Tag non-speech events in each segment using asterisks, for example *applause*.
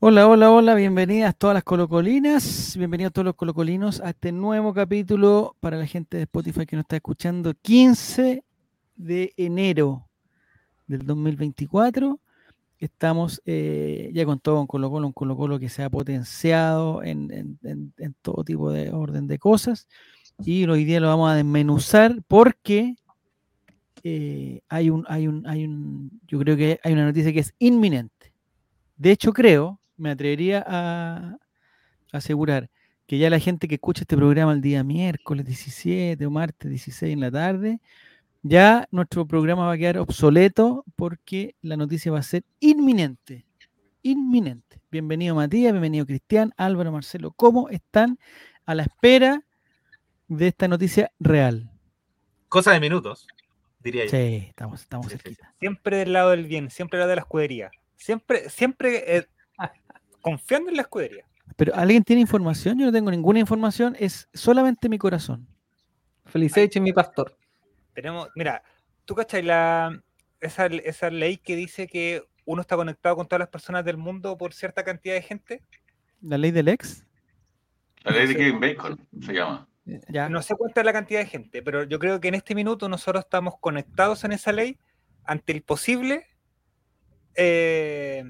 Hola, hola, hola, bienvenidas todas las colocolinas, bienvenidos todos los colocolinos a este nuevo capítulo para la gente de Spotify que nos está escuchando, 15 de enero del 2024. Estamos eh, ya con todo un Colo Colo, un Colo Colo que se ha potenciado en, todo tipo de orden de cosas y hoy día lo vamos a desmenuzar porque eh, hay un, hay un, hay un, yo creo que hay una noticia que es inminente. De hecho, creo, me atrevería a asegurar que ya la gente que escucha este programa el día miércoles 17 o martes 16 en la tarde, ya nuestro programa va a quedar obsoleto porque la noticia va a ser inminente. Inminente. Bienvenido Matías, bienvenido Cristian, Álvaro, Marcelo. ¿Cómo están a la espera de esta noticia real? Cosa de minutos, diría yo. Sí, estamos, estamos Siempre del lado del bien, siempre del lado de la escudería. Siempre, siempre eh, confiando en la escudería. Pero ¿alguien tiene información? Yo no tengo ninguna información, es solamente mi corazón. Felicite mi pastor. Tenemos, mira, tú cachai la, esa, esa ley que dice que uno está conectado con todas las personas del mundo por cierta cantidad de gente. ¿La ley del ex? La ley de Kevin Bacon se llama. Ya. No sé cuánta es la cantidad de gente, pero yo creo que en este minuto nosotros estamos conectados en esa ley ante el posible eh,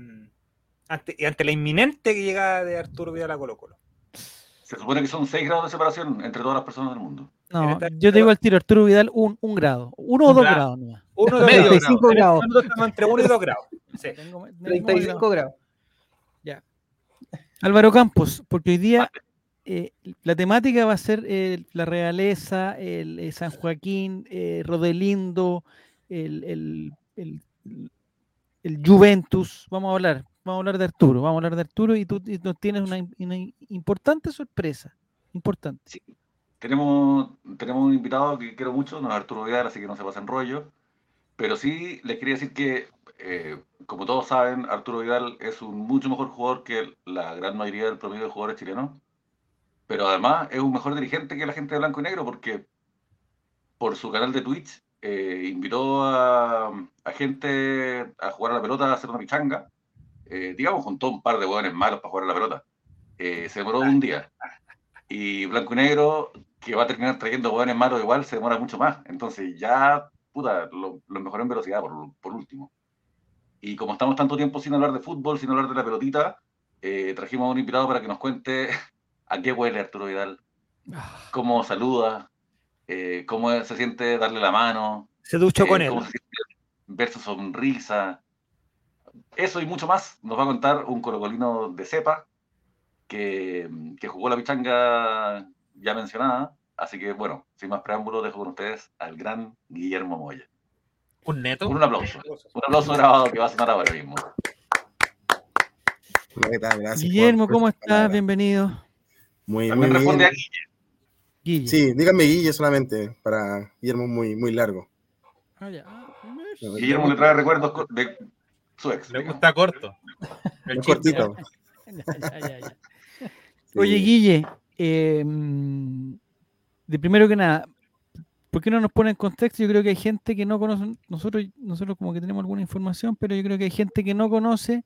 ante, ante la inminente llegada de Arturo Vidal a Colo Colo. Se supone que son 6 grados de separación entre todas las personas del mundo. No, yo te digo al tiro, Arturo Vidal, un, un grado. Uno o dos grados. No. Uno o dos grados. grados. Estamos entre uno y dos grados. Sí. 35 grados. Ya. Álvaro Campos, porque hoy día eh, la temática va a ser eh, la realeza, el, eh, San Joaquín, eh, Rodelindo, el, el, el, el Juventus. Vamos a hablar vamos a hablar de Arturo, vamos a hablar de Arturo y tú nos tienes una, importante sorpresa. Importante. Tenemos, tenemos un invitado que quiero mucho, no es Arturo Vidal, así que no se pasa en rollo. Pero sí les quería decir que, eh, como todos saben, Arturo Vidal es un mucho mejor jugador que la gran mayoría del promedio de jugadores chilenos. Pero además es un mejor dirigente que la gente de blanco y negro porque por su canal de Twitch eh, invitó a, a, gente a jugar a la pelota, a hacer una pichanga eh, digamos, juntó un par de hueones malos para jugar a la pelota. Eh, se demoró un día. Y Blanco y Negro, que va a terminar trayendo hueones malos igual, se demora mucho más. Entonces ya, puta, lo, mejoró en velocidad por, último. Y como estamos tanto tiempo sin hablar de fútbol, sin hablar de la pelotita, eh, trajimos a un invitado para que nos cuente *laughs* a qué huele Arturo Vidal, ah. cómo saluda, cómo se siente darle la mano. Se duchó con él. ver su sonrisa, eso y mucho más nos va a contar un colocolino de cepa que, jugó la pichanga ya mencionada. Así que, bueno, sin más preámbulos, dejo con ustedes al gran Guillermo Moya. ¿Un neto? Un aplauso. Un aplauso grabado que va a sonar ahora mismo. Guillermo, ¿cómo estás? Bienvenido. Muy, muy responde Guille. Sí, dígame Guille solamente, para Guillermo muy, muy largo. Ah, Guillermo le trae recuerdos de su Le gusta corto. El cortito. *laughs* Oye, Guille, em, de primero que nada, ¿por qué no nos pone en contexto? Yo creo que hay gente que no conoce, nosotros, nosotros como que tenemos alguna información, pero yo creo que hay gente que no conoce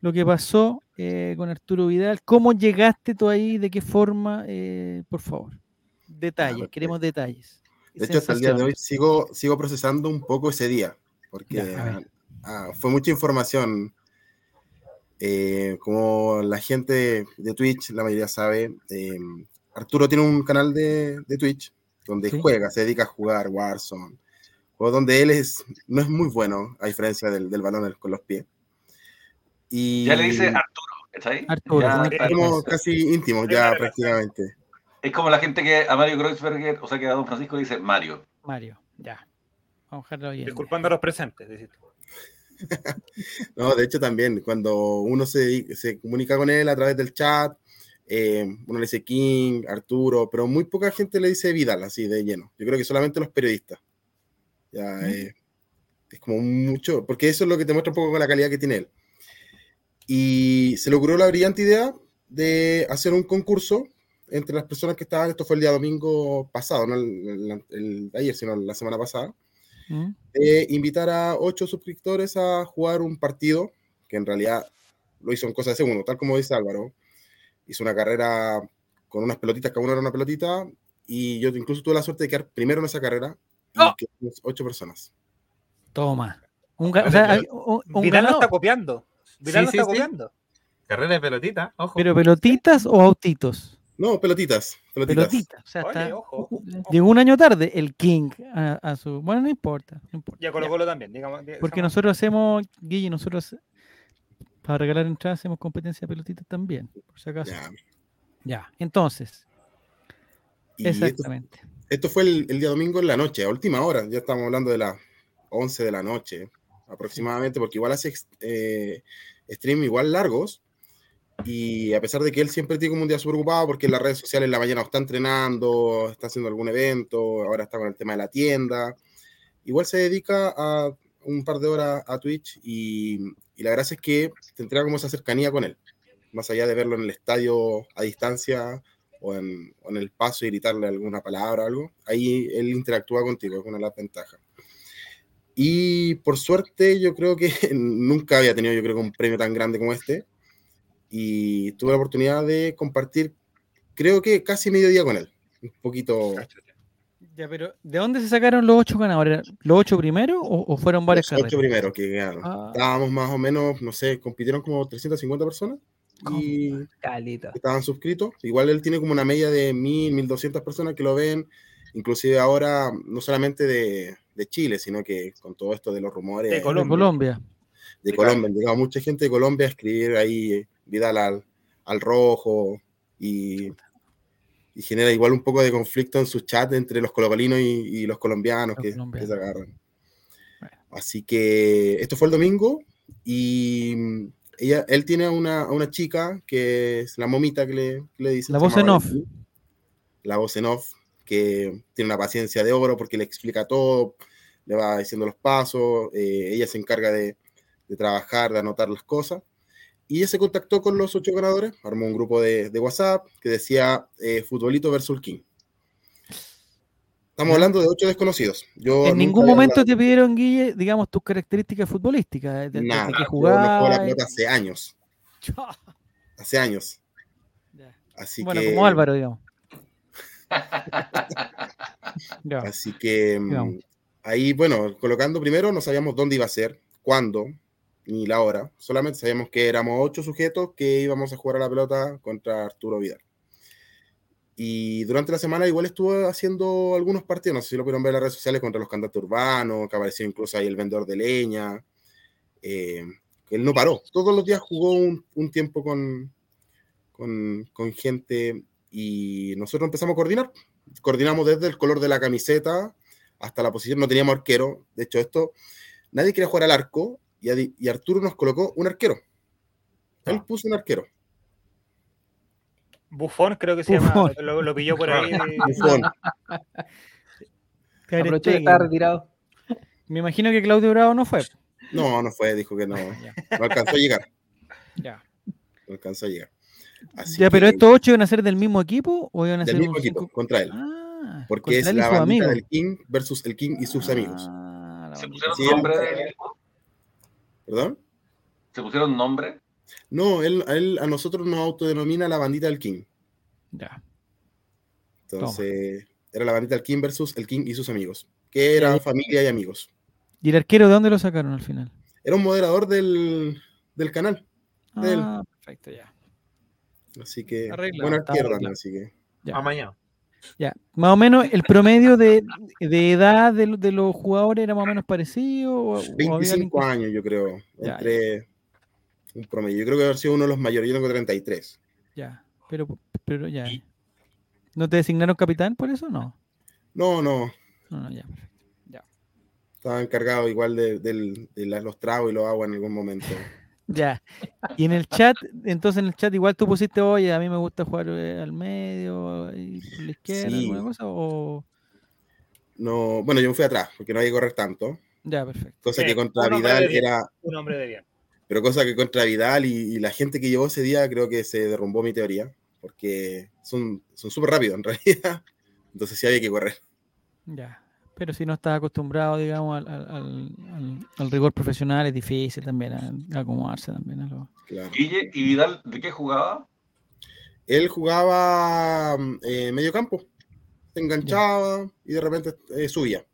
lo que pasó eh, con Arturo Vidal. ¿Cómo llegaste tú ahí? ¿De qué forma? Eh, por favor, detalles, queremos detalles. De hecho, hasta el día de hoy sigo, sigo procesando un poco ese día, porque Ah, fue mucha información. Eh, como la gente de Twitch, la mayoría sabe, eh, Arturo tiene un canal de, de Twitch donde juega, se dedica a jugar Warzone, o donde él es, no es muy bueno, a diferencia del, del balón con los pies. Y, ya le dice Arturo, ¿está ahí? Arturo, ya, casi íntimos ya prácticamente. Es como la gente que a Mario Kreuzberger, o sea que a Don Francisco le dice Mario. Mario, ya. Vamos a dejarlo bien. Disculpando a los presentes, no, de hecho también, cuando uno se, se comunica con él a través del chat, eh, uno le dice King, Arturo, pero muy poca gente le dice Vidal así de lleno. Yo creo que solamente los periodistas. Ya, eh, es como mucho, porque eso es lo que te muestra un poco la calidad que tiene él. Y se logró la brillante idea de hacer un concurso entre las personas que estaban, esto fue el día domingo pasado, no el ayer, sino la semana pasada, invitar a ocho suscriptores a jugar un partido que en realidad lo hizo en cosa de segundo, tal como dice Álvaro. Hizo una carrera con unas pelotitas, cada uno era una pelotita, y yo incluso tuve la suerte de quedar primero en esa carrera, y ¡Oh! ocho personas. Toma. Un, o sea, Pero- un- un Vidal lo está copiando. Vidal Sí, lo sí, está sí. copiando. Carrera de pelotita, ojo. Pero pelotitas o autitos. No, pelotitas, pelotitas. Pelotitas. O sea, Oye, está- ojo, llegó un año tarde el King a, a su. Bueno, no importa. no importa. Y a Colo Ya. Colo también, digamos. Porque digamos- nosotros hacemos, Guille, nosotros para regalar entradas hacemos competencia de pelotitas también, por si acaso. Ya, Ya. entonces, Y esto, exactamente. esto fue el, el día domingo en la noche, a última hora, ya estamos hablando de las 11 de la noche aproximadamente, porque igual hace eh, stream igual largos. Y a pesar de que él siempre tiene como un día súper ocupado, porque en las redes sociales en la mañana está entrenando, está haciendo algún evento, ahora está con el tema de la tienda, igual se dedica a un par de horas a Twitch y, y la gracia es que te entrega como esa cercanía con él, más allá de verlo en el estadio a distancia o en, o en el paso y gritarle alguna palabra o algo, ahí él interactúa contigo, es una de las ventajas. Y por suerte yo creo que *laughs* nunca había tenido yo creo un premio tan grande como este y tuve la oportunidad de compartir creo que casi medio día con él, un poquito Ya, pero ¿de dónde se sacaron los ocho ganadores? ¿Los ocho primeros o, o fueron varias los ocho primeros que ganaron. Ah. Estábamos más o menos, no sé, compitieron como 350 personas y Calito. estaban suscritos. Igual él tiene como una media de 1000, 1200 personas que lo ven, inclusive ahora no solamente de, de Chile, sino que con todo esto de los rumores De De Colombia. Colombia. de Colombia. Han llegado mucha gente de Colombia a escribir ahí eh, Vidal al, al rojo y, y genera igual un poco de conflicto en su chat entre los colocolinos y, y los colombianos Los que, colombianos. que se agarran. Bueno. Así que esto fue el domingo y mm, ella, él tiene a una, una chica que es la momita que le, que le dice. La voz en off. La voz en off, que tiene una paciencia de oro porque le explica todo, le va diciendo los pasos, eh, ella se encarga de, de trabajar, de anotar las cosas. Y ella se contactó con los ocho ganadores, armó un grupo de, de WhatsApp que decía eh, Futbolito versus King. Estamos hablando de ocho desconocidos. Yo En ningún momento hablado- te pidieron, Guille, digamos, tus características futbolísticas. De, de- que yo no la pelota hace años, hace años. Así Bueno, que, como Álvaro, digamos. *laughs* Así que mm, Digamos. ahí, bueno, colocando primero no sabíamos dónde iba a ser, cuándo, ni la hora. Solamente sabíamos que éramos ocho sujetos que íbamos a jugar a la pelota contra Arturo Vidal. Y durante la semana igual estuvo haciendo algunos partidos, no sé si lo pudieron ver en las redes sociales contra los cantantes urbanos, que apareció incluso ahí el vendedor de leña. eh, él no paró. Todos los días jugó un, un tiempo con, con, con gente y nosotros empezamos a coordinar coordinamos desde el color de la camiseta hasta la posición, no teníamos arquero. De hecho, esto, nadie quería jugar al arco y, Adi- y Arturo nos colocó un arquero. Él Ah. puso un arquero. Bufón creo que se llama. Bufón. Lo, lo pilló por ahí. *laughs* Bufón. Ter Aproveché que estaba retirado. Me imagino que Claudio Bravo no fue. No, no fue, dijo que no, no alcanzó a llegar. Ya, No alcanzó a llegar. Así Ya, pero estos ocho iban a ser del mismo equipo o iban a del ser mismo un equipo, cinco- contra él. Ah, porque es él la bandita amigos. del King versus el King y sus amigos. Ah, la ¿Se pusieron Sí, nombre él- del equipo? ¿Perdón? ¿Se pusieron nombre? No, él, a él- a nosotros nos autodenomina la bandita del King. Ya. Entonces, era la bandita del King versus el King y sus amigos, que eran familia y amigos. ¿Y el arquero de dónde lo sacaron al final? Era un moderador del, del canal. De él. Ah, perfecto, ya. Así que, Arreglado, buen arquero así que. Ya. Amañado. Ya. Más o menos el promedio de, de edad de, de los jugadores era más o menos parecido. O, o había alguien 25 que- años, yo creo. Ya, entre un promedio. Yo creo que haber sido uno de los mayores. Yo tengo 33. Ya, pero, pero ya. ¿No te designaron capitán por eso? No. No, no. No, no, ya, perfecto. Estaba encargado igual de, de los tragos y los aguas en algún momento. Ya. Y en el chat, entonces en el chat igual tú pusiste, oye, a mí me gusta jugar eh, al medio y por la izquierda, Sí. alguna cosa, o... No, bueno, yo me fui atrás porque no había que correr tanto. Ya, perfecto. Cosa Sí, que contra un hombre Vidal bien. era. Un hombre de bien. Pero cosa que contra Vidal y, y la gente que llevó ese día, creo que se derrumbó mi teoría. Porque son son súper rápidos en *laughs* realidad. Entonces sí había que correr. Ya. Pero si no estás acostumbrado, digamos, al, al- al- al- al rigor profesional, es difícil también a- a acomodarse también. a lo- Claro. Guille y Vidal, ¿de qué jugaba? Él jugaba mm, eh, medio campo, se enganchaba y de repente eh, subía.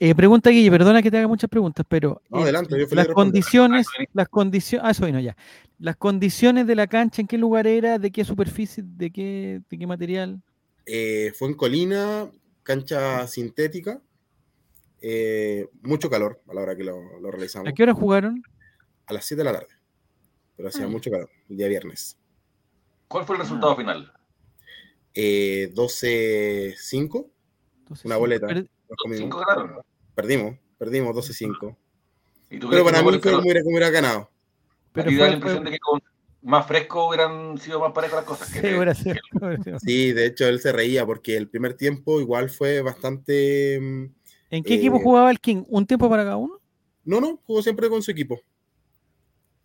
Eh, pregunta Guille, perdona que te haga muchas preguntas, pero No, eh, adelante, yo las condiciones, Ah, las condiciones, ah, eso vino ya. Las condiciones de la cancha, ¿en qué lugar era? ¿De qué superficie? ¿De qué, de qué material? Eh, fue en Colina, cancha sintética, eh, mucho calor a la hora que lo, lo realizamos, ¿A qué hora jugaron? a las 7 de la tarde, pero hacía Ah. mucho calor, el día viernes. ¿Cuál fue el resultado final? Eh, 12-5, Entonces, Una boleta. per-. Cinco ganaron. perdimos, perdimos 12-5. ¿Y tú Pero para mí fue que- como hubiera, ganado. pero da la fue- impresión fue- de que con más fresco hubieran sido más parejas las cosas. que Sí, hubiera sido-. Sí, de hecho él se reía porque el primer tiempo igual fue bastante... mm, ¿En qué equipo eh, jugaba el King? ¿Un tiempo para cada uno? No, no, jugó siempre con su equipo.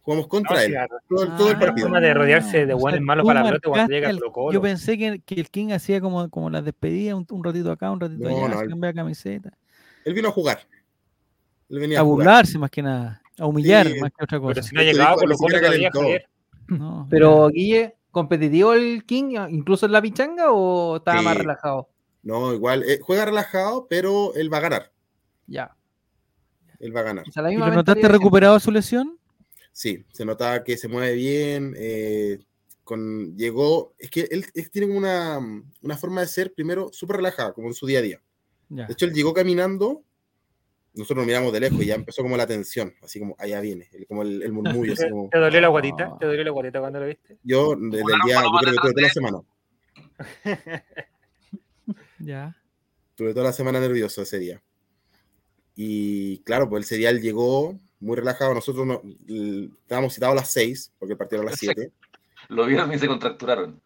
Jugamos contra No, él, claro. todo, el- todo el Ah, partido. forma de rodearse de o sea, malos tú para la pelota cuando llega al- Colo-Colo. Yo pensé que, que el King hacía como, como las despedidas, un, un ratito acá, un ratito No, allá, no, cambiaba camiseta. Él vino a jugar. Él venía A a jugar. burlarse más que nada, a humillar Sí, más que otra cosa. Pero si no ha llegado Colo Colo No, Pero, Guille, ¿competitivo el King, incluso en la pichanga, o estaba más relajado? No, igual, eh, juega relajado, pero él va a ganar. Ya. Él va a ganar. O sea, la ¿Y lo notaste recuperado su lesión? Sí, se notaba que se mueve bien. eh, con, llegó, es que él, él tiene una, una forma de ser, primero, súper relajada, como en su día a día. Ya. De hecho, él llegó caminando, nosotros nos miramos de lejos y ya empezó como la tensión, así como, allá viene, el- como el, el murmullo, así *laughs* ¿Te, como, te dolió la guatita? No. ¿Te dolió la guatita cuando lo viste? yo desde el día, yo creo que tuve toda la semana, *laughs* Ya. tuve toda la semana nervioso ese día. Y claro, pues ese día él llegó muy relajado, nosotros no, estábamos citados a las 6, porque el partido era a las 7. Lo vieron y se contracturaron.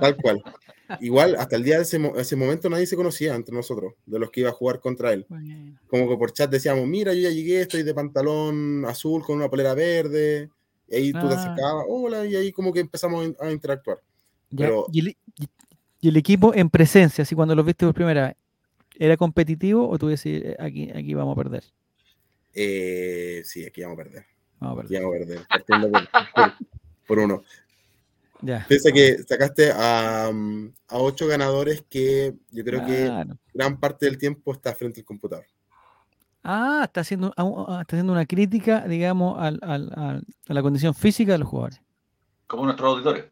Tal cual. Igual, hasta el día de ese, ese momento nadie se conocía entre nosotros, de los que iba a jugar contra él. Bueno. Como que por chat decíamos, mira, yo ya llegué, estoy de pantalón azul con una polera verde. Y ahí tú te Ah. acercabas, hola, y ahí como que empezamos a interactuar. Ya, Pero- ¿Y, el, y- el equipo en presencia, así cuando los viste por primera vez, ¿era competitivo o tú decís, eh, aquí, aquí vamos a perder? Eh, sí, aquí vamos a perder. Vamos a Aquí perder. vamos a perder. por, por- por uno. Ya. Piensa que sacaste a, a ocho ganadores que yo creo que gran parte del tiempo está frente al computador. Ah, está haciendo, ah, ah, está haciendo una crítica, digamos, al- al- al- a la condición física de los jugadores. Como nuestros auditores.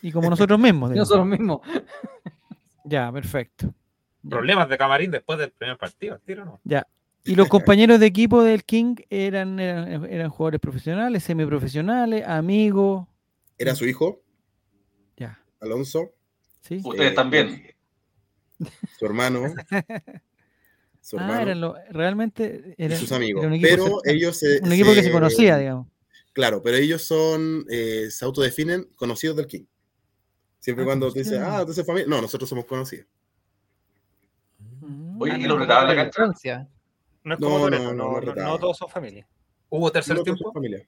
Y como nosotros mismos. Nosotros mismos. Ya, perfecto. Ya. Problemas de camarín después del primer partido, al tiro no. Y los compañeros de equipo del King eran, eran, eran jugadores profesionales, semiprofesionales, amigos. Era su hijo, Ya. Alonso, ¿Sí? Ustedes Eh, también. *laughs* su hermano, *laughs* su Ah, hermano eran los, realmente y eran, sus amigos. era un equipo, Pero ellos se, un equipo que se conocía, digamos. Claro, pero ellos son, eh, se autodefinen conocidos del King. Siempre Ah, cuando te dicen, ah, entonces familia. No, nosotros somos conocidos. Oye, Ah, ¿y no, lo no, retaban en la no, cancha? No es No, como no, no, no, no no, retaba. no todos son familia. ¿Hubo tercer tiempo? familia.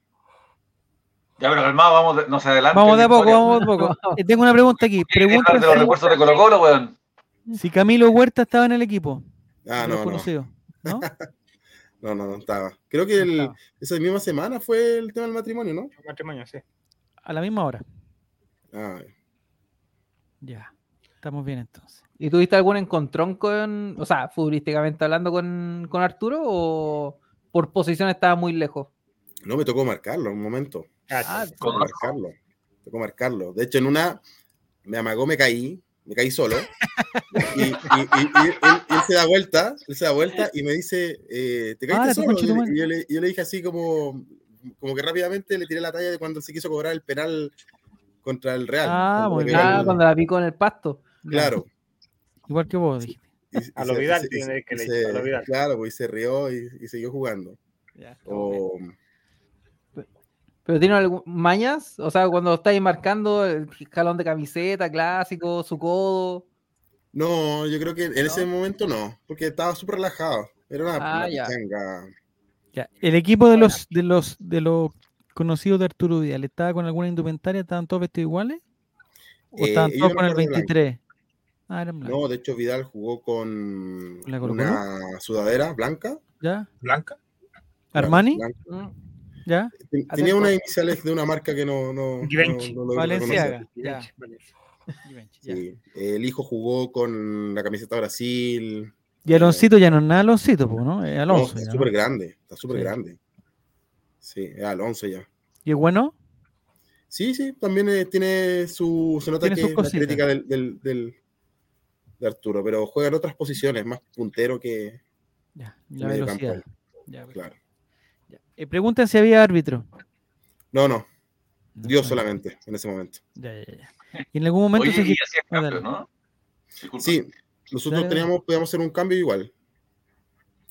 Ya, pero calmado, vamos, de- no se adelante. Vamos de a poco, vamos de a poco. *laughs* Eh, Tengo una pregunta aquí. *laughs* Pregunta de los si, refuerzos de Colo Colo, weón. si Camilo Huerta estaba en el equipo. Ah, no, no, ¿no? *laughs* no, no, no estaba. Creo que No el- estaba. esa misma semana fue el tema del matrimonio, ¿no? Matrimonio, sí. A la misma hora. Ah, Ya. Estamos bien entonces. ¿Y tuviste algún encontrón con, o sea, futbolísticamente hablando con, con Arturo o por posición estaba muy lejos? no, me tocó marcarlo en un momento. Ah, tocó marcarlo. Tocó marcarlo. De hecho, en una me amagó, me caí, me caí solo. y, y- y- y él, él se da vuelta, él se da vuelta y me dice, eh, ¿te caíste Ah, solo? yo, le, y yo le dije así como, como que rápidamente le tiré la talla de cuando se quiso cobrar el penal contra el Real. Ah, el- Ah, cuando la picó en el pasto. Claro. Igual que vos dijiste. Y- y A lo se- Vidal tiene que le. Claro, pues y se rió y, y siguió jugando. Ya, O, ¿Pero tiene algún mañas? O sea, cuando estáis marcando el jalón de camiseta clásico, su codo. no, yo creo que en ese momento no, porque estaba súper relajado. Era una, Ah, una ya. pichanga. Ya. El equipo de los de los de los conocidos de Arturo Vidal, ¿estaba con alguna indumentaria? ¿Estaban todos vestidos iguales? ¿O Eh, estaban todos con el verde blanco. 23? Ah. No, de hecho Vidal jugó con ¿La una sudadera blanca. ¿Ya? Blanca. ¿Armani? blanca. Tenía unas iniciales de una marca que no, no, Givenchy. no- Valenciaga. Ya. Ya. Sí. El hijo jugó con la camiseta Brasil. Y Aloncito ya no es nada Aloncito, ¿no? Es No, Alonso. está súper grande, está súper Sí. grande. Sí, es Alonso ya. ¿Y es bueno? Sí, sí, también eh, tiene su. Se nota Tiene que es la crítica del, del, del- de Arturo, pero juega en otras posiciones, más puntero que Ya. La medio campo. velocidad. Ya. Claro. Eh, preguntan si había árbitro. No, no, No, Dios no. solamente en ese momento. Ya, ya, ya. Y en algún momento Oye, se y hacía cambio, ¿no? Disculpa. Sí, nosotros Dale, dale. teníamos, podíamos hacer un cambio igual.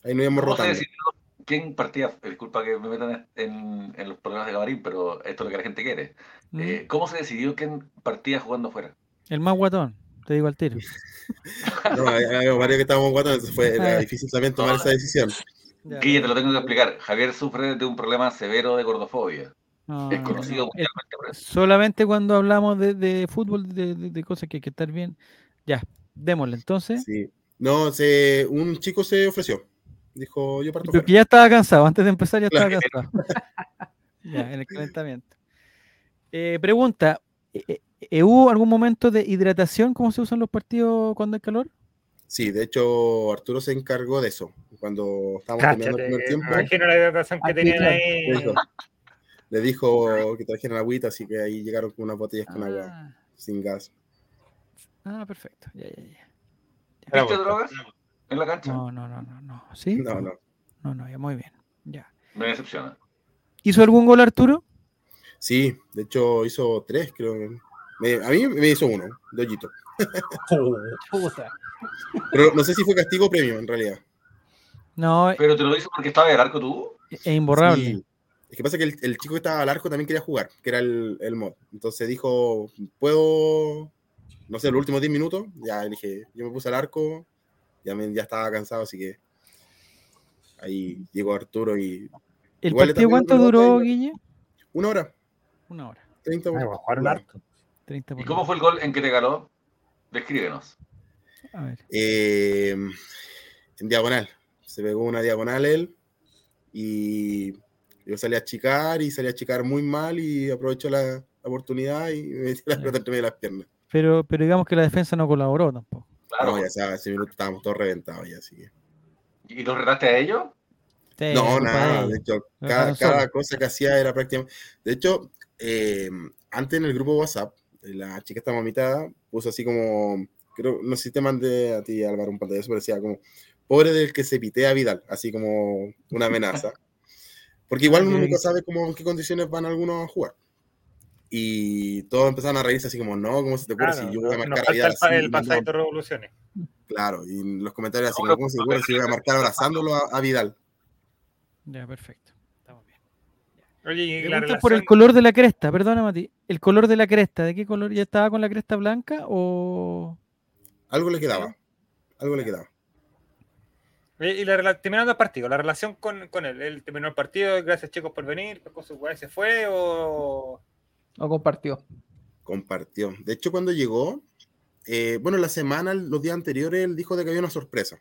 Ahí nos íbamos ¿Cómo se rotando. decidió quién partía? Disculpa que me metan en, en los problemas de Gabarín, pero esto es lo que la gente quiere. ¿Mm? Eh, ¿Cómo se decidió quién partía jugando afuera? El más guatón, te digo al tiro. *laughs* No, había varios que estábamos guatando, entonces fue era difícil también tomar esa decisión. Guille, te lo tengo que explicar. Javier sufre de un problema severo de gordofobia. No, Es no, conocido no. Eh, mundialmente por eso. solamente cuando hablamos de, de fútbol, de, de- de cosas que hay que estar bien. Ya, démosle entonces. Sí. No, se, un chico se ofreció. Dijo, yo parto Pero que fuera. ya estaba cansado, antes de empezar ya estaba Claro. cansado. *laughs* ya, en el calentamiento. Eh, pregunta, eh, eh, ¿hubo algún momento de hidratación? ¿Cómo se usan los partidos cuando hay calor? Sí, de hecho, Arturo se encargó de eso. Cuando estábamos terminando el primer tiempo, imagino la hidratación que tenían ahí. le dijo, le dijo que trajeran agüita, así que ahí llegaron con unas botellas con agua Ah, sin gas. ah, perfecto. Ya, ya, ya. ¿Viste bueno. drogas en la cancha? No, no, no, no, no. ¿Sí? No, no. No, no, ya, muy bien. Ya. Me decepciona. ¿Hizo algún gol Arturo? Sí, de hecho hizo tres, creo. que- me- a mí me hizo uno, de hoyito. *laughs* Pero no sé si fue castigo o premio, en realidad. No, ¿Pero te lo hizo porque estaba de arco tú? es imborrable. Sí. Es que pasa que el, el chico que estaba al arco también quería jugar, que era el, el mod. Entonces dijo, ¿puedo, no sé, los últimos 10 minutos? Ya dije, yo me puse al arco, ya, me- ya estaba cansado, así que ahí llegó Arturo y ¿El partido cuánto una duró, Guille? una hora, Una hora. 30 Ay, minutos. va a jugar un harto. 30 ¿Y cómo fue el gol en que te ganó? Descríbenos. A ver. Eh, en diagonal. Se pegó una diagonal él y yo salí a achicar y salí a achicar muy mal y aprovechó la, la oportunidad y me metí la pelota entre medio de las piernas. Pero, pero digamos que la defensa no colaboró tampoco. Claro. No, ya sabes, ese minuto estábamos todos reventados ya, así que. ¿Y los retaste a ellos? Sí, No, nada, de hecho, cada, cosa que hacía era prácticamente. De hecho, eh, antes en el grupo WhatsApp, la chica esta mamita puso así como. Creo, no sé si te mandé a ti, Álvaro, un par de eso, pero decía como. Pobre del que se pitea a Vidal, así como una amenaza. *laughs* Porque igual uno nunca sabe cómo, en qué condiciones van algunos a jugar. Y todos empezaron a reírse así como, no, ¿cómo se te ocurre Claro, si yo voy a marcar a Vidal el, así? el No, pasadito de revoluciones. Claro, y en los comentarios así como, ¿cómo se te ocurre si voy a marcar abrazándolo a, a Vidal? Ya, perfecto. Estamos bien. Oye, y la relación... por el color de la cresta, perdona Mati. ¿El color de la cresta? ¿De qué color? ¿Ya estaba con la cresta blanca o...? Algo le quedaba, algo le quedaba. Y la, terminando el partido, la relación con, con él. Él terminó el partido, gracias chicos por venir, con su weá se fue o... O compartió. compartió. De hecho, cuando llegó, eh, bueno, la semana, los días anteriores, él dijo de que había una sorpresa.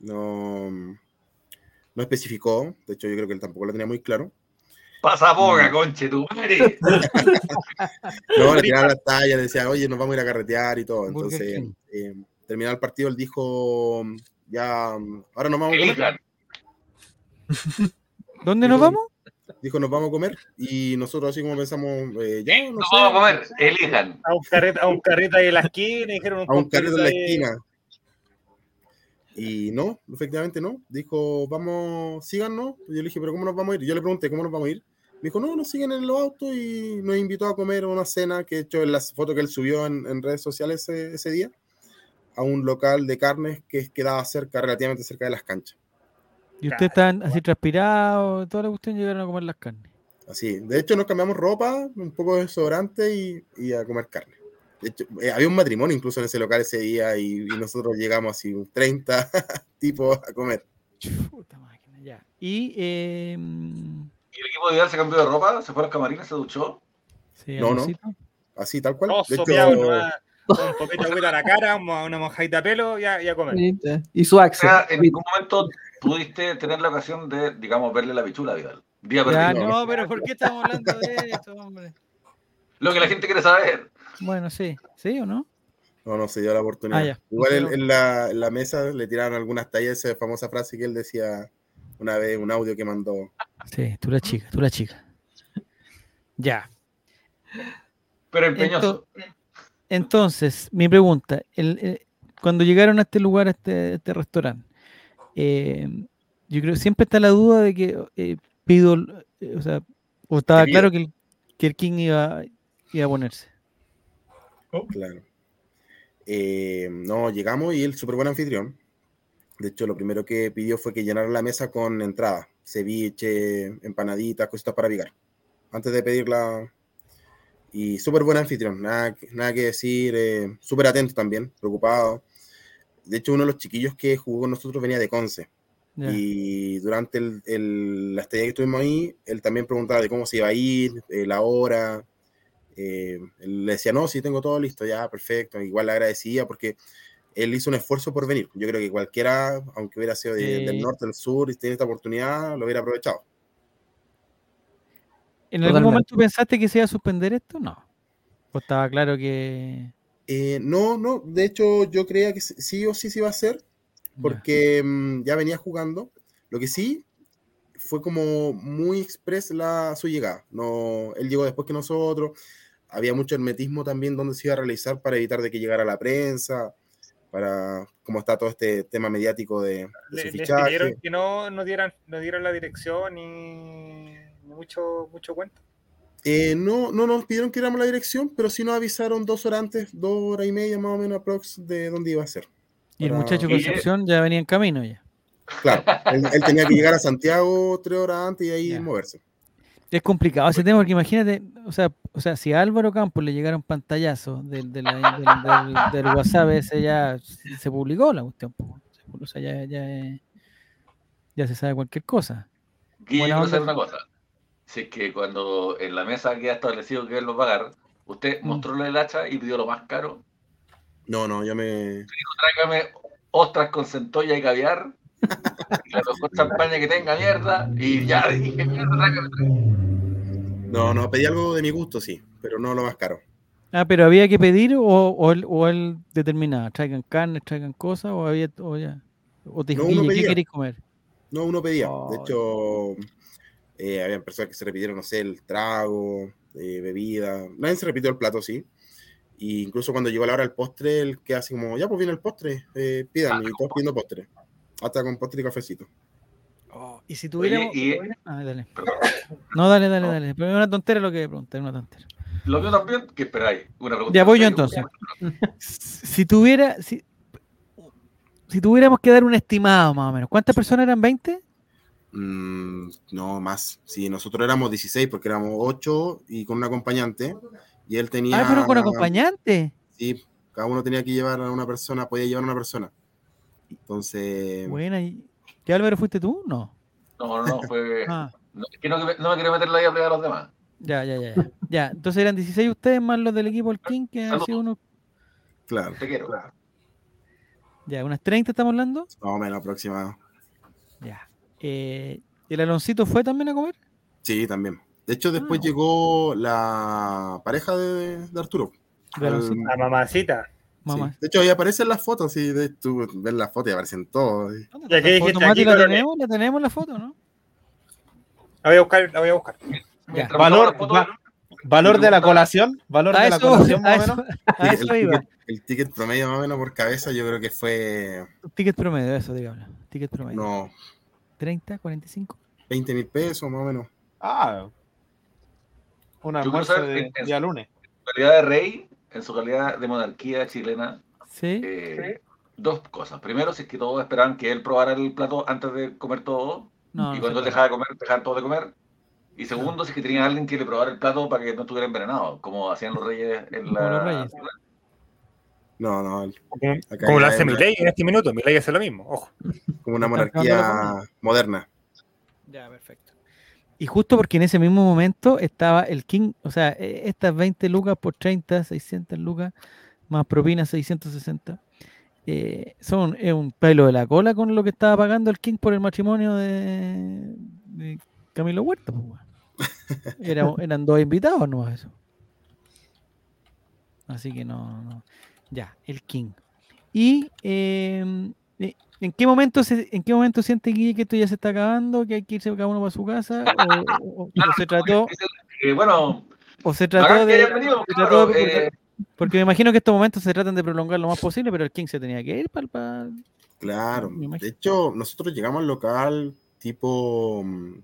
No, no especificó, de hecho, yo creo que él tampoco lo tenía muy claro. Pasa boca, Mm. conche tu madre. *laughs* No, le tiraba la talla, le decía, oye, nos vamos a ir a carretear y todo. Entonces, eh, terminado el partido, él dijo, ya, ahora nos vamos a comer. *laughs* ¿Dónde nos vamos? Dijo, nos vamos a comer. Y nosotros, así como pensamos, eh, ya, no Nos sé, vamos a comer. Elijan. A un carreta, a un carreta ahí en la esquina, dijeron a un carrito en la esquina. Y no, efectivamente no. Dijo, vamos, síganos. Yo le dije, pero ¿cómo nos vamos a ir? Yo le pregunté, ¿cómo nos vamos a ir? Me dijo, no, nos siguen en los autos y nos invitó a comer una cena que he hecho en las fotos que él subió en, en redes sociales ese, ese día a un local de carnes que quedaba cerca, relativamente cerca de las canchas. Y ustedes estaban así transpirados, toda la cuestión llegaron a comer las carnes. Así, de hecho nos cambiamos ropa, un poco de desodorante y, y a comer carne. Hecho, eh, había un matrimonio incluso en ese local ese día y, y nosotros llegamos así, un 30 *laughs* tipos a comer. Puta máquina, ya. Y... Eh, ¿Y el equipo de Vidal se cambió de ropa? ¿Se fue a los camarines? ¿Se duchó? sí, No, no. Así, tal cual. No, De hecho, nomás. un poquito de agüita a la cara, una una mojadita de pelo y a, y a comer. Y su O Axel. sea, en ningún momento pudiste tener la ocasión de, digamos, verle la pichula a Vidal. Día Ya, no, pero ¿por qué estamos hablando de esto, hombre? Lo que la gente quiere saber. Bueno, sí, ¿sí o no? No, no se dio la oportunidad. Ah, ya. Igual en, en la, en la mesa le tiraron algunas tallas esa famosa frase que él decía una vez, un audio que mandó. Sí, tú la chica, tú la chica. Ya. Pero empeñoso. Entonces, mi pregunta, el- eh, cuando llegaron a este lugar, a este, este restaurante, eh, yo creo que siempre está la duda de que eh, pido, eh, o sea, o estaba claro que el, que el King iba, iba a ponerse. Claro. Eh, no, llegamos y él, súper buen anfitrión. De hecho, lo primero que pidió fue que llenara la mesa con entrada, ceviche, empanaditas, cositas para picar. Antes de pedirla. Y súper buen anfitrión, nada, que- nada que decir, eh, súper atento también, preocupado. De hecho, uno de los chiquillos que jugó con nosotros venía de Conce. Y durante el, el- la estadía que estuvimos ahí, él también preguntaba de cómo se iba a ir, eh, la hora. Eh, él le decía, no, sí, tengo todo listo, ya, perfecto. Igual le agradecía porque él hizo un esfuerzo por venir. Yo creo que cualquiera, aunque hubiera sido de- del norte, del sur, y tiene esta oportunidad, lo hubiera aprovechado. ¿En algún Totalmente. momento pensaste que se iba a suspender esto? No. Pues estaba claro que. Eh, no, no, de hecho yo creía que sí o sí se iba a hacer, porque mm, ya venía jugando. Lo que sí fue como muy express la, su llegada. No, él llegó después que nosotros. Había mucho hermetismo también donde se iba a realizar para evitar de que llegara la prensa, para cómo está todo este tema mediático de, de su fichaje. que no, no, dieran, no dieran la dirección ni, ni mucho, mucho cuento. Eh, no, no nos pidieron que diéramos la dirección, pero sí nos avisaron dos horas antes, dos horas y media más o menos aprox de dónde iba a ser. Y el para- muchacho Y- Concepción ya venía en camino ya. Claro, él, él tenía que llegar a Santiago tres horas antes y ahí Ya. moverse. Es complicado ese tema porque imagínate, o sea, o sea, si a Álvaro Campos le llegaron pantallazos del, del, del- del WhatsApp ese ya se publicó la cuestión, o sea, ya, ya, ya se sabe cualquier cosa. Guille, Buena quiero onda. saber una cosa. Si es que cuando en la mesa queda establecido que él lo va a pagar, usted Mm. mostró el hacha y pidió lo más caro. No, no, yo me. Tráigame ostras con centolla y caviar. Y *laughs* la mejor champaña que tenga mierda. Y ya dije, mierda. No, no, pedí algo de mi gusto, sí, pero no lo más caro. Ah, pero había que pedir o, o, él, o él determinaba, traigan carne, traigan cosas, o había, o ya, o te No, "Guille, ¿qué queréis comer? No, uno pedía. De Ay. hecho, eh, habían personas que se repitieron, no sé, el trago, eh, bebida. Nadie se repitió el plato, sí. Y incluso cuando llegó la hora del postre, el que así como, ya pues viene el postre, eh, pidan, y todos pidiendo postre. Hasta con postre y cafecito. Oh, y si tuviéramos... y Ah, dale. No, dale, dale, No. dale. Pero es una tontera lo que preguntar, una tontera. lo mío también, ¿qué esperáis? Una pregunta. Ya voy yo entonces. *laughs* Si tuviera, si, si tuviéramos que dar un estimado más o menos, ¿cuántas personas eran? ¿20? Mm, no, más. Sí, nosotros éramos 16 porque éramos 8 y con un acompañante. Y él tenía. Ah, pero con acompañante. Sí, cada uno tenía que llevar a una persona, podía llevar a una persona. Entonces, Buena. ¿Y qué Álvaro fuiste tú? No. No, no, no, fue. *laughs* Ah, No, es que no, no me quiero meter la idea a los demás. ya, ya, ya, ya. Ya, entonces eran 16 ustedes más los del equipo del King, que han sido unos, claro, Te quiero. ya, unas 30 estamos hablando. más o menos aproximado. Ya. Eh, ¿El Aloncito fue también a comer? Sí, también. De hecho, después Ah. llegó la pareja de, de Arturo. La mamacita. Mamá. Sí. De hecho, ahí aparecen las fotos, sí, de, tú ves las fotos y aparecen todos. sí. Aquí, ¿La tenemos? ¿La tenemos la foto, no? La voy a buscar, la voy a buscar. Valor, foto, va- valor de la colación. Valor A de la eso, colación, a más o menos. *laughs* a el, eso iba. ticket, el ticket promedio más o menos por cabeza, yo creo que fue Ticket promedio, eso, digamos. Ticket promedio. no, 30, 45. 20 mil pesos más o menos. Ah. Un quiero almuerzo de día lunes. en calidad de rey, en su calidad de monarquía chilena, Sí. eh, dos cosas. Primero, si es que todos esperaban que él probara el plato antes de comer todo, No, y no cuando él dejaba de comer, dejaban todos de comer. Y segundo, si es que tenía alguien que le probara el plato para que no estuviera envenenado, como hacían los reyes en la. los reyes. No, no, Como, lo hace Milei en este minuto. Milei hace lo mismo. Ojo. como una monarquía moderna. Ya, perfecto. Y justo porque en ese mismo momento estaba el King, o sea, eh, estas 20 lucas por 30, 600 lucas, más propina 660. Eh, son, es un pelo de la cola con lo que estaba pagando el King por el matrimonio de, de Camilo Huerta. pues. *laughs* Era- eran dos invitados, no eso. Así que no, no. Ya, el King. ¿Y eh, eh, en qué momento se, en qué momento siente Guille que esto ya se está acabando, que hay que irse cada uno para su casa? *laughs* ¿O, o- o se trató, Eh, bueno, o se trató de, venido, se trató de- eh, porque me imagino que estos momentos se tratan de prolongar lo más posible, pero el King se tenía que ir para, para Claro. De hecho, nosotros llegamos al local tipo mm,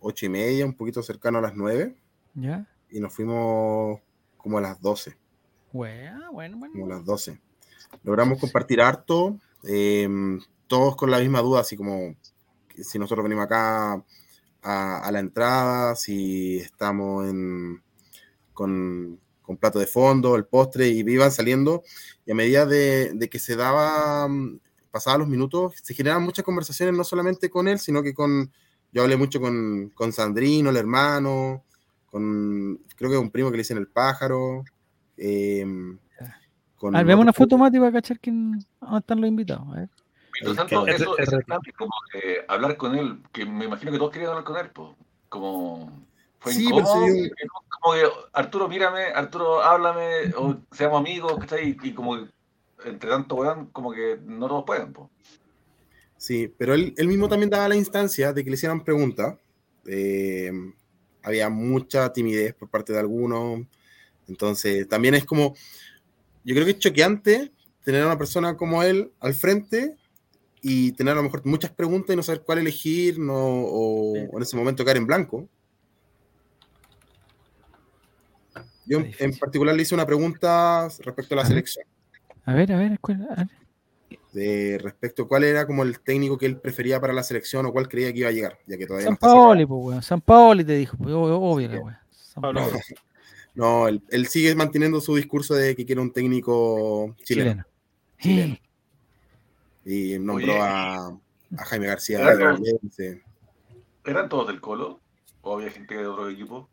ocho y media, un poquito cercano a las nueve, ¿Ya? y nos fuimos como a las 12, Bueno, bueno, bueno. como a las 12. Logramos compartir harto, eh, todos con la misma duda, así como si nosotros venimos acá a, a la entrada, si estamos en, con, con plato de fondo, el postre, y iban saliendo, y a medida de, que se daba, mm, pasaban los minutos, se generaban muchas conversaciones, no solamente con él, sino que con, yo hablé mucho con, con Sandrino, el hermano, con, creo que un primo que le dicen el pájaro, eh, con A ver, veamos una foto, Mati, para cachar quién dónde están los invitados. A ver. Mientras tanto, que- eso es el- importante, como que hablar con él, que me imagino que todos querían hablar con él, pues, como fue Sí, incómodo, no- como que Arturo, mírame, Arturo, háblame, o seamos amigos, ¿cachai? Y, y como que entre tanto weón, como que no todos pueden, pues. Sí, pero él, él mismo también daba la instancia de que le hicieran preguntas. Eh, había mucha timidez por parte de algunos. Entonces, también es como, yo creo que es choqueante tener a una persona como él al frente y tener a lo mejor muchas preguntas y no saber cuál elegir no, o, o en ese momento caer en blanco. Yo en particular le hice una pregunta respecto a la A selección. A ver, a ver, ¿cuál- a ver. de respecto a cuál era como el técnico que él prefería para la selección o cuál creía que iba a llegar, ya que todavía no San cerrado. Paoli, pues, weón. San Paoli te dijo, pues, obvio, la weón. San Pablo. Paoli, No, él, él sigue manteniendo su discurso de que quiere un técnico chileno. chileno. Chileno. Y nombró a, a Jaime García. ¿Eran todos del Colo? ¿O había gente de otro equipo?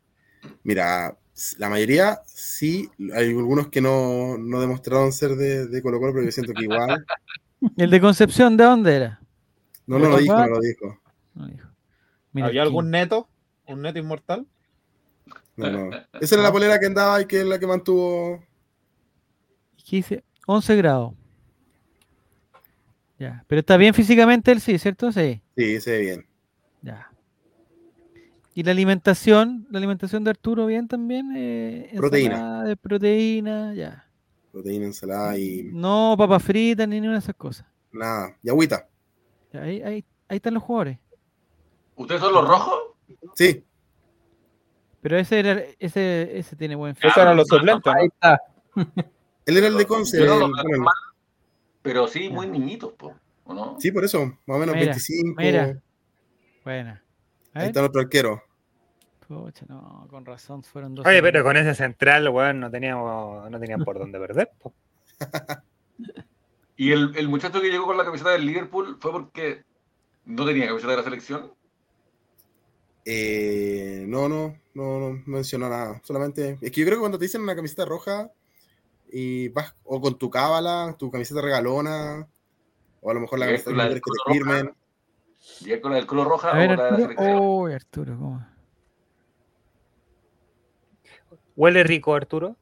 Mira, la mayoría sí, hay algunos que no, no demostraron ser de, de Colo Colo, pero yo siento que igual. *laughs* El de Concepción, ¿de dónde era? No, no lo dijo, no lo dijo. No dijo. Mira, ¿Había aquí. algún neto? ¿Un neto inmortal? No, no. *laughs* Esa era la polera que andaba y que es la que mantuvo. Dice 11 grados. Ya, pero está bien físicamente él, sí, ¿cierto? Sí, Sí, se ve bien. ya. ¿Y la alimentación? ¿La alimentación de Arturo bien también? Eh, Proteína. ensalada De proteína, ya. Proteína, ensalada y No papas fritas ni ninguna de esas cosas. nada. Y agüita. Ya, ahí, ahí, ahí están los jugadores. ¿Ustedes son los rojos? Sí, Pero ese era, ese, ese tiene buen Esos eran los suplentes, Ahí está. él era el de Conce. El- bueno, pero sí muy niñitos, po, ¿o no? Sí, por eso, más o menos Mira, 25. mira. Buena. A Ahí está nuestro arquero. Pucha, no, con razón, fueron dos. Oye, pero con ese central, weón, no teníamos, no tenían por dónde perder. po. *laughs* Y el, el muchacho que llegó con la camiseta del Liverpool fue porque no tenía camiseta de la selección. Eh, no, no, no, no mencionó nada. Solamente. Es que yo creo que cuando te dicen una camiseta roja y vas o con tu cábala, tu camiseta regalona, o a lo mejor la camiseta con la que del que te firmen. Con del color roja A ver, o la de la Arturo. selección. Oh, Arturo, ¿cómo? Huele rico, Arturo.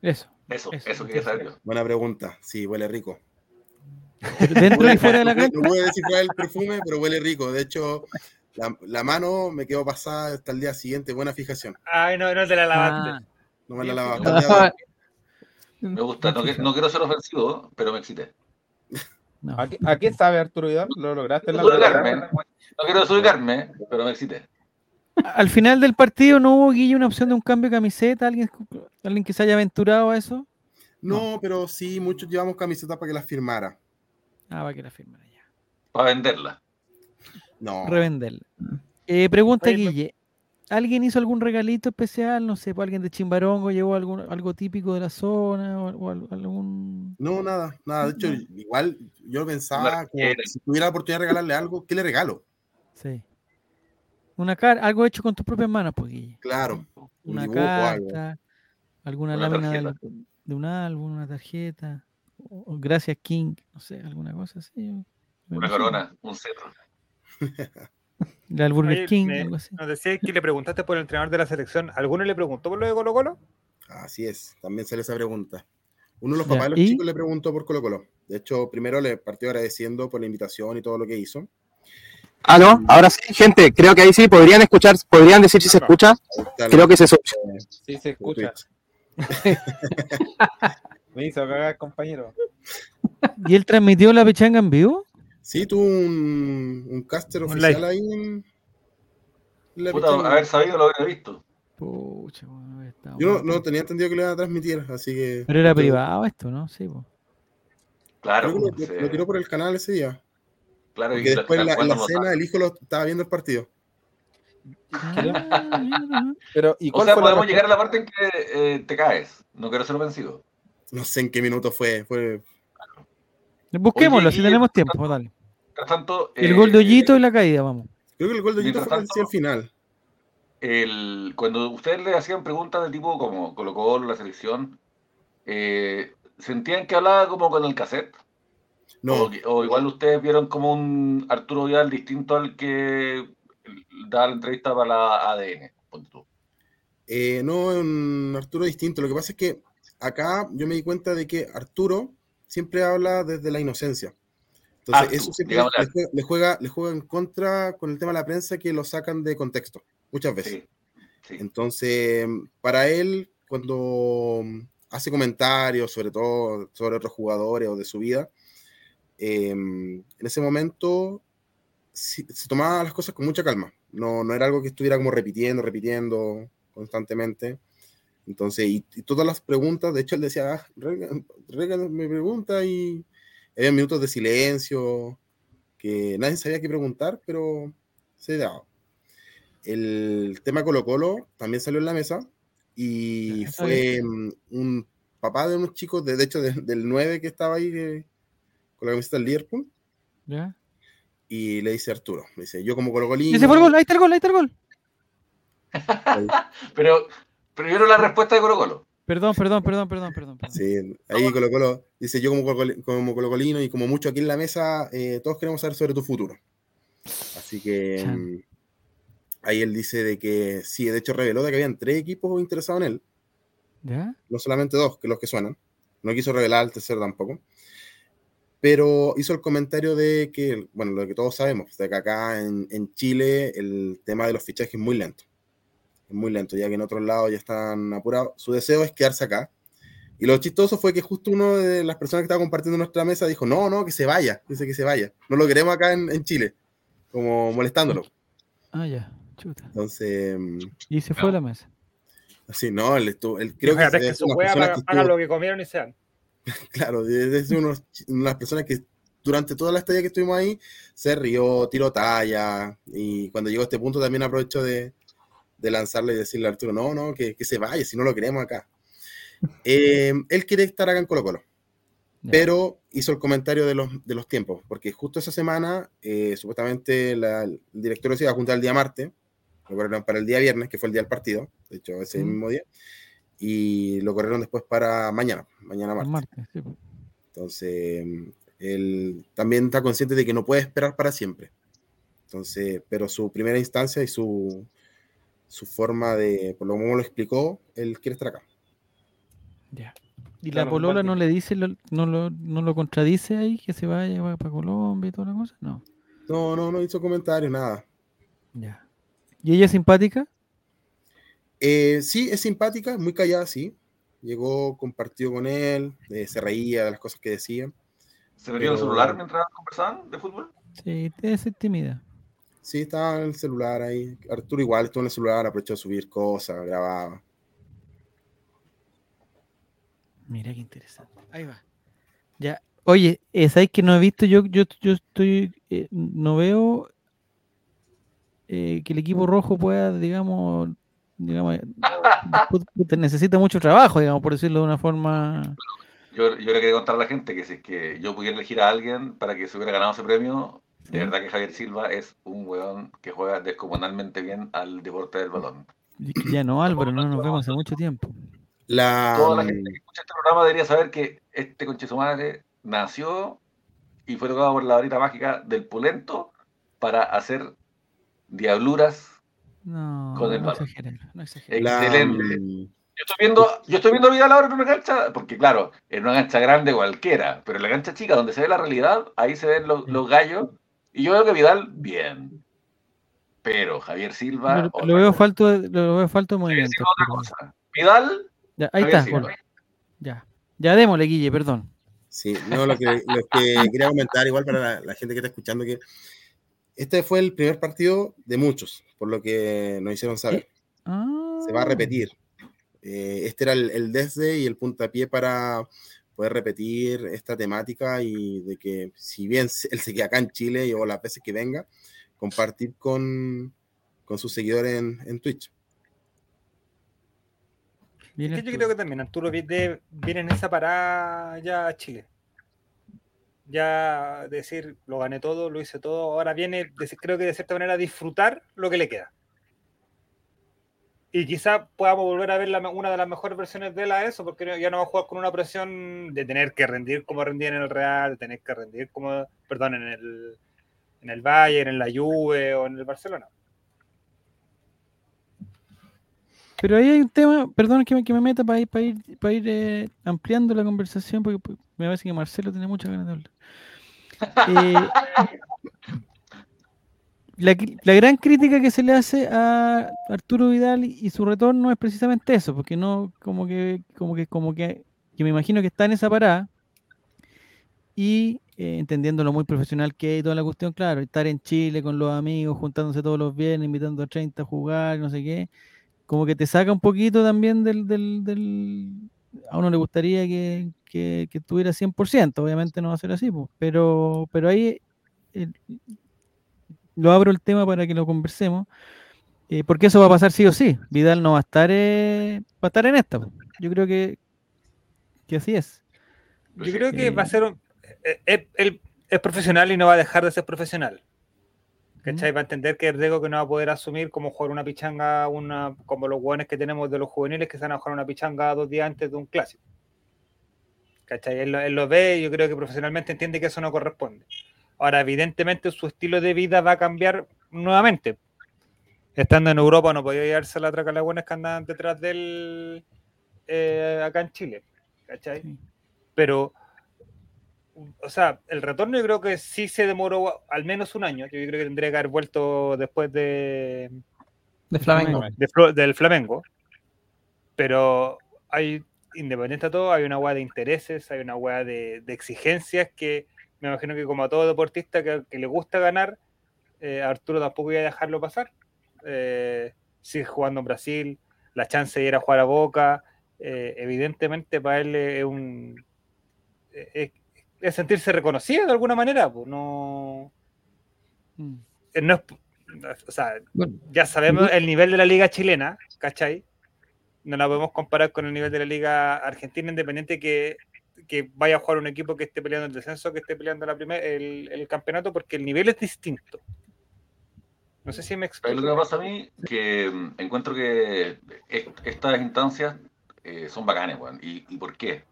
Eso. Eso, Eso, eso, yo. Buena pregunta. Sí, huele rico. Dentro y fuera de la No cancha. puedo decir cuál es el perfume, pero huele rico. De hecho, la, la mano me quedó pasada hasta el día siguiente. Buena fijación. Ay, no, no te la lavaste. Ah, No me la hoy. Me gusta, no, no quiero ser ofensivo, pero me excité. *laughs* no. ¿A qué, a qué sabe Arturo Vidal? ¿Lo lograste en la no quiero desubicarme, pero me excité. Al final del partido no hubo Guille una opción de un cambio de camiseta, alguien, alguien que se haya aventurado a eso. No, pero sí, muchos llevamos camisetas para que las firmara. Ah, va que la firmara ya. Para venderla. No. Revenderla. Eh, pregunta Oye, Guille. ¿Alguien hizo algún regalito especial? No sé, pues alguien de Chimbarongo llevó algún, algo típico de la zona o, o al- algún... No, nada, nada. De hecho, igual yo pensaba, ranchera. si tuviera la oportunidad de regalarle algo, ¿qué le regalo? Sí. Una carta, algo hecho con tus propias manos, pues Guille. Claro, un Una dibujo o algo. carta, alguna Una lámina tarjeta. de un álbum, una tarjeta, o, o gracias King, no sé, alguna cosa así. Una corona, un cetro. *laughs* La del Burger Oye, King, me- algo así. Nos decías que le preguntaste por el entrenador de la selección. ¿Alguno le preguntó por lo de Colo Colo? Así es, también sale esa pregunta. Uno de los papás de los ¿y? chicos le preguntó por Colo Colo. De hecho, primero le partió agradeciendo por la invitación y todo lo que hizo. Aló, ahora sí, gente, creo que ahí sí podrían escuchar, podrían decir si se escucha. Creo que se escucha. Sí, se escucha. *laughs* Me hizo cagar, compañero. ¿Y él transmitió la pechanga en vivo? Sí, tuvo un, un caster Un oficial ahí en la Puta, haber sabido lo hubiera visto. Pucha, bueno, está Yo no, tenía entendido que lo iban a transmitir, así que. Pero era privado esto, ¿no? Sí, po. Claro, lo, tiró por el canal ese día. claro, Porque y después la, la cena el hijo lo estaba viendo el partido. Ah. Pero, ¿y O sea, podemos llegar a la parte en que eh, te caes. No quiero ser ofensivo. No sé en qué minuto fue. fue Busquémoslo, Oye, si y- tenemos tiempo, dale. Tanto, El eh, gol de Hoyito y la caída, vamos. creo que el gol de Hoyito Mientras fue tanto- al final. el, cuando ustedes le hacían preguntas de tipo como Colo Colo, la selección, eh, ¿sentían que hablaba como con el cassette? No, O, igual ustedes vieron como un Arturo Vidal distinto al que da la entrevista para la ADN. ponte tú. eh, no es un Arturo distinto. Lo que pasa es que acá yo me di cuenta de que Arturo siempre habla desde la inocencia. Entonces, Artu, eso siempre le juega, le, juega, le juega en contra con el tema de la prensa que lo sacan de contexto, muchas veces. Sí, sí. Entonces, para él, cuando hace comentarios, sobre todo sobre otros jugadores o de su vida, eh, en ese momento se tomaba las cosas con mucha calma. No, no era algo que estuviera como repitiendo, repitiendo constantemente. Entonces, y, y todas las preguntas, de hecho, él decía, ah, Reagan, Reagan me pregunta y había minutos de silencio que nadie sabía qué preguntar, pero se daba. El tema Colo Colo también salió en la mesa y está fue mm, un papá de unos chicos, de, de hecho, de- del 9 que estaba ahí que- con la camiseta del Liverpool, ¿Ya? y le dice a Arturo, me dice, yo como Colo Ese fue el gol, ahí está el gol, ahí está el gol. *laughs* Pero primero la respuesta de Colo Colo. Perdón, perdón, perdón, perdón, perdón. perdón. Sí, ahí Colo Colo dice, yo como, Colo- como colocolino y como mucho aquí en la mesa, eh, todos queremos saber sobre tu futuro. Así que Chan. mm, ahí él dice de que sí, de hecho reveló de que habían tres equipos interesados en él, ¿Ya? no solamente dos, que los que suenan. No quiso revelar el tercero tampoco. Pero hizo el comentario de que, bueno, lo que todos sabemos, de que acá en, en Chile el tema de los fichajes es muy lento. Es muy lento, ya que en otros lados ya están apurados. Su deseo es quedarse acá. Y lo chistoso fue que justo uno de las personas que estaba compartiendo nuestra mesa dijo, no, no, que se vaya, dice que se vaya. No lo queremos acá en, en Chile, como molestándolo. Ah, ya, chuta. Entonces, mm, Y se fue a la mesa. así, no, él, estuvo, él creo que es que su hagan que lo que comieron y sean. *laughs* Claro, es unos- una de las personas que durante toda la estadía que estuvimos ahí se rió, tiró talla y cuando llegó a este punto también aprovechó de, de lanzarle y decirle a Arturo, no, no, que, que se vaya, si no lo queremos acá. *laughs* Eh, él quiere estar acá en Colo Colo, pero hizo el comentario de los, de los tiempos, porque justo esa semana eh, supuestamente la- el directorio se iba a juntar el día martes, lo corrieron para el día viernes, que fue el día del partido, de hecho ese Mm. mismo día, y lo corrieron después para mañana, mañana martes. martes, sí. Entonces, él también está consciente de que no puede esperar para siempre. Entonces, pero su primera instancia y su, su forma de, por lo como lo explicó, él quiere estar acá. Ya. ¿Y Claro, la polola no le dice, lo- no, lo, no lo contradice ahí, que se vaya para Colombia y toda la cosa? No. No, no, no hizo comentarios, nada. Ya. ¿Y ella es simpática? Eh, sí, es simpática, muy callada, sí. Llegó, compartió con él, eh, se reía de las cosas que decía. ¿Se en el celular mientras conversaban de fútbol? Sí, debe ser tímida. Sí, estaba en el celular ahí. Arturo igual estuvo en el celular, aprovechó de subir cosas, grababa. Mira qué interesante. Ahí va. Ya. Oye, eh, ¿sabes que no he visto? Yo, yo, yo estoy. eh, no veo eh, que el equipo rojo pueda, digamos. digamos necesita mucho trabajo, digamos, por decirlo de una forma. Yo, yo le quería contar a la gente que si es que yo pudiera elegir a alguien para que se hubiera ganado ese premio, de verdad que Javier Silva es un weón que juega descomunalmente bien al deporte del balón. Ya no, Álvaro, no nos vemos hace mucho tiempo. La, Toda la gente que escucha este programa debería saber que este conche su madre nació y fue tocado por la varita mágica del pulento para hacer diabluras. No, Con el no balón. exageren, no exageren. la- Excelente. Yo estoy viendo, yo estoy viendo a Vidal ahora en una cancha, porque claro, en una cancha grande cualquiera, pero en la cancha chica donde se ve la realidad, ahí se ven los, los gallos, y yo veo que Vidal, bien. Pero Javier Silva, Lo, veo falto, de- lo veo falto de movimiento. Silva, otra cosa. Vidal, Ya, ahí Javier está, Silva. bueno, ya. Ya démosle, Guille, perdón. Sí, no, lo que, lo que *laughs* quería comentar, igual para la, la gente que está escuchando, que este fue el primer partido de muchos, por lo que nos hicieron saber. Se va a Ah, repetir. Eh, este era el, el desde y el puntapié para poder repetir esta temática y de que si bien él se queda acá en Chile y o las veces que venga, compartir con, con sus seguidores en, en Twitch. bien Es que yo creo que también Arturo vi- de- viene en esa parada ya a Chile. Ya decir, lo gané todo, lo hice todo. Ahora viene, creo que de cierta manera, disfrutar lo que le queda. Y quizá podamos volver a ver la una de las mejores versiones de él a eso, porque ya no va a jugar con una presión de tener que rendir como rendía en el Real, de tener que rendir como, perdón, en el, en el Bayern, en la Juve o en el Barcelona. Pero ahí hay un tema, perdón que me, que me meta para ir, para ir, para ir eh, ampliando la conversación, porque me parece que Marcelo tiene muchas ganas de hablar. *laughs* Eh, la, gran crítica que se le hace a Arturo Vidal y, su retorno es precisamente eso, porque no, como que, como que, como que, que me imagino que está en esa parada y eh, entendiendo lo muy profesional que es y toda la cuestión, claro, estar en Chile con los amigos, juntándose todos los viernes, invitando a 30 a jugar, no sé qué, como que te saca un poquito también del... del, del- a uno le gustaría que, que, que estuviera 100%, obviamente no va a ser así, pues, pero, pero ahí eh, lo abro el tema para que lo conversemos, eh, porque eso va a pasar sí o sí. Vidal no va a estar, eh, va a estar en esta. Yo creo que, que así es. Yo creo que Eh, va a ser un- eh, él es profesional y no va a dejar de ser profesional. ¿Cachai? Va a entender que es riesgo que no va a poder asumir como jugar una pichanga, una, como los guanes que tenemos de los juveniles que se van a jugar una pichanga dos días antes de un clásico. ¿Cachai? Él, lo- él lo ve y yo creo que profesionalmente entiende que eso no corresponde. Ahora, evidentemente, su estilo de vida va a cambiar nuevamente. Estando en Europa no podía llevarse la traca buenas que andaban detrás de él eh, acá en Chile. ¿Cachai? Pero o sea, el retorno yo creo que sí se demoró al menos un año. Yo creo que tendría que haber vuelto después de, De Flamengo. de del Flamengo. Pero hay, independiente de todo, hay una hueá de intereses, hay una hueá de, de exigencias que me imagino que como a todo deportista que, que le gusta ganar, eh, a Arturo tampoco iba a dejarlo pasar. Eh, sigue jugando en Brasil, la chance de ir a jugar a Boca, eh, evidentemente para él es un... Es, es sentirse reconocido de alguna manera, pues no... Mm. eh, no es- o sea, Bueno, ya sabemos el nivel de la liga chilena, ¿cachai? No la podemos comparar con el nivel de la liga argentina, independiente que, que vaya a jugar un equipo que esté peleando el descenso, que esté peleando la primer, el, el campeonato, porque el nivel es distinto. No sé si me ¿Sabes lo que explico. pasa a mí? Que mm, encuentro que est- estas instancias eh, son bacanes, weón. ¿Y, ¿Y por qué?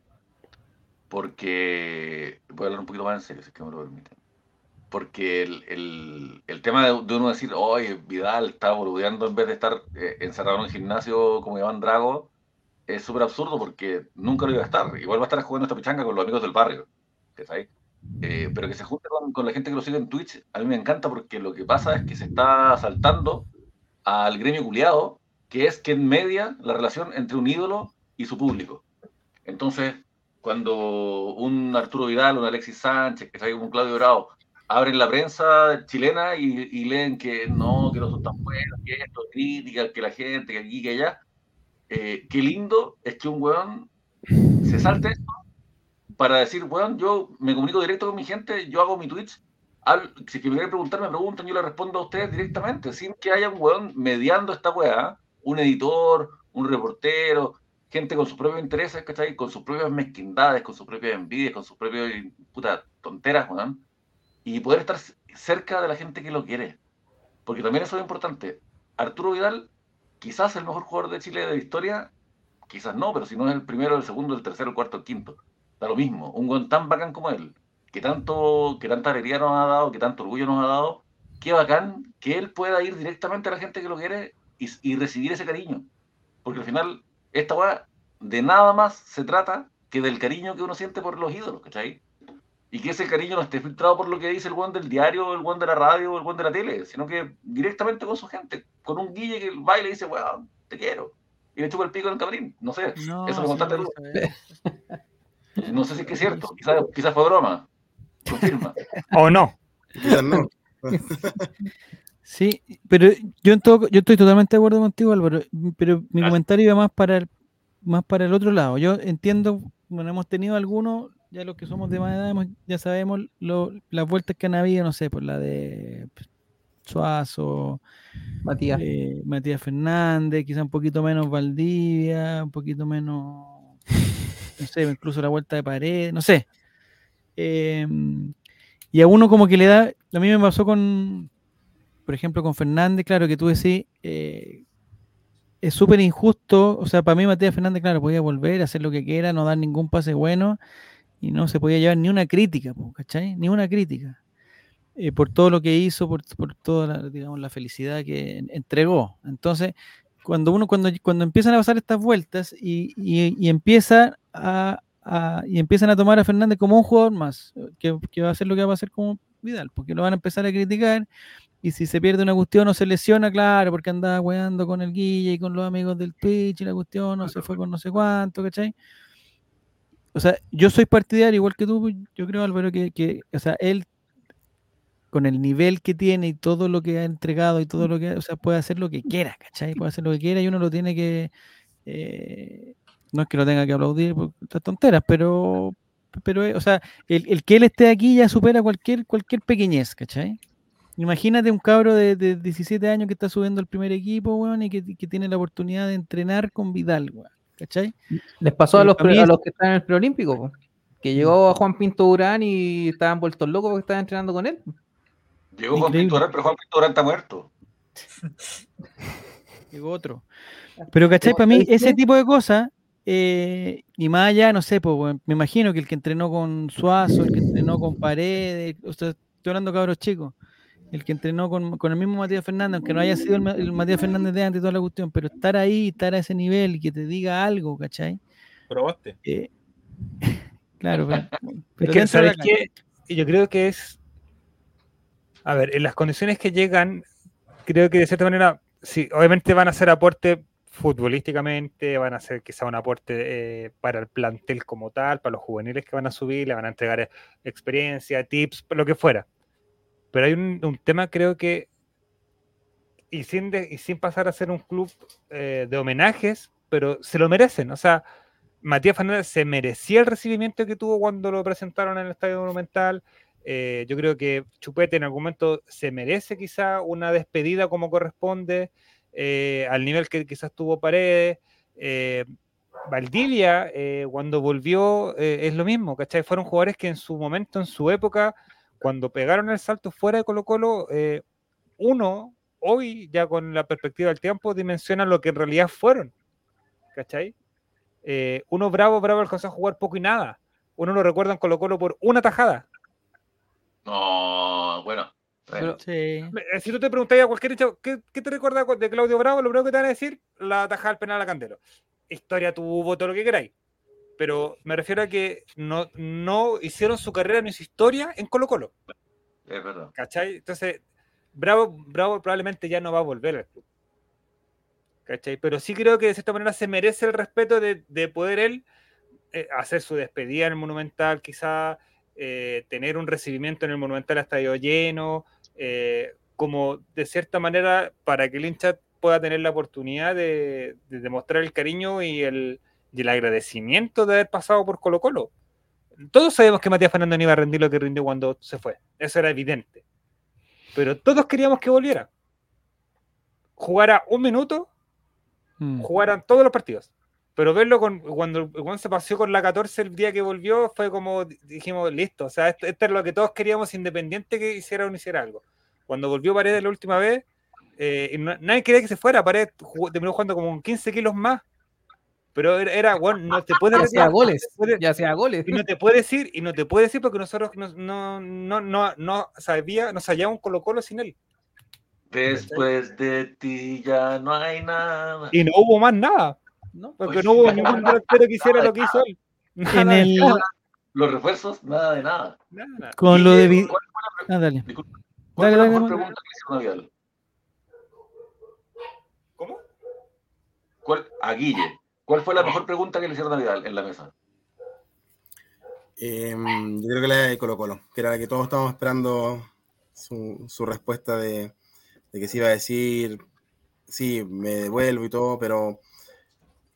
Porque. Voy a hablar un poquito más en serio, si es que me lo permiten. Porque el, el- el tema de, de uno decir, oye, Vidal está boludeando en vez de estar eh, encerrado en un gimnasio como Iván Drago, es súper absurdo porque nunca lo iba a estar. Igual va a estar jugando esta pichanga con los amigos del barrio. Eh, pero que se junte con, con la gente que lo sigue en Twitch, a mí me encanta porque lo que pasa es que se está saltando al gremio culiado, que es que media la relación entre un ídolo y su público. Entonces, cuando un Arturo Vidal, un Alexis Sánchez, que un Claudio Bravo, abren la prensa chilena y, y leen que no, que no son tan buenos, que esto, críticas, que la gente, que aquí, que allá, eh, qué lindo es que un weón se salte para decir, weón, yo me comunico directo con mi gente, yo hago mi Twitch, hablo- si me quieren preguntar, me preguntan, yo le respondo a ustedes directamente, sin que haya un weón mediando esta weá, un editor, un reportero, gente con sus propios intereses, ¿cachai? Con sus propias mezquindades, con sus propias envidias, con sus propias puta, tonteras, weón. Y poder estar cerca de la gente que lo quiere. Porque también eso es importante. Arturo Vidal, quizás el mejor jugador de Chile de la historia, quizás no, pero si no es el primero, el segundo, el tercero, el cuarto, el quinto. Da lo mismo. Un weón tan bacán como él, que tanto, que tanta alegría nos ha dado, que tanto orgullo nos ha dado, qué bacán que él pueda ir directamente a la gente que lo quiere y, y recibir ese cariño. Porque al final, esta weá de nada más se trata que del cariño que uno siente por los ídolos, ¿cachai? Y que ese cariño no esté filtrado por lo que dice el buen del diario, el buen de la radio, el buen de la tele, sino que directamente con su gente, con un guille que va y le dice, weón, te quiero. Y le chupa el pico en el cabrín, no sé. No, eso me contaste no tú. lo *laughs* sabía. No sé si es que es cierto, quizás quizás fue broma. Confirma. *laughs* O no. Quizás no. *laughs* Sí, pero yo en todo, yo estoy totalmente de acuerdo contigo, Álvaro, pero mi comentario iba más para el, más para el otro lado. Yo entiendo, bueno, hemos tenido algunos, ya los que somos de más edad, ya sabemos lo- las vueltas que han habido, no sé, por la de Suazo, Matías. eh, Matías Fernández, quizá un poquito menos Valdivia, un poquito menos, no sé, incluso la vuelta de pared, no sé. Em, y a uno como que le da, a mí me pasó con, por ejemplo, con Fernández, claro, que tú decís, eh, es súper injusto, o sea, para mí Matías Fernández, claro, podía volver, hacer lo que quiera, no dar ningún pase bueno, y no se podía llevar ni una crítica, ¿cachai? Ni una crítica. eh, por todo lo que hizo, por, por toda la, digamos, la felicidad que en- entregó. Entonces, cuando uno, cuando, cuando empiezan a pasar estas vueltas y, y- y empieza a, a- y empiezan a tomar a Fernández como un jugador más, que, que va a hacer lo que va a hacer como Vidal, porque lo van a empezar a criticar, y si se pierde una cuestión o se lesiona, claro, porque andaba weando con el Guille y con los amigos del Twitch y la cuestión, no se fue con no sé cuánto, ¿cachai? O sea, yo soy partidario, igual que tú, yo creo, Álvaro, que, que o sea, él con el nivel que tiene y todo lo que ha entregado y todo lo que, o sea, puede hacer lo que quiera, ¿cachai? Puede hacer lo que quiera y uno lo tiene que, eh, no es que lo tenga que aplaudir por estas tonteras, pero, pero, eh, o sea, el, el que él esté aquí ya supera cualquier, cualquier pequeñez, ¿cachai? Imagínate un cabro de, de 17 años que está subiendo al primer equipo, weón, y que, que tiene la oportunidad de entrenar con Vidal, weón, ¿cachai? Les pasó a los, a los que están en el preolímpico, que llegó a Juan Pinto Durán y estaban vueltos locos porque estaban entrenando con él. Llegó Juan Increíble. Pinto Durán, pero Juan Pinto Durán está muerto. *laughs* Llegó otro. Pero, ¿cachai? Para mí, ese tipo de cosas, eh, y más allá, no sé, pues, me imagino que el que entrenó con Suazo, el que entrenó con Paredes, o sea, estoy hablando de cabros chicos, el que entrenó con, con el mismo Matías Fernández, aunque no haya sido el, Ma- el Matías Fernández de antes toda la cuestión, pero estar ahí, estar a ese nivel y que te diga algo, ¿cachai? Probaste. Eh, *laughs* claro, pero, *laughs* pero Es que, dentro de la ¿sabes qué? Yo creo que es. A ver, en las condiciones que llegan, creo que de cierta manera, sí, obviamente van a ser aporte futbolísticamente, van a ser quizá un aporte eh, para el plantel como tal, para los juveniles que van a subir, le van a entregar eh, experiencia, tips, lo que fuera. Pero hay un, tema, creo que, y sin, de- y sin pasar a ser un club eh, de homenajes, pero se lo merecen. O sea, Matías Fernández se merecía el recibimiento que tuvo cuando lo presentaron en el Estadio Monumental. Eh, yo creo que Chupete en algún momento se merece quizá una despedida como corresponde, eh, al nivel que quizás tuvo Paredes. Eh, Valdivia, cuando volvió, es lo mismo, ¿cachai? Fueron jugadores que en su momento, en su época, cuando pegaron el salto fuera de Colo Colo, eh, uno, hoy ya con la perspectiva del tiempo, dimensiona lo que en realidad fueron, ¿cachai? Eh, uno bravo, bravo alcanzó a jugar poco y nada. Uno lo recuerda en Colo Colo por una tajada. No, bueno. bueno. Sí. Eh, Si tú te preguntas a cualquier hecho, ¿qué, qué te recuerda de Claudio Bravo? Lo primero que te van a decir, la tajada al penal a Candelo. Historia tuvo todo lo que queráis. Pero me refiero a que no, no hicieron su carrera ni su historia en Colo Colo. Es verdad. ¿Cachai? Entonces, Bravo, Bravo probablemente ya no va a volver al club. ¿Cachai? Pero sí creo que de cierta manera se merece el respeto de, de poder él eh, hacer su despedida en el Monumental, quizá eh, tener un recibimiento en el Monumental a estadio lleno, eh, como de cierta manera para que el hincha pueda tener la oportunidad de, de demostrar el cariño y el, y el agradecimiento de haber pasado por Colo Colo. Todos sabemos que Matías Fernández no iba a rendir lo que rindió cuando se fue. Eso era evidente. Pero todos queríamos que volviera. Jugara un minuto, Mm. jugaran todos los partidos. Pero verlo con, cuando Juan se paseó con la 14 el día que volvió, fue como dijimos, listo. O sea, esto, esto es lo que todos queríamos, independiente que hiciera o no hiciera algo. Cuando volvió Paredes la última vez, eh, nadie quería que se fuera. Paredes jugó- terminó jugando como con 15 kilos más. Pero era, era, weón, no te puedes Ya retirar, goles. no te puedes- Ya hacía goles. y no te puedes decir, y no te puedes decir porque nosotros no, no, no, no, no sabía, no sabíamos un Colo Colo sin él. Después de ti ya no hay nada. Y no hubo más nada, ¿no? porque no hubo ningún delantero que hiciera lo que hizo él. En el, Los refuerzos, nada de nada. nada, nada. con lo de... vi- ¿Cuál, Ah, dale. cuál Dale, fue la dale, mejor dale. pregunta que le hicieron a Vidal? ¿Cómo? ¿Cuál, a Guille. ¿Cuál fue la mejor pregunta que le hicieron a Vidal en la mesa? Em, yo creo que la de Colo Colo, que era la que todos estábamos esperando su, su respuesta de, de que se iba a decir, sí, me devuelvo y todo, pero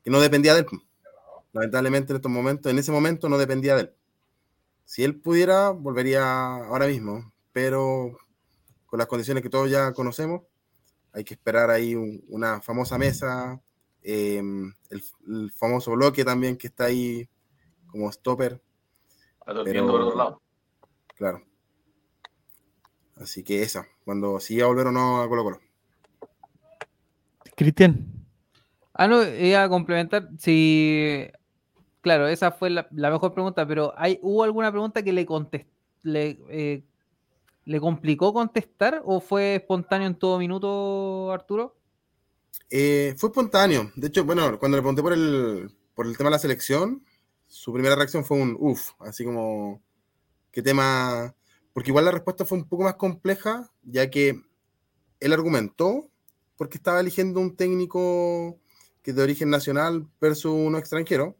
que no dependía de él. Lamentablemente en estos momentos, en ese momento no dependía de él. Si él pudiera, volvería ahora mismo, pero con las condiciones que todos ya conocemos, hay que esperar ahí un- una famosa mesa, em, el, el famoso bloque también que está ahí como stopper. Adormiendo por otro lado. Claro. Así que esa, cuando si iba a volver o no a Colo Colo. Cristian. Ah, no, iba a complementar. Si. Claro, esa fue la, la mejor pregunta, pero ¿hay, ¿hubo alguna pregunta que le contest- le, eh, le complicó contestar o fue espontáneo en todo minuto, Arturo? Eh, fue espontáneo. De hecho, bueno, cuando le pregunté por el, por el tema de la selección, su primera reacción fue un uff, así como, ¿qué tema? Porque igual la respuesta fue un poco más compleja, ya que él argumentó porque estaba eligiendo un técnico que de origen nacional versus uno extranjero.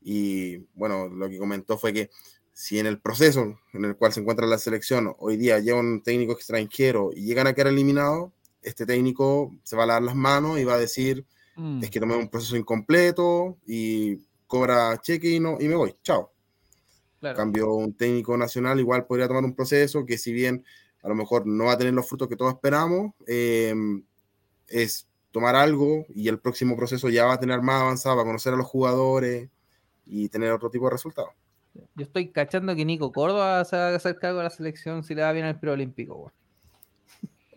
Y bueno, lo que comentó fue que si en el proceso en el cual se encuentra la selección hoy día lleva un técnico extranjero y llegan a quedar eliminados, este técnico se va a lavar las manos y va a decir, Mm. es que tomé un proceso incompleto y cobra cheque y, no, y me voy, chao. Claro. cambio, un técnico nacional igual podría tomar un proceso que si bien a lo mejor no va a tener los frutos que todos esperamos, eh, es tomar algo y el próximo proceso ya va a tener más avanzado, va a conocer a los jugadores y tener otro tipo de resultados. Yo estoy cachando que Nico Córdoba se va a hacer cargo de la selección si le va bien al preolímpico.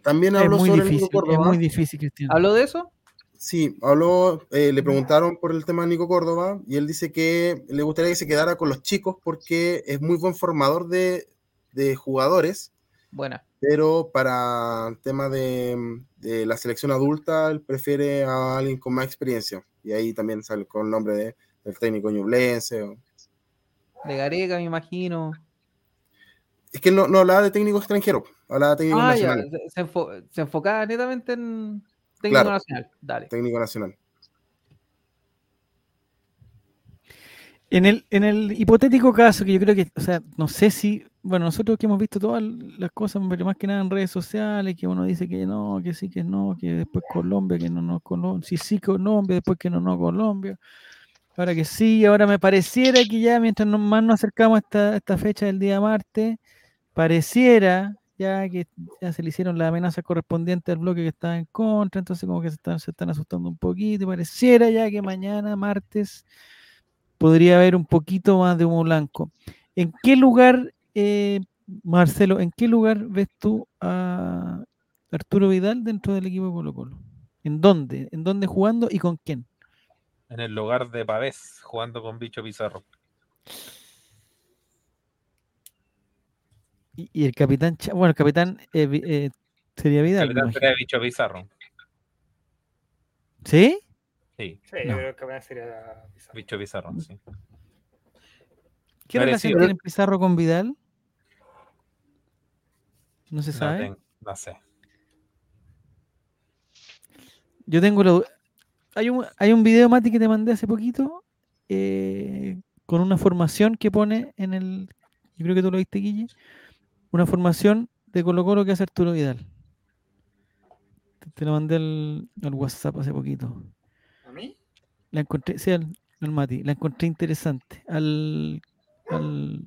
También Es habló muy sobre el difícil, Nico es Córdoba. muy difícil, Cristian. ¿Habló de eso? Sí, habló, eh, le preguntaron por el tema de Nico Córdoba y él dice que le gustaría que se quedara con los chicos porque es muy buen formador de, de jugadores, Buena. pero para el tema de, de la selección adulta, él prefiere a alguien con más experiencia. Y ahí también sale con el nombre de, del técnico ñublense. o- De Gareca, me imagino. Es que no, no hablaba de técnico extranjero, hablaba de técnico Ah, nacional. Se, se enfo- se enfocaba netamente en técnico Claro. nacional. Dale. Técnico nacional. En el, en el hipotético caso, que yo creo que, o sea, no sé si, bueno, nosotros que hemos visto todas las cosas, pero más que nada en redes sociales, que uno dice que no, que sí, que no, que después Colombia, que no, no, Colombia, sí, sí, Colombia, después que no, no, Colombia, ahora que sí, ahora me pareciera que ya mientras más nos acercamos a esta, a esta fecha del día martes, pareciera ya que ya se le hicieron las amenazas correspondientes al bloque que estaba en contra, entonces como que se están, se están asustando un poquito, pareciera ya que mañana, martes, podría haber un poquito más de humo blanco. ¿En qué lugar, eh, Marcelo, en qué lugar ves tú a Arturo Vidal dentro del equipo de Colo Colo? ¿En dónde? ¿En dónde jugando y con quién? En el lugar de Pavés, jugando con Bicho Pizarro. Y, y el capitán, bueno, el capitán eh, eh, sería Vidal, me Capitán sería Bicho Pizarro. ¿Sí? Sí, Sí, No. yo creo que capaz sería Pizarro. Bicho Pizarro, sí. ¿Qué Parecido. relación tiene Pizarro con Vidal? No se No, sabe. ten- no sé. Yo tengo la du- hay un, hay un video, Mati, que te mandé hace poquito eh, con una formación que pone en el. Yo creo que tú lo viste, Guille. Una formación de Colo Colo que hace Arturo Vidal. Te, te lo mandé al, al WhatsApp hace poquito. ¿A mí? La encontré, sí, al, al Mati, la encontré interesante. Al, al,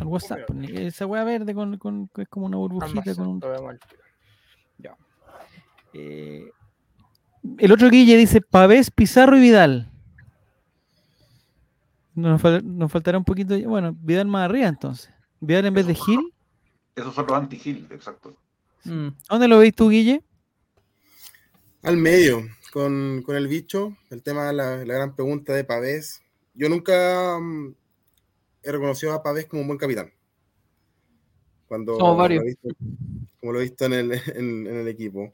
al WhatsApp. Esa hueá verde con, con- que es como una burbujita con un. Eh, el otro Guille dice Pavés, Pizarro y Vidal. Nos, fal- nos faltará un poquito. de- Bueno, Vidal más arriba entonces. Vidal en vez de Gil. Esos son los anti-Gil, exacto. Mm. ¿A ¿Dónde lo veis tú, Guille? Al medio, con, con el bicho, el tema de la, la gran pregunta de Pavés. Yo nunca mm, he reconocido a Pavés como un buen capitán. Cuando, Somos varios. Lo he visto, como lo he visto en el, *laughs* en- en el equipo.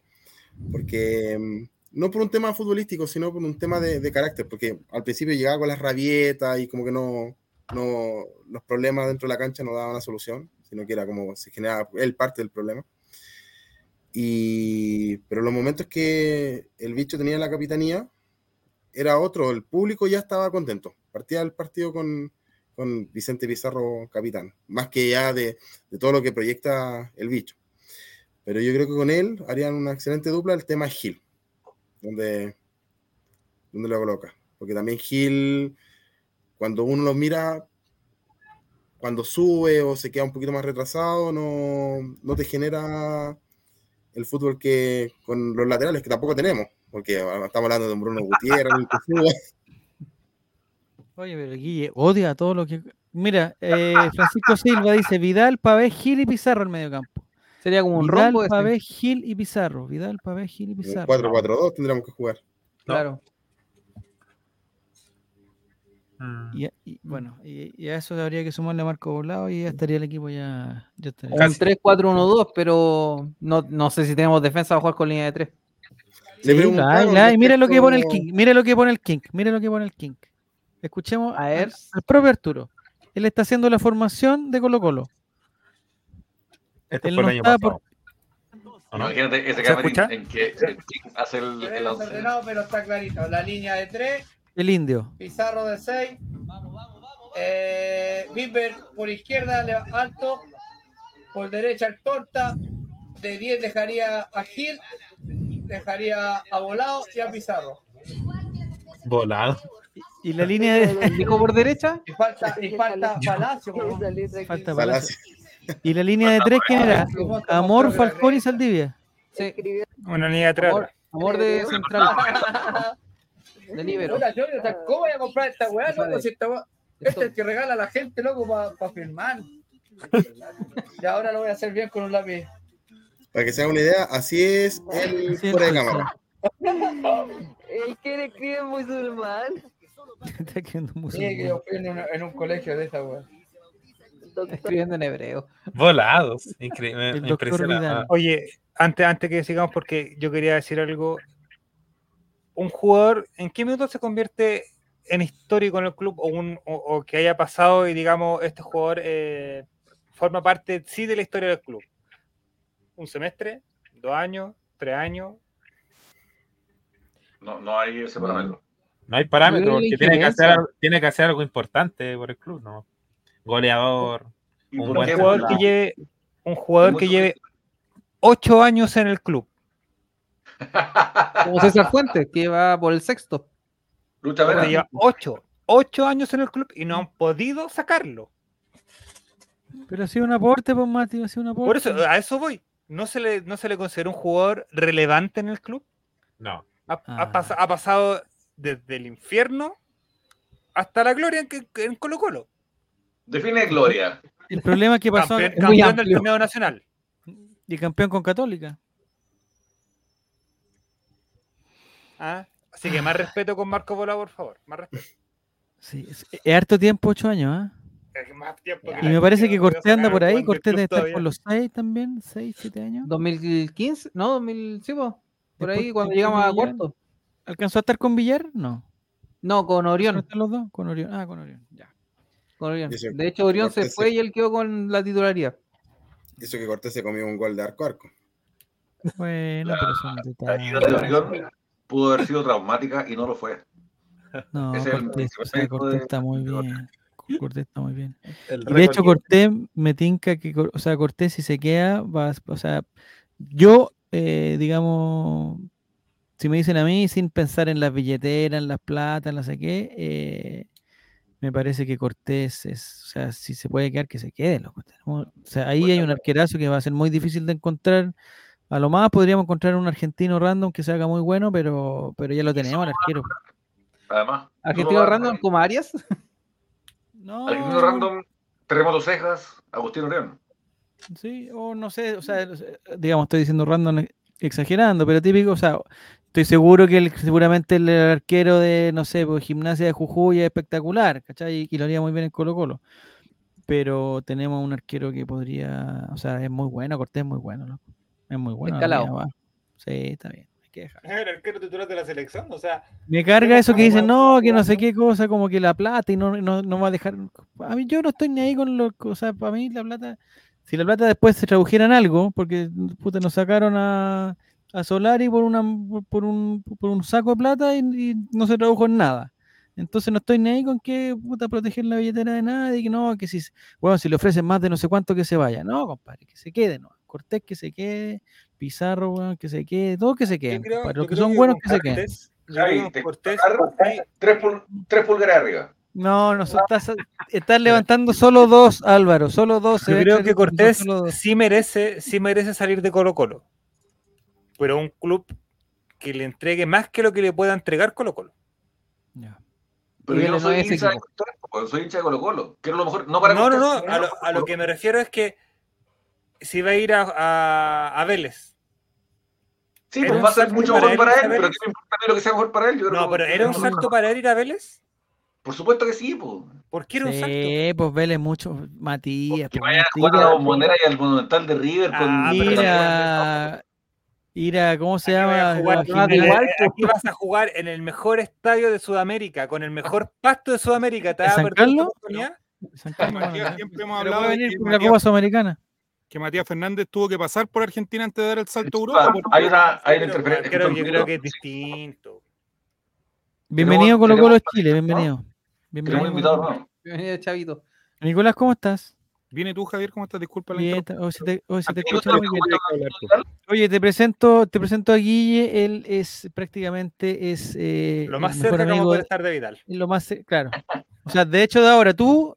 Porque mm, no por un tema futbolístico, sino por un tema de, de carácter. Porque al principio llegaba con las rabietas y como que no, no los problemas dentro de la cancha no daban una solución, sino que era como se generaba él parte del problema. Y, pero los momentos que el bicho tenía la capitanía era otro, el público ya estaba contento. Partía el partido con, con Vicente Pizarro capitán, más que ya de, de todo lo que proyecta el bicho. Pero yo creo que con él harían una excelente dupla. El tema Gil, donde, donde lo coloca. Porque también Gil, cuando uno lo mira, cuando sube o se queda un poquito más retrasado, no, no te genera el fútbol que con los laterales, que tampoco tenemos. Porque estamos hablando de un Bruno Gutiérrez. Oye, pero Guille odia todo lo que. Mira, eh, Francisco Silva dice: Vidal, Pavés, Gil y Pizarro en medio campo. Sería como un Vidal, rombo ese. Pavés, Gil y Pizarro. Vidal, Pavés, Gil y Pizarro. 4-4-2 tendríamos que jugar. Claro. Mm. Y, y, bueno, y, y a eso habría que sumarle a Marco Volado y ya estaría el equipo ya. ya estaría. Un 3-4-1-2, pero no, no sé si tenemos defensa para jugar con línea de 3. Le Sí. Mira lo que pone el King, mira lo que pone el King, mira lo que pone el King. Escuchemos A ver. al, propio Arturo. Él está haciendo la formación de Colo Colo. Este Él fue no el año está pasado. ¿O no? Imagínate ese ¿Se camarín en que el King hace el, el Pero once. ordenado, pero está clarito. La línea de 3, El indio. Pizarro de 6. Eh, Bimber por izquierda, alto. Por derecha, el torta. De 10 dejaría a Gil. Dejaría a Volado y a Pizarro. Volado. Y la línea de. *laughs* Dijo por derecha, Y falta, y falta *laughs* Palacio. Falta Palacio. Palacio. Y la línea de tres, ¿quién era? Amor, Falcón y Saldivia. sí, Una línea de tres. amor, amor de *laughs* central. De libero. Puta, yo, o sea, ¿Cómo voy a comprar esta weá, loco? de- Si esta weá- Este es el que regala a la gente, loco, para firmar. Y ahora lo voy a hacer bien con un lápiz. Para que se haga una idea, así es el Sí, fuera de cámara. El que le escribe musulmán. *laughs* Está quedando muy Sí, que yo fui en un, en un colegio de esa weá. Escribiendo en hebreo. Volados. Increíble. Ah, Oye, antes, antes que sigamos, porque yo quería decir algo. Un jugador, ¿en qué minuto se convierte en histórico en el club o, un, o, o que haya pasado y digamos, este jugador eh, forma parte sí de la historia del club? ¿Un semestre? ¿Dos años? ¿Tres años? No, no hay ese parámetro. No hay parámetro, porque tiene que, hacer, tiene que hacer algo importante por el club, ¿no? Goleador. ¿Y Un jugador que lleve, un jugador que lleve ocho años en el club. Como César Fuentes, que va por el sexto. Lucha Vera. lleva ocho, ocho años en el club y no han podido sacarlo. Pero ha sido un aporte, pues Mati, ha sido un aporte. Por eso, a eso voy. ¿No se le, no se le considera un jugador relevante en el club? No. Ha, ha Ah. pas- ha pasado desde el infierno hasta la gloria en, en Colo Colo. Define gloria. El problema es que pasó Campeón, muy campeón del torneo nacional. y campeón con Católica. ¿Ah? Así que más respeto con Marco Bola, por favor. Más respeto. Sí, es, es harto tiempo, ocho años, ¿ah? Es más tiempo Y me parece que Cortés anda por ahí, Cortés debe estar por los seis también, seis, siete años. 2015, no, 2000, sí, po. por ahí cuando llegamos a cuarto. ¿Alcanzó a estar con Villar? No. No, con ¿No Orión. están los dos? Con Orión. Ah, con Orión. Ya. Con Orión. De hecho, Orión se fue se- y él quedó con la titularidad. Eso que Cortés se comió un gol de arco arco. Bueno, pero son *laughs* La detalles. Pudo haber sido traumática y no lo fue. *laughs* No, Ese es el Cortés, o sea, mérito Cortés de- está muy de Cortés. bien. Cortés está muy bien. Y de hecho, Cortés me tinca que, o sea, Cortés si se queda, va, a- o sea, yo, eh, digamos, si me dicen a mí, sin pensar en las billeteras, en las plata, en no sé qué, eh, me parece que Cortés es, o sea, si se puede quedar, que se quede, loco. O sea, ahí hay un arquerazo que va a ser muy difícil de encontrar. A lo más podríamos encontrar un argentino random que se haga muy bueno, pero, pero ya lo tenemos al arquero. Además, Argentino random como Arias. No, Argentino random, Terremoto Cejas, Agustín Orión. Sí, o no sé, o sea, digamos, estoy diciendo random exagerando, pero típico, o sea, estoy seguro que el- seguramente el arquero de, no sé, pues, gimnasia de Jujuy es espectacular, ¿cachai? Y, y lo haría muy bien en Colo Colo. Pero tenemos un arquero que podría, o sea, es muy bueno, Cortés es muy bueno, ¿no? Es muy bueno. Escalado. la mía. Sí, está bien. Hay que dejar. El arquero titular de la selección, o sea, Me carga eso que dicen, no, que no sé qué cosa, como que la plata y no, no, no va a dejar. A mí yo no estoy ni ahí con lo o sea, para mí la plata, si la plata después se tradujera en algo, porque puta, nos sacaron a, a Solari por una por un, por un saco de plata y, y no se tradujo en nada. Entonces no estoy ni ahí con que puta proteger la billetera de nadie, que no, que si bueno, si le ofrecen más de no sé cuánto que se vaya. No, compadre, que se quede, no. Cortés que se quede, Pizarro, que se quede, todo que se compadre. yo Los que son que buenos que se queden. Cortés, Javi, te- Cortés, sí, Tres, pul- tres pulgares arriba. No, no, so- estás, estás levantando solo dos, Álvaro, solo dos. Yo creo que Cortés sí merece, sí merece salir de Colo Colo. Pero un club que le entregue más que lo que le pueda entregar Colo Colo. Ya. Pero yo no soy hincha de. Cortés, po, soy hincha de Colo Colo. Quiero lo mejor, no para No, no, no. Cortés, A lo, a lo que me refiero es que si va a ir a, a, a Vélez. Sí, pues va a ser mucho para mejor él para él, pero Vélez. ¿qué me importa a mí lo que sea mejor para él? Yo creo No, que- pero ¿era un que- salto para él ir a Vélez? Por supuesto que sí, pues. ¿Por qué era un salto? Sí, pues vele mucho, Matías. Que pues, vaya a jugar a la bombonera y al monumental de River con. Ah, ir no a, ir a, ¿cómo se Aquí vas a llama? jugar- A aquí- vas a jugar en el mejor estadio de Sudamérica, con el mejor pasto de Sudamérica. ¿Te ¿En vas a perder Carlos? oportunidad? San Carlos, Matías, siempre hemos hablado de venir que por la Matías- Copa Sudamericana. Que Matías Fernández tuvo que pasar por Argentina antes de dar el salto a Europa. hay una, hay una interferencia. creo, yo que es distinto. Bienvenido Colo Colo Chile, bienvenido. Bienvenido. invitado. Bienvenido, Chavito. Nicolás, ¿cómo estás? Viene tú, Javier, ¿cómo estás? Disculpa la Bien, hoy se te, hoy se te muy bien. Oye, te presento, te presento a Guille, él es prácticamente es eh, Lo más cerca que vamos a amigo poder de- estar de Vidal. lo más claro. O sea, de hecho de ahora tú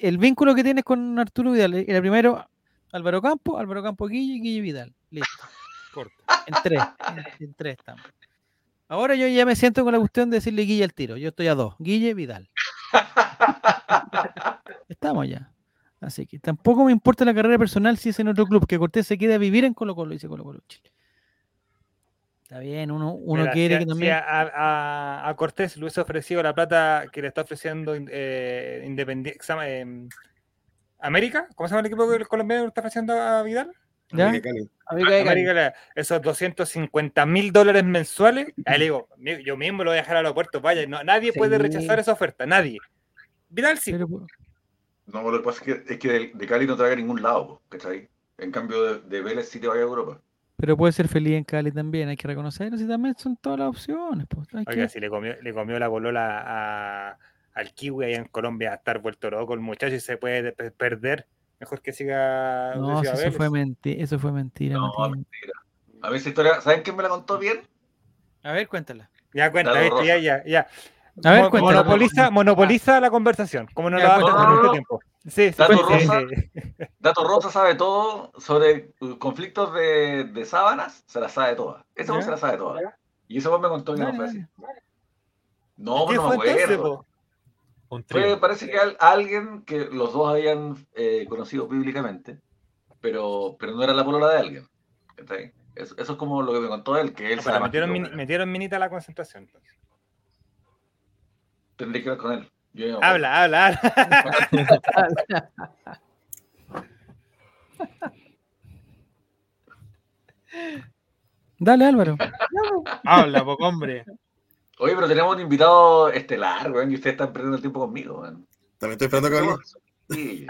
el vínculo que tienes con Arturo Vidal era primero Álvaro Campo, Álvaro Campo Guille y Guille Vidal. Listo. Corto. En tres, en, en tres estamos. Ahora yo ya me siento con la cuestión de decirle Guille al tiro. Yo estoy a dos. Guille Vidal. Estamos ya. Así que tampoco me importa la carrera personal si es en otro club, que Cortés se quede a vivir en Colo Colo, dice Colo Colo Chile. Está bien, uno, uno Mira, quiere si a- que si también. a, a- a Cortés le hubiese ofrecido la plata que le está ofreciendo eh, Independiente. ¿América? ¿Cómo se llama el equipo que el colombiano está ofreciendo a Vidal? ¿Ya? América. América, le- esos 250 mil dólares mensuales. Ahí le digo, "Mi- yo mismo lo voy a dejar al aeropuerto. Vaya, no- nadie puede rechazar esa oferta, nadie. Vidal sí. Pero, No, lo que pasa es que, es que de, de Cali no te va a ningún lado, ¿cachai? En cambio, de, de Vélez sí te vaya a Europa. pero puede ser feliz en Cali también, hay que reconocerlo. Si también son todas las opciones. Pues, hay Oiga, que- si le comió, le comió la bolola a- al kiwi allá en Colombia a estar vuelto loco el muchacho y se puede pe- perder. Mejor que siga. No, si eso fue mentira. Eso fue mentira. No, Matías. mentira. A ver esa historia, ¿saben quién me la contó bien? A ver, cuéntala. Ya ¿viste? ya, ya, ya. A ver, cuéntala. monopoliza, monopoliza la conversación, como no Ya, la va a cuéntala. no, mucho no. tiempo. Sí, sí, Dato sí, rosa. sí. Dato Rosa sabe todo sobre conflictos de, de sábanas, se las sabe Ya. hombre se las sabe todas. Y hombre me contó que no Dale, fue así. No, ¿Qué pero no me acuerdo. Un trío. parece que al- alguien que los dos habían eh, conocido públicamente, pero, pero no era la polola de alguien. Eso, eso es como lo que me contó él, que él No, que metieron, minita a la concentración. entonces. Tendré que ver con él. Yo. Habla, habla, habla. Dale, Álvaro. Habla, poco hombre. Oye, pero tenemos un invitado estelar, weón, y ustedes están perdiendo el tiempo conmigo, weón. También estoy esperando *laughs* que hable. Sí.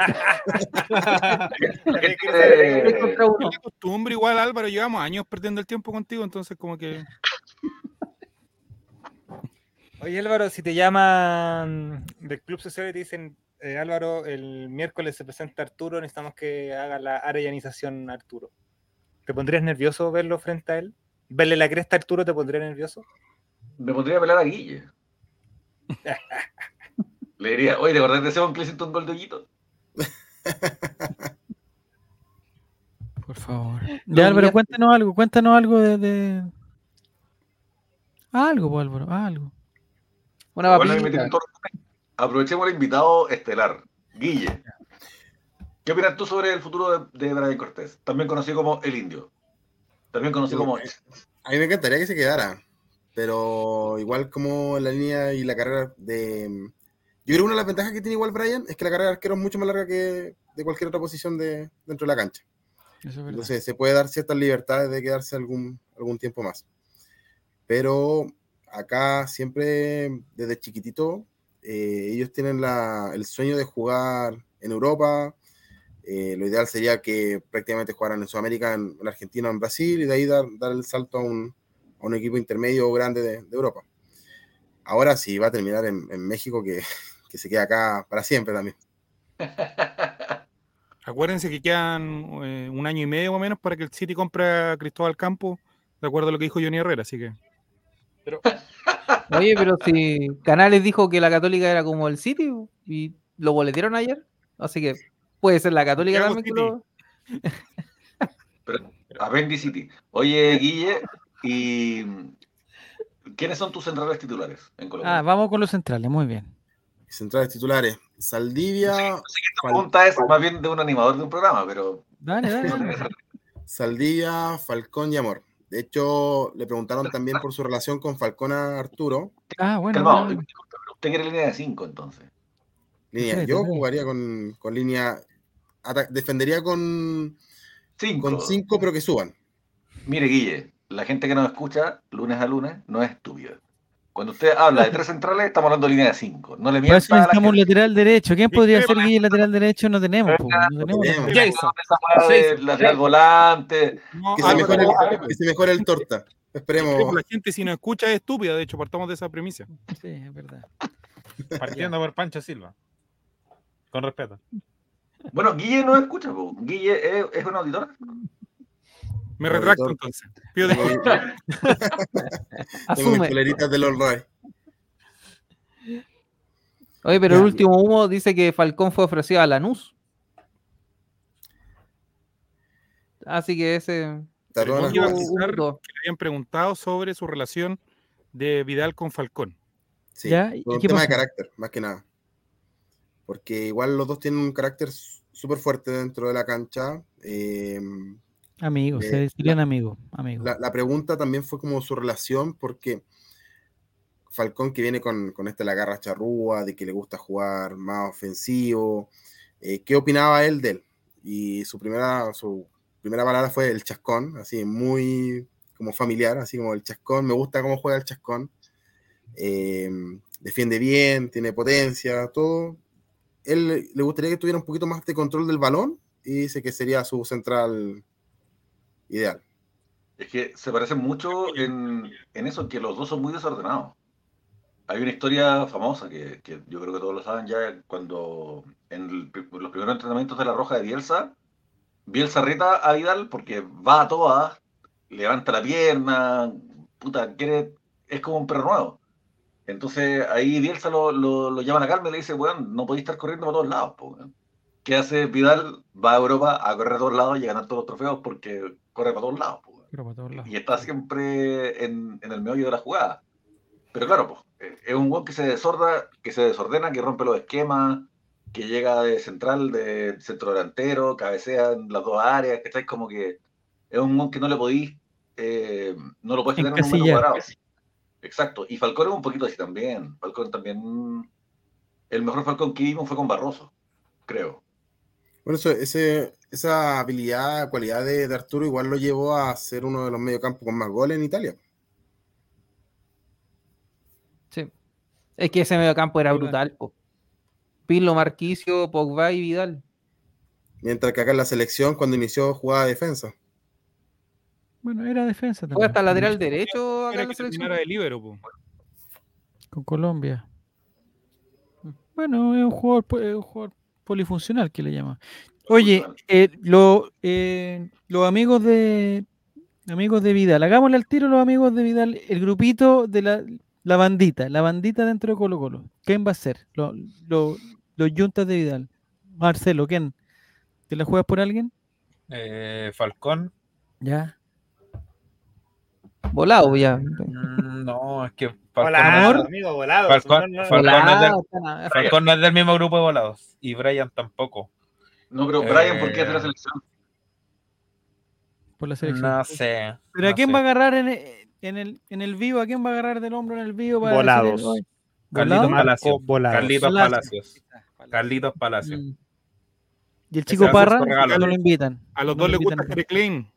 Es costumbre igual, Álvaro, llevamos años perdiendo el tiempo contigo, entonces como que... Oye Álvaro, si te llaman del Club Social y te dicen, eh, Álvaro, el miércoles se presenta Arturo, necesitamos que haga la arellanización Arturo. ¿Te pondrías nervioso verlo frente a él? ¿Verle la cresta a Arturo te pondría nervioso? Me pondría a pelear a Guille. Le diría, oye, ¿te acordás de ese hizo un gol de? Por favor. Ya, Álvaro, cuéntanos algo. Cuéntanos algo de. de- Algo, pues, Álvaro, algo. Una Bueno. Aprovechemos el invitado estelar, Guille. ¿Qué opinas tú sobre el futuro de, de Brian Cortés? También conocido como El Indio. También conocido como A mí me encantaría que se quedara, pero igual como la línea y la carrera de... Yo creo que una de las ventajas que tiene igual Brian es que la carrera de arquero es mucho más larga que de cualquier otra posición de, dentro de la cancha. Es. Entonces se puede dar ciertas libertades de quedarse algún, algún tiempo más. Pero acá siempre, desde chiquitito, eh, ellos tienen la- el sueño de jugar en Europa. Eh, lo ideal sería que prácticamente jugaran en Sudamérica, en, en Argentina, en Brasil, y de ahí dar, dar el salto a un, a un equipo intermedio o grande de, de Europa. Ahora sí va a terminar en, en México, que, *laughs* que se queda acá para siempre también. *laughs* Acuérdense que quedan eh, un año y medio más o menos para que el City compre a Cristóbal Campo, de acuerdo a lo que dijo Johnny Herrera, así que. *laughs* Oye, pero si Canales dijo que la Católica era como el City y lo boletearon ayer, así que puede ser la Católica también. que lo- Appendicity. Oye, Guille, ¿y quiénes son tus centrales titulares en Colombia? Ah, vamos con los centrales, muy bien. Centrales titulares, Saldivia, La Fal- pregunta es más bien de un animador de un programa, pero Dale, *laughs* dale. Saldivia, Falcón y Amor. De hecho, le preguntaron también por su relación con Falcón a Arturo. Ah, bueno. Calmado, bueno. usted quiere línea de 5 entonces. Línea, yo jugaría con, con línea. defendería con 5. con cinco, pero que suban. Mire, Guille, la gente que nos escucha lunes a lunes no es estúpida. Cuando usted habla de tres centrales, estamos hablando de línea de 5. No le Por eso mienta necesitamos un gente. lateral derecho. ¿Quién podría ser. Guille lateral derecho? No tenemos. po, no tenemos. Jason. Lateral volante. No, Que se, mejore el, el torta. Esperemos. la gente si nos escucha es estúpida, de hecho, partamos de esa premisa. Sí, es verdad. Partiendo por Pancho Silva. Con respeto. Bueno, Guille no escucha, po. Guille es, es un auditor. Me retracto entonces. Pido disculpas. Tengo *laughs* mis Asume. poleritas del All Right. Oye, pero Ya. el último humo dice que Falcón fue ofrecido a Lanús. Así que ese. Dos. que le habían preguntado sobre su relación de Vidal con Falcón. Sí, Ya, ¿y por un tema de carácter, más que nada. Porque igual los dos tienen un carácter súper fuerte dentro de la cancha. eh, Amigos, Eh, se serían amigos. amigos. la, la pregunta también fue como su relación, porque Falcón que viene con, con esta la garra charrúa, de que le gusta jugar más ofensivo, eh, ¿qué opinaba él de él? Y su primera, su primera palabra fue el chascón, así muy como familiar, así como el chascón, me gusta cómo juega el chascón, eh, defiende bien, tiene potencia, todo. Él le gustaría que tuviera un poquito más de control del balón y dice que sería su central ideal. Es que se parecen mucho en, en eso, que los dos son muy desordenados. Hay una historia famosa que, que yo creo que todos lo saben ya, cuando en los primeros entrenamientos de la Roja de Bielsa, Bielsa reta a Vidal porque va a todas, levanta la pierna, puta, quiere, es como un perro nuevo. Entonces ahí Bielsa lo, lo, lo llama a calma y le dice, weón, no podéis estar corriendo para todos lados, po, weón". ¿Qué hace Vidal? Va a Europa a correr a todos lados y a ganar todos los trofeos porque corre para todos lados, Pero para todos lados. y está siempre en, en el meollo de la jugada. Pero claro, pues, es un gol que se desorda, que se desordena, que rompe los esquemas, que llega de central, de centro delantero, cabecea en las dos áreas, que estáis como que es un gol que no le podís, eh, no lo puedes tener en un metro cuadrado. Exacto. Y Falcón es un poquito así también. Falcón también. El mejor Falcón que vimos fue con Barroso, creo. Bueno, eso, ese, esa habilidad, cualidad de, de Arturo igual lo llevó a ser uno de los mediocampos con más goles en Italia. Sí. Es que ese mediocampo era brutal. Po. Pirlo, Marquicio, Pogba y Vidal. Mientras que acá en la selección, cuando inició, jugaba defensa. Bueno, era defensa Fue también. hasta lateral derecho acá Era en la selección. de libero, po. Con Colombia. Bueno, es un jugador, po- es un jugador polifuncional que le llama. Oye, eh, lo- eh, los amigos de amigos de Vidal, hagámosle al tiro los amigos de Vidal, el grupito de la, la bandita, la bandita dentro de Colo Colo. ¿Quién va a ser? Lo- lo- los yuntas de Vidal. Marcelo, ¿quién? ¿Te la juegas por alguien? Eh, Falcón. Ya. Volado ya. Mm, No, es que Falcón, no es- amigo. Falcón- No, no del- Volado, tan- Falcón no es del mismo grupo de volados. Y Brian tampoco. No, pero Brian, ¿por qué es de la Eh, selección? por la selección. No sé. Pero ¿a quién sé. va a agarrar en, en el, en el vivo? ¿A quién va a agarrar del hombro en el vivo? para Volados. decirle, "Oye, Carlitos ¿volado?" Palacios. Volados. Carlitos Palacios. Palacios. Carlitos Palacios. Mm. Y el chico Parra no lo invitan. A los No dos les gusta. Harry Klein.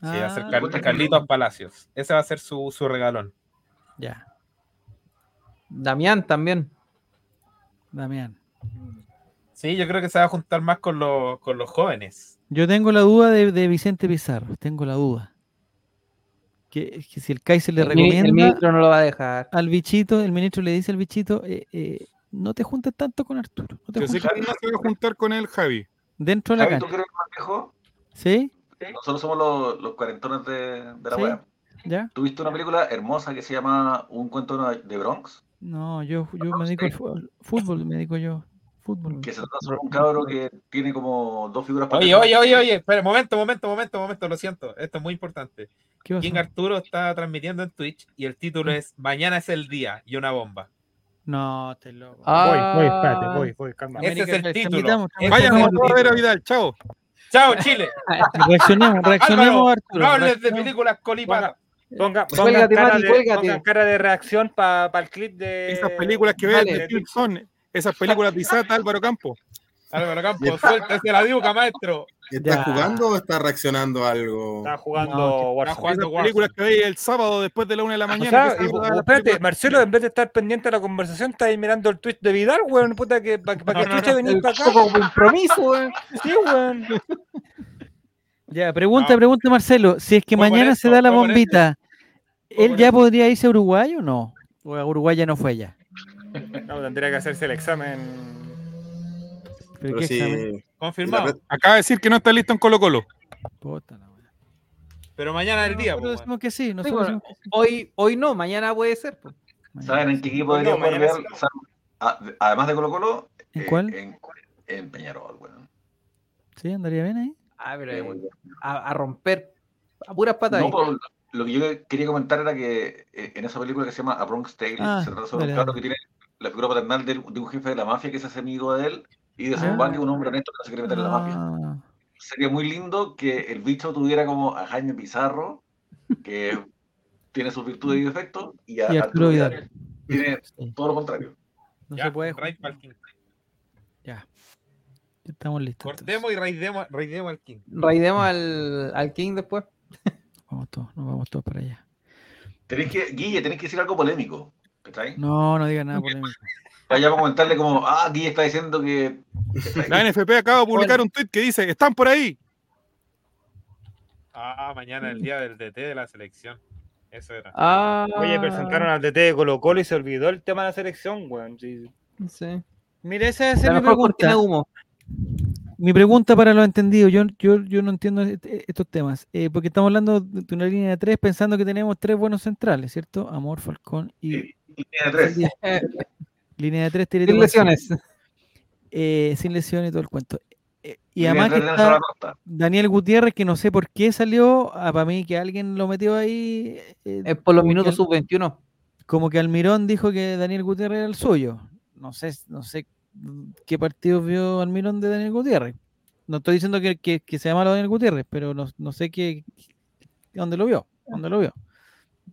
Sí, va a ser Ah, Car- Carlitos Palacios. Ese va a ser su, su regalón. Ya, Damián también. Damián. Sí, yo creo que se va a juntar más con, los con los jóvenes. Yo tengo la duda de, de Vicente Pizarro, tengo la duda. Que, que si el Kaiser le El, mini- el recomienda ministro no lo va a dejar. al bichito, el ministro le dice al bichito, eh, eh, no te juntes tanto con Arturo. No te Yo sé que juntes no se va a juntar con él, Javi. dentro de la Javi, ¿tú cancha. que más viejo? ¿Sí? Nosotros somos los, los cuarentones de, de la Sí. web. ¿Ya? ¿Tuviste una película hermosa que se llama Un cuento de Bronx? No, yo, yo me dedico al fútbol, fútbol, me dedico yo. Fútbol. Que se trata sobre un cabro que tiene como dos figuras Oye, oye, oye, oye, espera, momento, momento, momento, momento, lo siento. Esto es muy importante. ¿Qué King? Arturo está transmitiendo en Twitch y el título es Mañana es el día y una bomba. No, te loco. Ah, Voy, voy, espérate, voy, voy, calma. Ese es el título. Vayan a el ver a. Vidal, chao. Chao, Chile. *laughs* Reaccionemos, reaccionemos, Álvaro, Arturo. no hables de películas colipatas. Ponga, Cuélgate, pongan, cara Mati, de, cuélgate. pongan cara de reacción para el clip de. Esas películas que ves Vale. de Tim son esas películas de Isata Álvaro Campo. Álvaro Campos, suéltese la diuca, maestro. ¿Está Ya. jugando o está reaccionando a algo? Está jugando No, Está jugando Esas películas que veis el sábado después de la una de la O mañana. sea, que y- la espérate. Marcelo, en vez de estar pendiente de la conversación, está ahí mirando el tweet de Vidal, weón. Puta, que para que No, no, chucha no, venís El para acá. poco compromiso, weón. Sí, weón. Ya, pregunta, pregunta Marcelo, si es que mañana esto, se da la bombita, ¿él por ya podría irse a Uruguay o no? ¿O a Uruguay ya no fue ya? No, tendría que hacerse el examen. ¿Pero Pero qué examen? Confirmado. la- Acaba de decir que no está listo en Colo Colo. Puta la wea. Pero mañana es el día, Nosotros pues, decimos que sí, Sí, nosotros bueno, decimos sí. hoy, hoy no, mañana puede ser. pues. ¿Saben en qué equipo No, debería jugar mañana Vidal? ¿Saben? A- Además de Colo Colo. ¿En eh, cuál? En, en Peñarol, weón. ¿Sí? ¿Andaría bien ahí? Ah, pero Sí, eh, a, a romper a puras patas. No, pues, lo que yo quería comentar era que eh, en esa película que se llama A Bronx Tale Ah, se trata sobre un dale. que tiene la figura paternal de, de un jefe de la mafia que se hace amigo de él y de su Ah. papá que es un hombre honesto que no se quiere meter en la mafia. Ah, Sería muy lindo que el bicho tuviera como a Jaime Pizarro, que *laughs* tiene sus virtudes y defectos, y a Y Arturo Vidal. Tiene sí, todo lo contrario. No Ya, se puede. raid pa'l King. Ya. Estamos listos. entonces. Cortemos y raidemos, raidemos al King. Raidemos al, al King después. *laughs* Vamos todos, nos vamos todos para allá. Tenéis que, Guille, tenéis que decir algo polémico. ¿Cachai? No, no digas nada polémico. Vaya a comentarle como, ah, Guille está diciendo que. La NFP acaba de publicar un tweet que dice, están por ahí. Ah, mañana es el día del DT de la selección. Eso era. Ah, Oye, presentaron al DT de Colo Colo y se olvidó el tema de la selección, weón. Sí. Sí. Mira, esa es La mi mejor cortina de pregunta. humo. Mi pregunta para los entendidos. Yo, yo, yo no entiendo est- estos temas. eh, porque estamos hablando de una línea de tres pensando que tenemos tres buenos centrales, ¿cierto? Amor, Falcón y Sí, línea de tres. *laughs* Línea de tres. sin lesiones. eh, sin lesiones y todo el cuento. Eh, y Línea además que está. Daniel Gutiérrez, que no sé por qué salió, ah, para mí que alguien lo metió ahí. eh, Es por los minutos al- sub-21. Como que Almirón dijo que Daniel Gutiérrez era el suyo. No sé, no sé qué partidos vio Almirón de Daniel Gutiérrez. No estoy diciendo que, que, que sea malo Daniel Gutiérrez, pero no, no sé qué, dónde lo vio. ¿Dónde lo vio?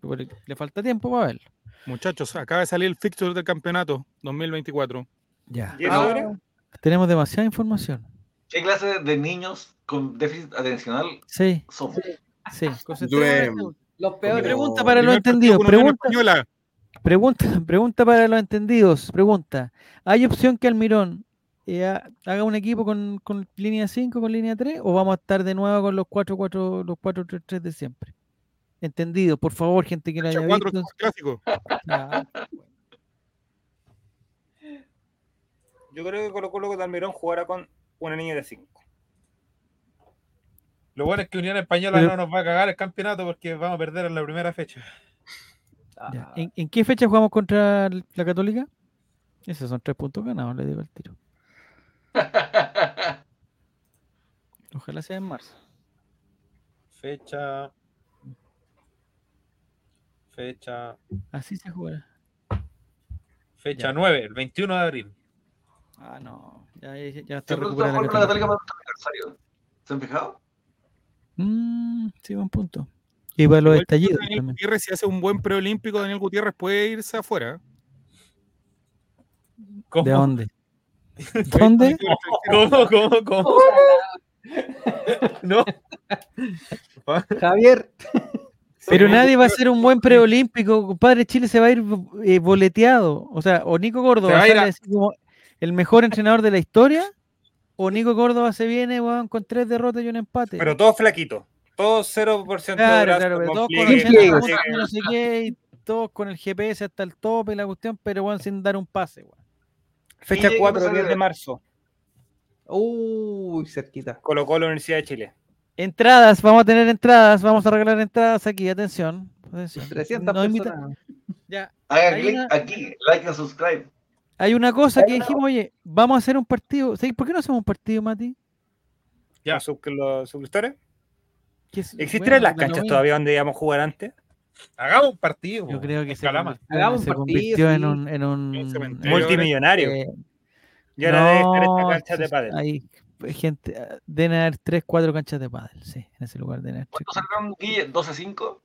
Porque Le falta tiempo para verlo. Muchachos, acaba de salir el fixture del campeonato 2024. Ya. ¿Y eso Ah. Tenemos demasiada información. ¿Qué clase de niños con déficit atencional Sí, somos? sí. Esto. Los peores. Pregunta para partido entendidos. Pregunta, Española. Pregunta, *laughs* pregunta para los entendidos. Pregunta. ¿Hay opción que Almirón eh, ha- haga un equipo con, con línea 5, con línea 3? ¿O vamos a estar de nuevo con los 4-4, los 4-3-3 de siempre? Entendido, por favor, gente que lo haya 4 visto. clásico. Ah, Yo creo que Colo Colo con Almirón jugará con una niña de 5. Lo bueno es que Unión Española Pero- no nos va a cagar el campeonato porque vamos a perder en la primera fecha. Ya. ¿En, en qué fecha jugamos contra la Católica? Esos son tres puntos ganados, le digo al tiro. *laughs* Ojalá sea en marzo. Fecha. Fecha. Así se juega. Fecha Ya. 9, el 21 de abril. Ah, no. Ya, ya- ya está recuperada la Católica. Católica para nuestro aniversario. ¿Se han fijado? Mm, sí, buen punto. Y para los Igual estallidos Daniel también. Gutiérrez, si hace un buen preolímpico, Daniel Gutiérrez puede irse afuera. ¿Cómo? ¿De dónde? *laughs* ¿Dónde? ¿Cómo, cómo, cómo? No. Javier. *laughs* Pero nadie va a ser un buen preolímpico, compadre. Chile se va a ir eh, boleteado. O sea, o Nico Se Córdoba va a como el mejor entrenador de la historia, o Nico Córdoba se viene weón, con tres derrotas y un empate. Pero todos flaquitos. Todos 0% de claro, claro, todos con pliegue, 80 con puntos, pliegue. no sé qué, y todos con el GPS hasta el tope, la cuestión, pero weón, sin dar un pase. weón. Fecha Guille, 4 ¿qué pasa 10 de marzo. Uy, cerquita. Colo Colo Universidad de Chile. Entradas, vamos a tener entradas, vamos a regalar entradas aquí, atención. atención. 300 No personas. Ya, Hagan Hay clic una- aquí, like and subscribe. Hay una cosa que dijimos, oye, vamos a hacer un partido. ¿Sabes ¿Por qué no hacemos un partido, Mati? Ya. ¿Los sub- los suscriptores? ¿Existirán bueno, las canchas todavía donde íbamos a jugar antes? Hagamos un partido. Yo creo que en se Hagamos un se partido, convirtió en un, en un. Multimillonario. eh, Y ahora debe estar no, esta cancha de pádel. Hay gente, deben haber tres, cuatro canchas de pádel, sí, en ese lugar deben haber tres, ¿Cuánto salieron, Guille? ¿12-5?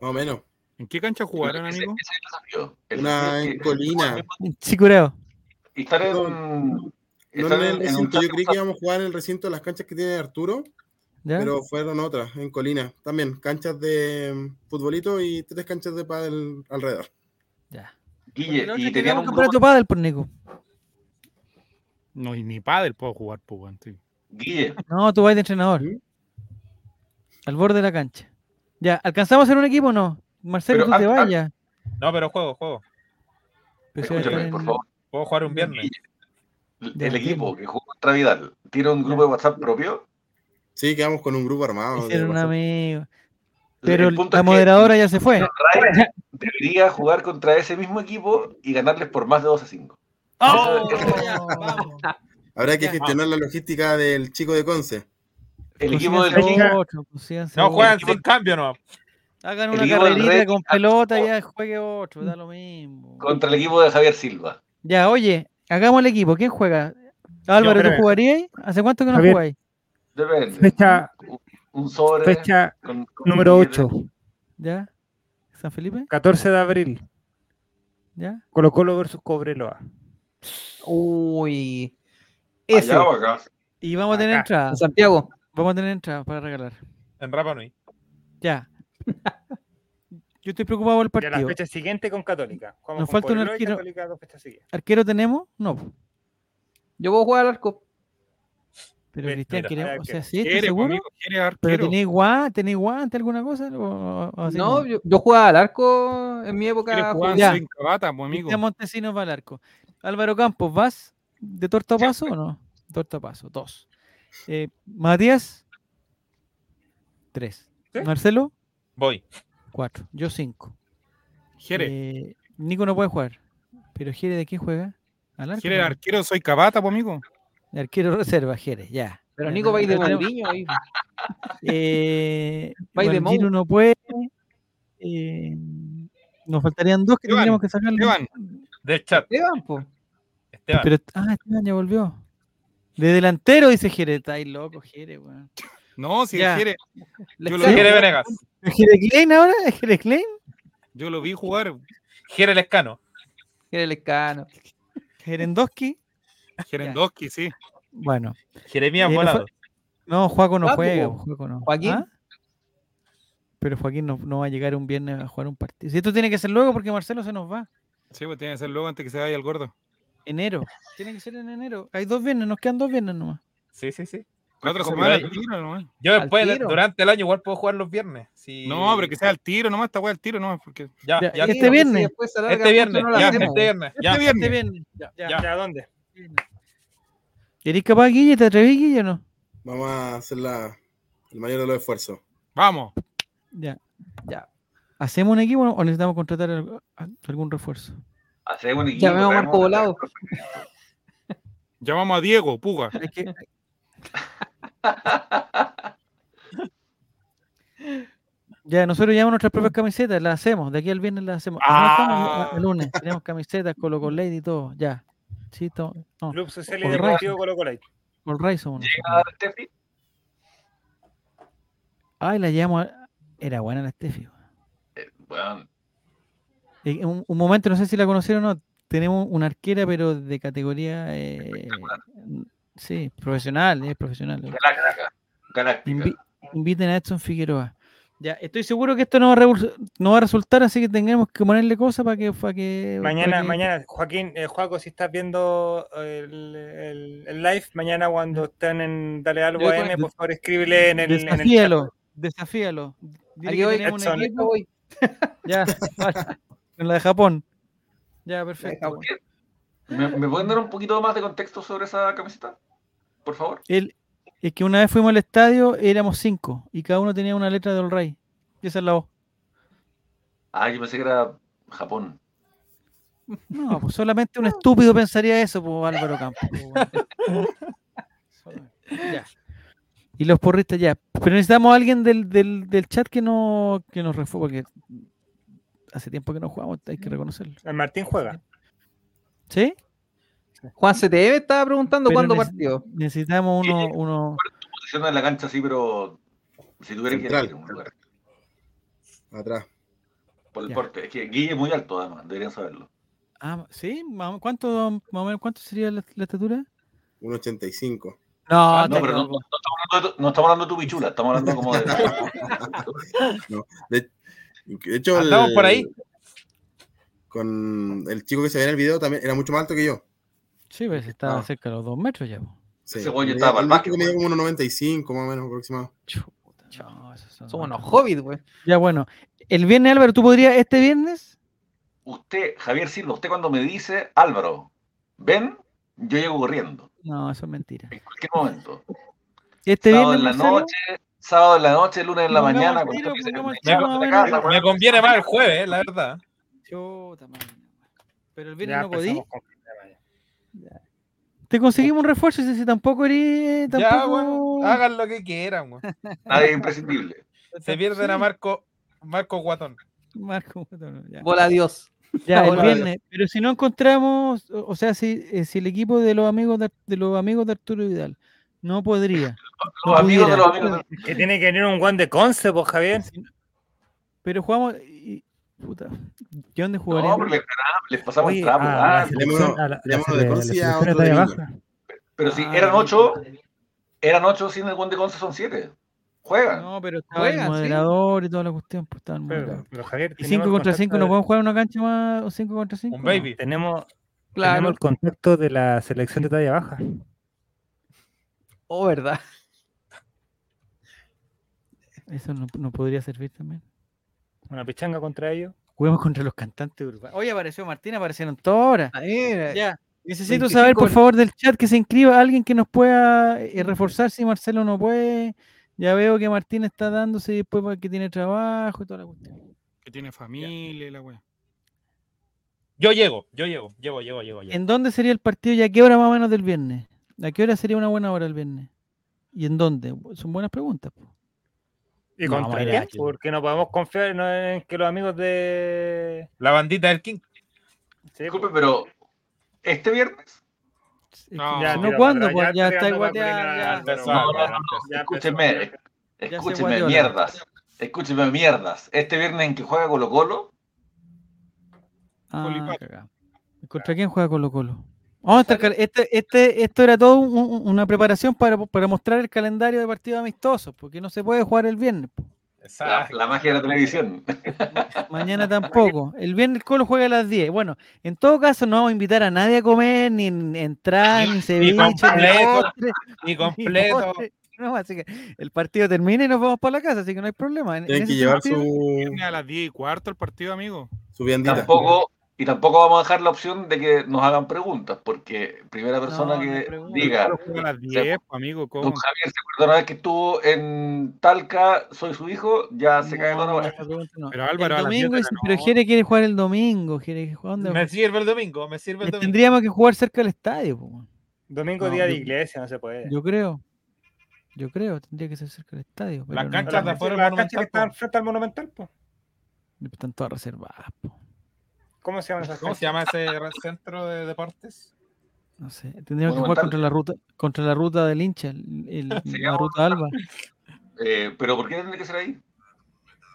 Más o menos. ¿En qué cancha jugaron, Ese- amigo? ese es el desafío. El Una en Colina. Sí, curado. Y estar en, No estar en el en un recinto. chat Yo de creí que íbamos a jugar en el recinto de las canchas que tiene Arturo, ¿Ya? pero fueron otras, en Colina. También, canchas de mm, futbolito y tres canchas de pádel alrededor. ya. Guille, y hagamos un grupo, pádel por Nico. No, y ni padre puedo jugar, pues. Guille, No, tú vas de entrenador. ¿Mm? Al borde de la cancha. Ya, ¿alcanzamos a hacer un equipo o no? Marcelo, Pero tú te vayas. No, pero juego, juego. Pero escúchame, por favor. Puedo jugar un viernes. Guille, el Ya, equipo que jugó contra Vidal, ¿tiene un grupo de WhatsApp propio? Sí, quedamos con un grupo armado. Hicieron un amigo. Pero el punto la es que moderadora ya se fue. Debería jugar contra ese mismo equipo y ganarles por más de 2 a 5. ¡Oh! *laughs* *laughs* Habrá que gestionar la logística del chico de Conce. El equipo del otro, No juegan sin cambio, no. Hagan una carrerita con pelota y ya juegue otro, da lo mismo. contra el equipo de Javier Silva. Ya, oye, hagamos el equipo. ¿Quién juega? Álvaro, ¿tú jugarías? ¿Hace cuánto que no jugáis? Depende. Fecha, Un sobre. fecha con- con número billete. 8. ¿Ya? ¿San Felipe? 14 de abril. ¿Ya? Colo Colo versus Cobreloa. Uy. Ese. Allá o acá. Y vamos a tener Acá. En entradas. Santiago. Vamos a tener entradas para regalar. En Rapa Nui. Ya. *laughs* Yo estoy preocupado por el Ya la partido. fecha siguiente con Católica. Jugamos Nos con falta un Cobreloa y arquero. Católica dos fechas seguidas. ¿Arquero tenemos? No. Yo puedo jugar al arco. Pero Cristian, queremos, a ver o sea, qué- ¿sí? ¿Estás Quiere, seguro? amigo, quiere ¿Pero tenéis guante, tenéis guante, alguna cosa? ¿O- o así No, yo, yo jugaba al arco en mi época. jugar Ya. sin cabata, pues, amigo. Cristian Montesinos va al arco. Álvaro Campos, ¿vas de torta a paso o no? Torta a paso, dos. Eh, Matías, tres. ¿Sí? Marcelo, Voy. cuatro. Yo, cinco. Jere, Eh, Nico no puede jugar. ¿Pero Jere de quién juega? Al arco. Jere arquero, soy cabata, pues, amigo. Arquero reserva, Jere, ya. Pero Nico va a ir de Mourinho ahí. Eh, Va a ir de no puede. eh, nos faltarían dos que Esteban, tendríamos que sacarle. Esteban, Del chat. Esteban, po. Esteban. Pero, ah, Esteban ya volvió. De delantero, dice Jere. Está ahí loco, Jere, weón. no, si Ya. Jere, Le Yo lo Venegas. ¿Es Jere Klein ahora? ¿Es Jere Klein? yo lo vi jugar. Jere Lescano. Jere Lescano. ¿Jerendowski? Jerendowski, sí. Bueno. Jeremías Eh, no Volado. No, Juaco no Juaco, juega. Juaco no. Joaquín. ¿Ah? Pero Joaquín no, no va a llegar un viernes a jugar un partido. Si esto tiene que ser luego porque Marcelo se nos va. Sí, pues tiene que ser luego antes que se vaya el gordo. Enero. Tiene que ser en enero. Hay dos viernes, nos quedan dos viernes nomás. Sí, sí, sí. La otra Como semana al tiro nomás. Yo después, durante el año, igual puedo jugar los viernes. Si... No, pero que sea al tiro nomás, esta weá al tiro nomás, porque Ya, Ya, ya, este viernes. si este viernes, no la ya, hacemos. este viernes, ya. Este viernes. Este viernes. Ya. Ya. ¿Ya dónde? ¿Eres capaz, Guille? ¿Te atreví, Guille, o no? Vamos a hacer la, el mayor de los esfuerzos. Vamos. Ya. Ya. ¿Hacemos un equipo o necesitamos contratar algún refuerzo? Hacemos un equipo. Llamemos a Marco Volado. *laughs* Llamamos a Diego, Puga. *laughs* Que- *laughs* Ya, nosotros llevamos nuestras propias camisetas, las hacemos, de aquí al viernes las hacemos. Ah, no, estamos, el lunes, tenemos camisetas, Colo Colo Lady y todo, ya. Sí, to- no, Club Social y. Deportivo Colo Colo. Nosotros. Llega Steffi. Ay, la llevamos. a- Era buena la Steffi. Eh, weón, En un, un momento, no sé si la conocieron o no, tenemos una arquera, pero de categoría. eh, sí, profesional, es profesional. galáctica. Galáctica. Invi- inviten a Edson Figueroa. Ya, estoy seguro que esto no va a, revol- no va a resultar, así que tengamos que ponerle cosas para que. Para que para Mañana, que- mañana, Joaquín, eh, Joaco, si estás viendo el, el- el live, mañana cuando estén en Dale Algo Yo AM, por favor escríbele en el, en el chat. Desafíalo, desafíalo. Aquí voy, Edson. equipo. Voy. Ya, vale, en la de Japón. Ya, perfecto. Japón. ¿Me, me pueden dar un poquito más de contexto sobre esa camiseta? Por favor. El, es que una vez fuimos al estadio, éramos cinco y cada uno tenía una letra de All Ray. Y esa es la voz. Ah, yo pensé que era Japón. No, pues solamente un estúpido pensaría eso, pues Álvaro Campos. pues. *laughs* Ya. Y los porristas ya. Pero necesitamos a alguien del, del, del chat que, no, que nos refuerce, porque hace tiempo que no jugamos, hay que reconocerlo. El Martín juega. ¿Sí? Juan CTV estaba preguntando Pero cuándo neces- partió. Necesitamos uno, uno. Posición en la cancha sí, pero si tuviera que Central. elegir un lugar. Atrás. Por el Ya. porte. Es que Guille es muy alto, además. Deberían saberlo. Ah, ¿sí? ¿Cuánto, más o menos, ¿Cuánto sería la, la estatura? 1.85. No, Ah, no, pero no, no estamos hablando de tu, no estamos hablando de tu bichula. Estamos hablando como de. *laughs* No, de, de hecho, el- por ahí. Con el chico que se ve en el video también era mucho más alto que yo. Sí, pues estaba Ah. cerca de los dos metros ya. po. Sí. Ese güey estaba básquet, medía como 1.95 más o menos aproximado. Chuta, no, son Somos unos hobbits, güey. Ya, bueno. El viernes, Álvaro, ¿tú podrías este viernes? Usted, Javier Silva, usted cuando me dice, Álvaro, ven, yo llego corriendo. No, eso es mentira. En cualquier momento. Este sábado viernes, en la Marcelo, noche, sábado en la noche, lunes en la Pongamos mañana. tiro, me dice, pongamos el "Venga tiro para más o la menos". casa, Me weón". conviene más el jueves, la verdad. Chuta, madre. Pero el viernes Ya no podí. con. Te conseguimos un refuerzo si, si tampoco eres. Ya, Tampoco... weón, hagan lo que quieran, weón. *laughs* Nadie es imprescindible. Se pierden Sí. a Marco, Marco Guatón. Marco, no, ya. Bola Dios. Ya, el viernes. Pero si no encontramos, o sea, si, eh, si el equipo de los amigos de, de los amigos de Arturo Vidal no podría. Los no amigos de los amigos de Que tiene que venir un guan de Conce, pues Javier. Pero jugamos. Y, puta. ¿Y dónde No, jugaríamos? pero les, ganamos, les pasamos Oye, el trapo. ah, la selección, a la- la Tenemos sele- de la Conce y a selección otro de talla de baja. pero si Ah, eran no. ocho, eran ocho sin el buen de Conce son siete. Juegan. No, pero estaba el Juegan, sí. moderador y toda la cuestión. Pues, el Pero, moderador. pero, Javier, y tenemos 5 el contra contacto 5, ¿no de- podemos jugar una cancha más? ¿O 5 contra 5? Un baby. Tenemos, Claro. tenemos el contacto de la selección de talla baja. Oh, verdad. Eso no, no podría servir también. Una pichanga contra ellos. Juguemos contra los cantantes urbanos. Hoy apareció Martín, aparecieron todas horas. Mira. Ya. Necesito 25 saber, por favor, del chat que se inscriba alguien que nos pueda eh, reforzar si Marcelo no puede. Ya veo que Martín está dándose después porque tiene trabajo y toda la cuestión. Que tiene familia y la wea. Yo llego, yo llego, llego, llego, llego. llego. ¿En dónde sería el partido y a qué hora más o menos del viernes? ¿A qué hora sería una buena hora el viernes? ¿Y en dónde? Son buenas preguntas. po. ¿Y No, contra quién? Porque no podemos confiar en- que los amigos de. La bandita del King. Sí, Disculpe, pero ¿este viernes? No, ya, no, ¿cuándo? Pues ya está para Ya. No, no, escúchenme, Guardiola. mierdas. Escúchenme, mierdas. Este viernes en que juega Colo Colo, Ah. ¿Contra quién juega Colo Colo? Vamos a estar este, este, esto era todo un- un- una preparación para, para mostrar el calendario de partidos amistosos, porque no se puede jugar el viernes. la, Exacto. la magia de la televisión. Mañana tampoco. El viernes el Colo juega a las 10. Bueno, en todo caso no vamos a invitar a nadie a comer, ni en- entrar, ni ceviche, ni completo, *laughs* ni completo. postre. No, así que el partido termina y nos vamos para la casa, así que no hay problema. En- en Tienen que llevar sentido- su, a las 10 y cuarto el partido, amigo. su viandita. Tampoco, y tampoco vamos a dejar la opción de que nos hagan preguntas, porque primera persona No, que diga, a las 10, pues, amigo. don ¿cómo? Javier se acuerda una vez que estuvo en Talca, soy su hijo, ya se cae No, esa pregunta no. Pero Álvaro, el las 10 domingo, de dice, la pero. Jere quiere jugar el domingo. Jere, ¿dónde Me sirve el domingo, me sirve el domingo. Tendríamos que jugar cerca del estadio. po. Domingo, No, día de iglesia, no se puede. Yo creo. Yo creo, tendría que ser cerca del estadio. Las no- canchas de afuera Las canchas que están frente al Monumental, pues. Están todas reservadas. po. ¿Cómo se llama ese centro de deportes? No sé. Tendríamos que jugar contra la ruta, contra la ruta del hincha, el- el- *laughs* Se la ruta Alba. Eh, pero ¿por qué tiene que ser ahí?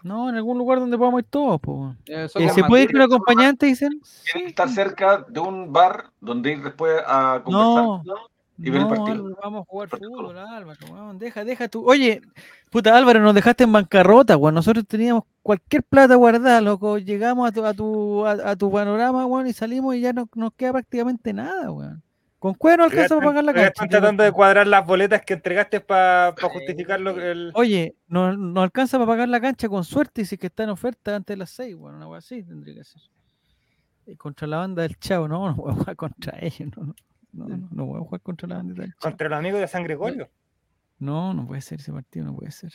No, en algún lugar donde podamos ir todos, po. Eh, Eh, ¿Se puede ir con un acompañante, dicen? Tiene que estar cerca de un bar donde ir después a No, conversar. Y ver el no, partido. Álvaro, vamos a jugar fútbol, Álvaro, weón, deja, deja tú. Oye, puta Álvaro, nos dejaste en bancarrota, weón. Nosotros teníamos cualquier plata guardada, loco. Llegamos a tu, a tu, a, a tu panorama, weón, y salimos y ya no nos queda prácticamente nada, weón. Con cuero no alcanza para pagar la cancha. Están tratando de cuadrar las boletas que entregaste para justificar lo que el. Oye, no, no alcanza para pagar la cancha con suerte y si es que está en oferta antes de las 6, bueno, una cosa así tendría que ser. Y contra la banda del Chavo, no, *laughs* no voy a jugar contra ellos, no, no, no, no, no voy a jugar contra la del Chavo. Contra los amigos de San Gregorio. No, no puede ser ese partido, no puede ser.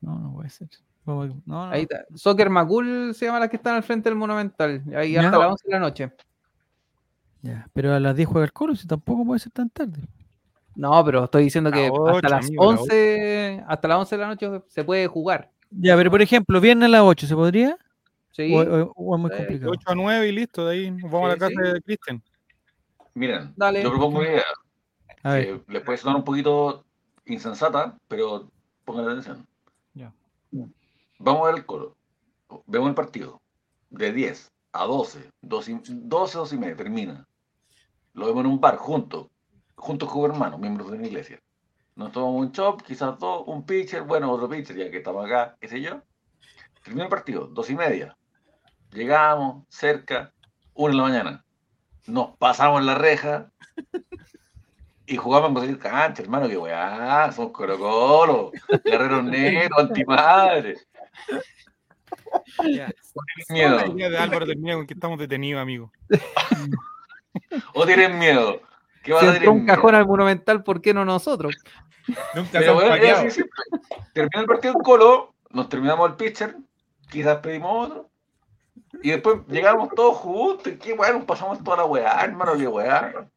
No, no puede ser. No, no, Ahí está. Soccer Macul se llama las que están al frente del Monumental. Ahí hasta las 11 de la noche. ya, pero a las 10 juega el Colo, si tampoco puede ser tan tarde. No, pero estoy diciendo que La hasta las amigo, la 11, hasta las 11 de la noche se puede jugar. Ya, pero por ejemplo, viernes a las 8, ¿se podría? Sí. O, o- o es muy complicado? 8 a 9 y listo, de ahí nos vamos a la casa sí. de Cristian. Miren, Dale. yo propongo una idea. A ver, que les puede sonar un poquito insensata, pero pongan atención. Ya. Vamos a ver el coro. Vemos el partido. De 10 a 12, 12, y- 12, 12 y media, termina. Lo vemos en un bar, juntos, juntos como hermanos, miembros de una iglesia. Nos tomamos un chop, quizás dos, un pitcher, bueno, otro pitcher, ya que estamos acá, qué sé yo. Termina el partido, 12 y media. Llegamos, cerca, 1 de la mañana. Nos pasamos la reja, y jugamos en conseguir cancha, hermano, que weá, somos Colo Colo, guerreros negros, antimadre. ya. Miedo. La idea de Álvaro termina con que estamos detenidos, amigo. *laughs* O tienen miedo. ¿Qué va Si a tener un cajón al Monumental, ¿por qué no nosotros? Nunca Pero bueno, así. Termina el partido en Colo, nos terminamos el pitcher, quizás pedimos otro. Y después llegamos todos juntos. y Qué nos pasamos toda la weá, hermano, qué weá.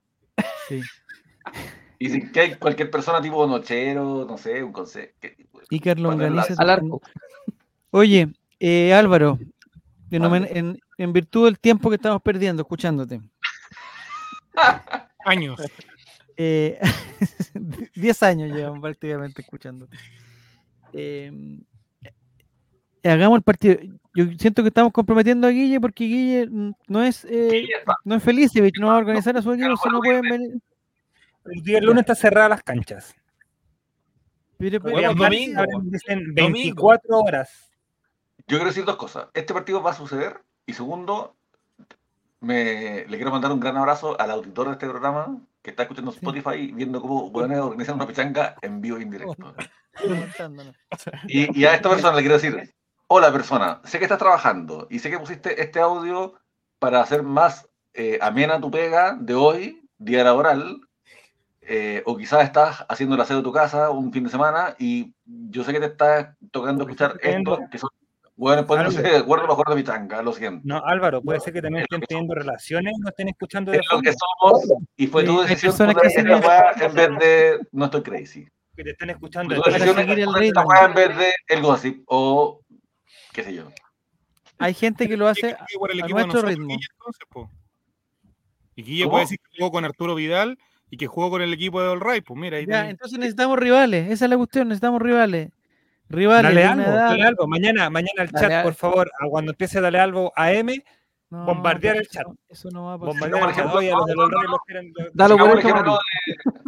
Sí. Y si que hay cualquier persona tipo nochero, no sé, un consejo. Icar Bueno, Longaniza. Al arco. Oye, eh, Álvaro, en, homen- en- en virtud del tiempo que estamos perdiendo escuchándote, *laughs* Años. eh, *laughs* 10 años llevamos prácticamente escuchándote. Eh, hagamos el partido. Yo siento que estamos comprometiendo a Guille porque Guille mm, no es eh, no es Felicevich, no va a organizar a su equipo si no pueden venir. El día lunes está cerrada las canchas. Pero- pero- domingo, dicen Domingo. 24 horas. Yo quiero decir dos cosas. Este partido va a suceder. Y segundo, me, le quiero mandar un gran abrazo al auditor de este programa que está escuchando Spotify viendo cómo buenos organizan una pichanga en vivo e indirecto. *laughs* Y, y a esta persona le quiero decir, hola persona, sé que estás trabajando y sé que pusiste este audio para hacer más eh, amena tu pega de hoy, día laboral, eh, o quizás estás haciendo el aseo de tu casa un fin de semana y yo sé que te está tocando escuchar esto, que son bueno, poniéndose de acuerdo jugar de pichanga, lo siento. No, Álvaro, puede ser que también estén teniendo relaciones y no estén escuchando de Es lo que somos y fue Sí, tu decisión que weá en vez de no estoy crazy. que te estén escuchando. Tu decisión seguir el en vez de el gossip o qué sé yo. Hay gente que lo hace a equipo de nuestro ritmo. Guille, entonces, po. Y Guille ¿Cómo? puede decir que jugó con Arturo Vidal y que jugó con el equipo de All Right. Pues mira, ahí Ya, tenés- entonces necesitamos rivales, esa es la cuestión, necesitamos rivales. Rivales Dale algo, dale algo. Mañana, mañana el Dale chat, por favor, a cuando empiece Dale algo AM, No, bombardear el chat. eso no- va a pasar. a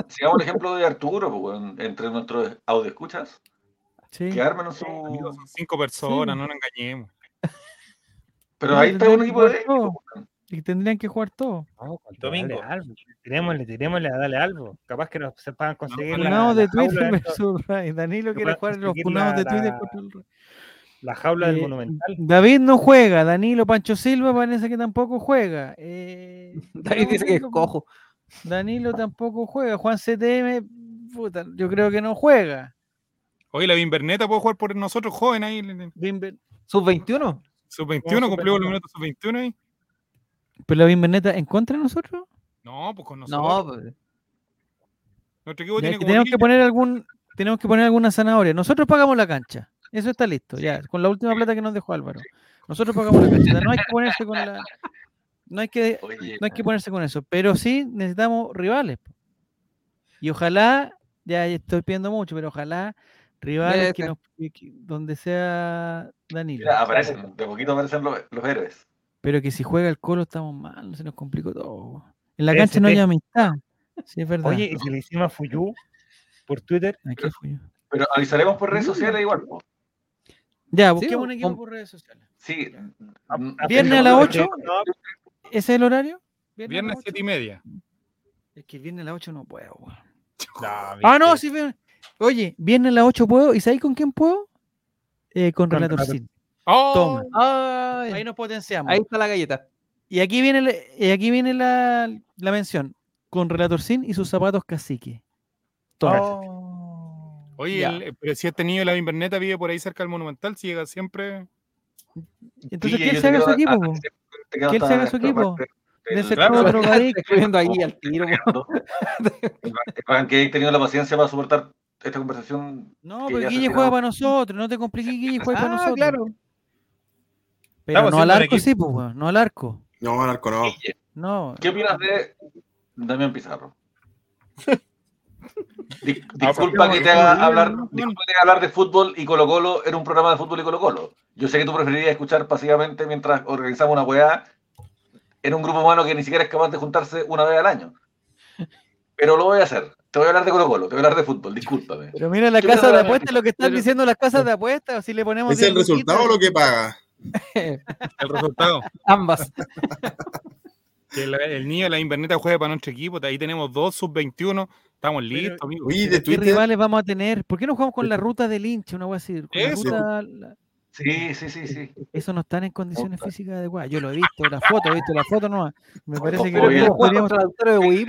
sigamos, el ejemplo de, Arturo, pues, entre nuestros audio escuchas, Sí. que armen su. amigos, son cinco personas, Sí. no nos engañemos. Pero No, ahí está un equipo de. Y tendrían que jugar todos. No, Domingo. Tirémosle, tirémosle a Dale algo. Capaz que nos se puedan conseguir la, Funados la de Twitter versus Ray. Danilo quiere jugar los funados de Twitter la- contra el Ray. la jaula del Eh, Monumental. David no juega, Danilo Pancho Silva parece que tampoco juega. Eh, *laughs* David dice que es Danilo- cojo. Danilo tampoco juega. Juan CTM, puta, yo creo que no juega. Oye, la Bimberneta puede jugar por nosotros jóvenes ahí. Bimber- ¿Sub-21? Sub-21, No, cumplimos sub-21. los minutos sub-21 ahí. Pero la Bimberneta en contra de nosotros. No, pues con nosotros. No, pues, Nuestro equipo tiene que tenemos 10 que poner algún, tenemos que poner alguna zanahoria. Nosotros pagamos la cancha. Eso está listo, ya, con la última plata que nos dejó Álvaro. Nosotros pagamos la cancha. No hay que ponerse con la. No hay que, Oye, no hay que ponerse con eso. Pero sí necesitamos rivales. Y ojalá, ya estoy pidiendo mucho, pero ojalá Rivales que nos, que- donde sea Danilo. Mira, aparecen, de poquito aparecen los, los héroes. Pero que si juega el Colo estamos mal, se nos complicó todo. En la cancha no hay amistad. Sí, es verdad. Oye, y se le hicimos a Fuyu por Twitter. ¿A qué fui yo? Pero avisaremos por redes sociales igual. po. Ya, Sí, busquemos un o- equipo por redes sociales. Sí. A- a- Viernes a las 8. No, ¿Ese es el horario? a Viernes las 8? 7 y media. Es que viernes a las 8 no puedo, weón. no, Ah, no, sí, bien. Oye, viernes a las 8 puedo. ¿Y sabéis con quién puedo? Eh, con Con Relator. ¡Oh! Toma. Ay, Ahí nos potenciamos. ahí está la galleta. Y aquí viene, la- y aquí viene la, la mención. Con Relator Sin y sus zapatos cacique. Toma. Oh. Oye, el- pero si este niño de la Inverneta vive por ahí cerca del Monumental, si llega siempre. Entonces, yo se haga su equipo. él se haga su equipo. De ser Claro. Escribiendo ahí al tiro. *laughs* que hayas tenido la paciencia para soportar esta conversación. No, pero Guille juega para nosotros. No te compliques, Guille juega para Ah, nosotros. claro. Pero Estamos no al arco, sí, pues, no al arco. No, Narco, no. No. ¿Qué opinas de Damián Pizarro? *laughs* Di- disculpa que te haga hablar, disculpa que te haga hablar de fútbol y Colo Colo en un programa de fútbol y Colo Colo. Yo sé que tú preferirías escuchar pasivamente mientras organizamos una weá en un grupo humano que ni siquiera es capaz de juntarse una vez al año. Pero lo voy a hacer. Te voy a hablar de Colo Colo, te voy a hablar de fútbol, discúlpame. Pero mira la ¿Qué casa de apuestas, lo que están pero- diciendo las casas de apuestas, si le ponemos ¿Es el 10 luquitas- resultado o lo que paga? *laughs* El resultado. Ambas. *laughs* que el, el niño de la Inverneta juegue para nuestro equipo. Ahí tenemos dos sub-21. Estamos listos, amigos. De ¿Qué rivales vamos a tener? ¿Por qué no jugamos con la ruta del hincha? Una wea así. con la Eso. ruta- la- Sí, sí, sí, sí. Eso no están en condiciones físicas adecuadas. Yo lo he visto, la foto, he visto la foto no. Me parece que podríamos- Traductor de Wii,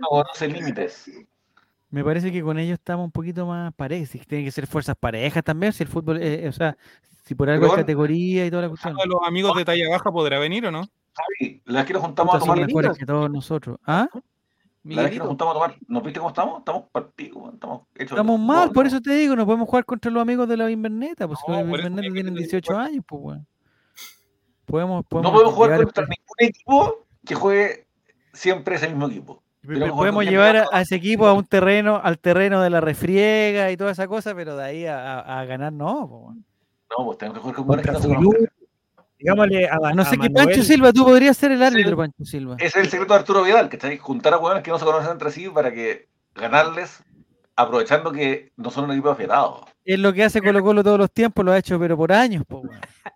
no conoce límites. Me parece que con ellos estamos un poquito más parejos. Si tienen que ser fuerzas parejas también, si el fútbol, eh, o sea, si por algo bueno, categoría y toda la cuestión. ¿Uno de los amigos de talla baja podrá venir o no? Javi, la vez que nos juntamos a tomar, mejores que todos nosotros. ¿Ah? la vez que nos juntamos a tomar, ¿nos viste cómo estamos? Estamos partidos, estamos hechos. Estamos mal, no, por no. eso te digo, no podemos jugar contra los amigos de la Inverneta, pues si No, los Inverneta hay que tienen tener 18 fuerza. años, pues bueno. Podemos, podemos, No podemos jugar contra ningún equipo que juegue siempre ese mismo equipo. Pero que podemos llevar a, ese equipo a un terreno, al terreno de la refriega y toda esa cosa, pero de ahí a, a- a ganar no. po. No, pues tenemos que jugar con buenos que no se. Digámosle a, no que Manuel, Pancho Silva, tú podrías ser el árbitro, Pancho Silva. Ese es el secreto de Arturo Vidal, ¿cachai? Juntar a hueones que no se conocen entre sí para que ganarles, aprovechando que no son un equipo afiatados. Es lo que hace Colo Colo todos los tiempos, lo ha hecho, pero por años, po.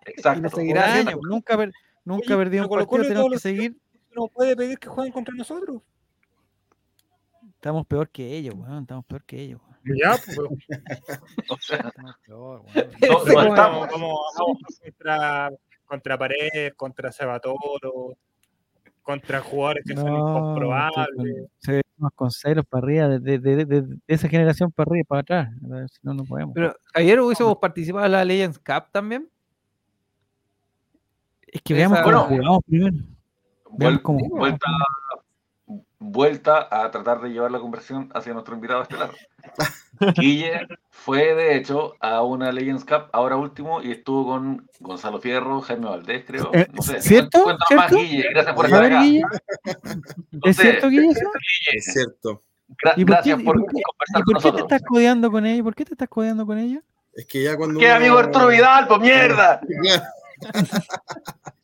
Exacto. Y lo Por seguirá años. Nunca, per- nunca perdido un partido, tenemos que seguir. no puede pedir que jueguen contra nosotros. Estamos peor que ellos, weón. Estamos peor que ellos, weón. Ya, pues. *laughs* O sea, Estamos peor, weón. *laughs* no, no *laughs* estamos. Vamos, vamos, contra, contra Pared, contra Sabatoro, contra jugadores que son No, incomprobables. estoy con- se ve más con ceros para arriba, de, de- de- de- de esa generación para arriba y para atrás. A ver Si no, no podemos. Pero, Javier, ¿hubiésemos participado en la Legends Cup también? es que veamos esa- cómo Bueno. jugamos primero. Veamos Vuel- cómo vuelta, vuelta a tratar de llevar la conversión hacia nuestro invitado estelar. Guille fue, de hecho, a una Legends Cup ahora último y estuvo con Gonzalo Fierro, Jaime Valdés, creo. Eh, No sé. ¿cierto? Cuéntanos más, ¿Cierto? Guille. Gracias por estar acá. Guille, No ¿Es sé, cierto, Guille? Es cierto. gra- ¿Y por qué, y por, qué- conversar y con por qué te nosotros. estás codeando con ellos? ¿Por qué te estás codeando con ellos? Es que ya cuando. ¿Qué uno- amigo Arturo Vidal, pues mierda? *laughs*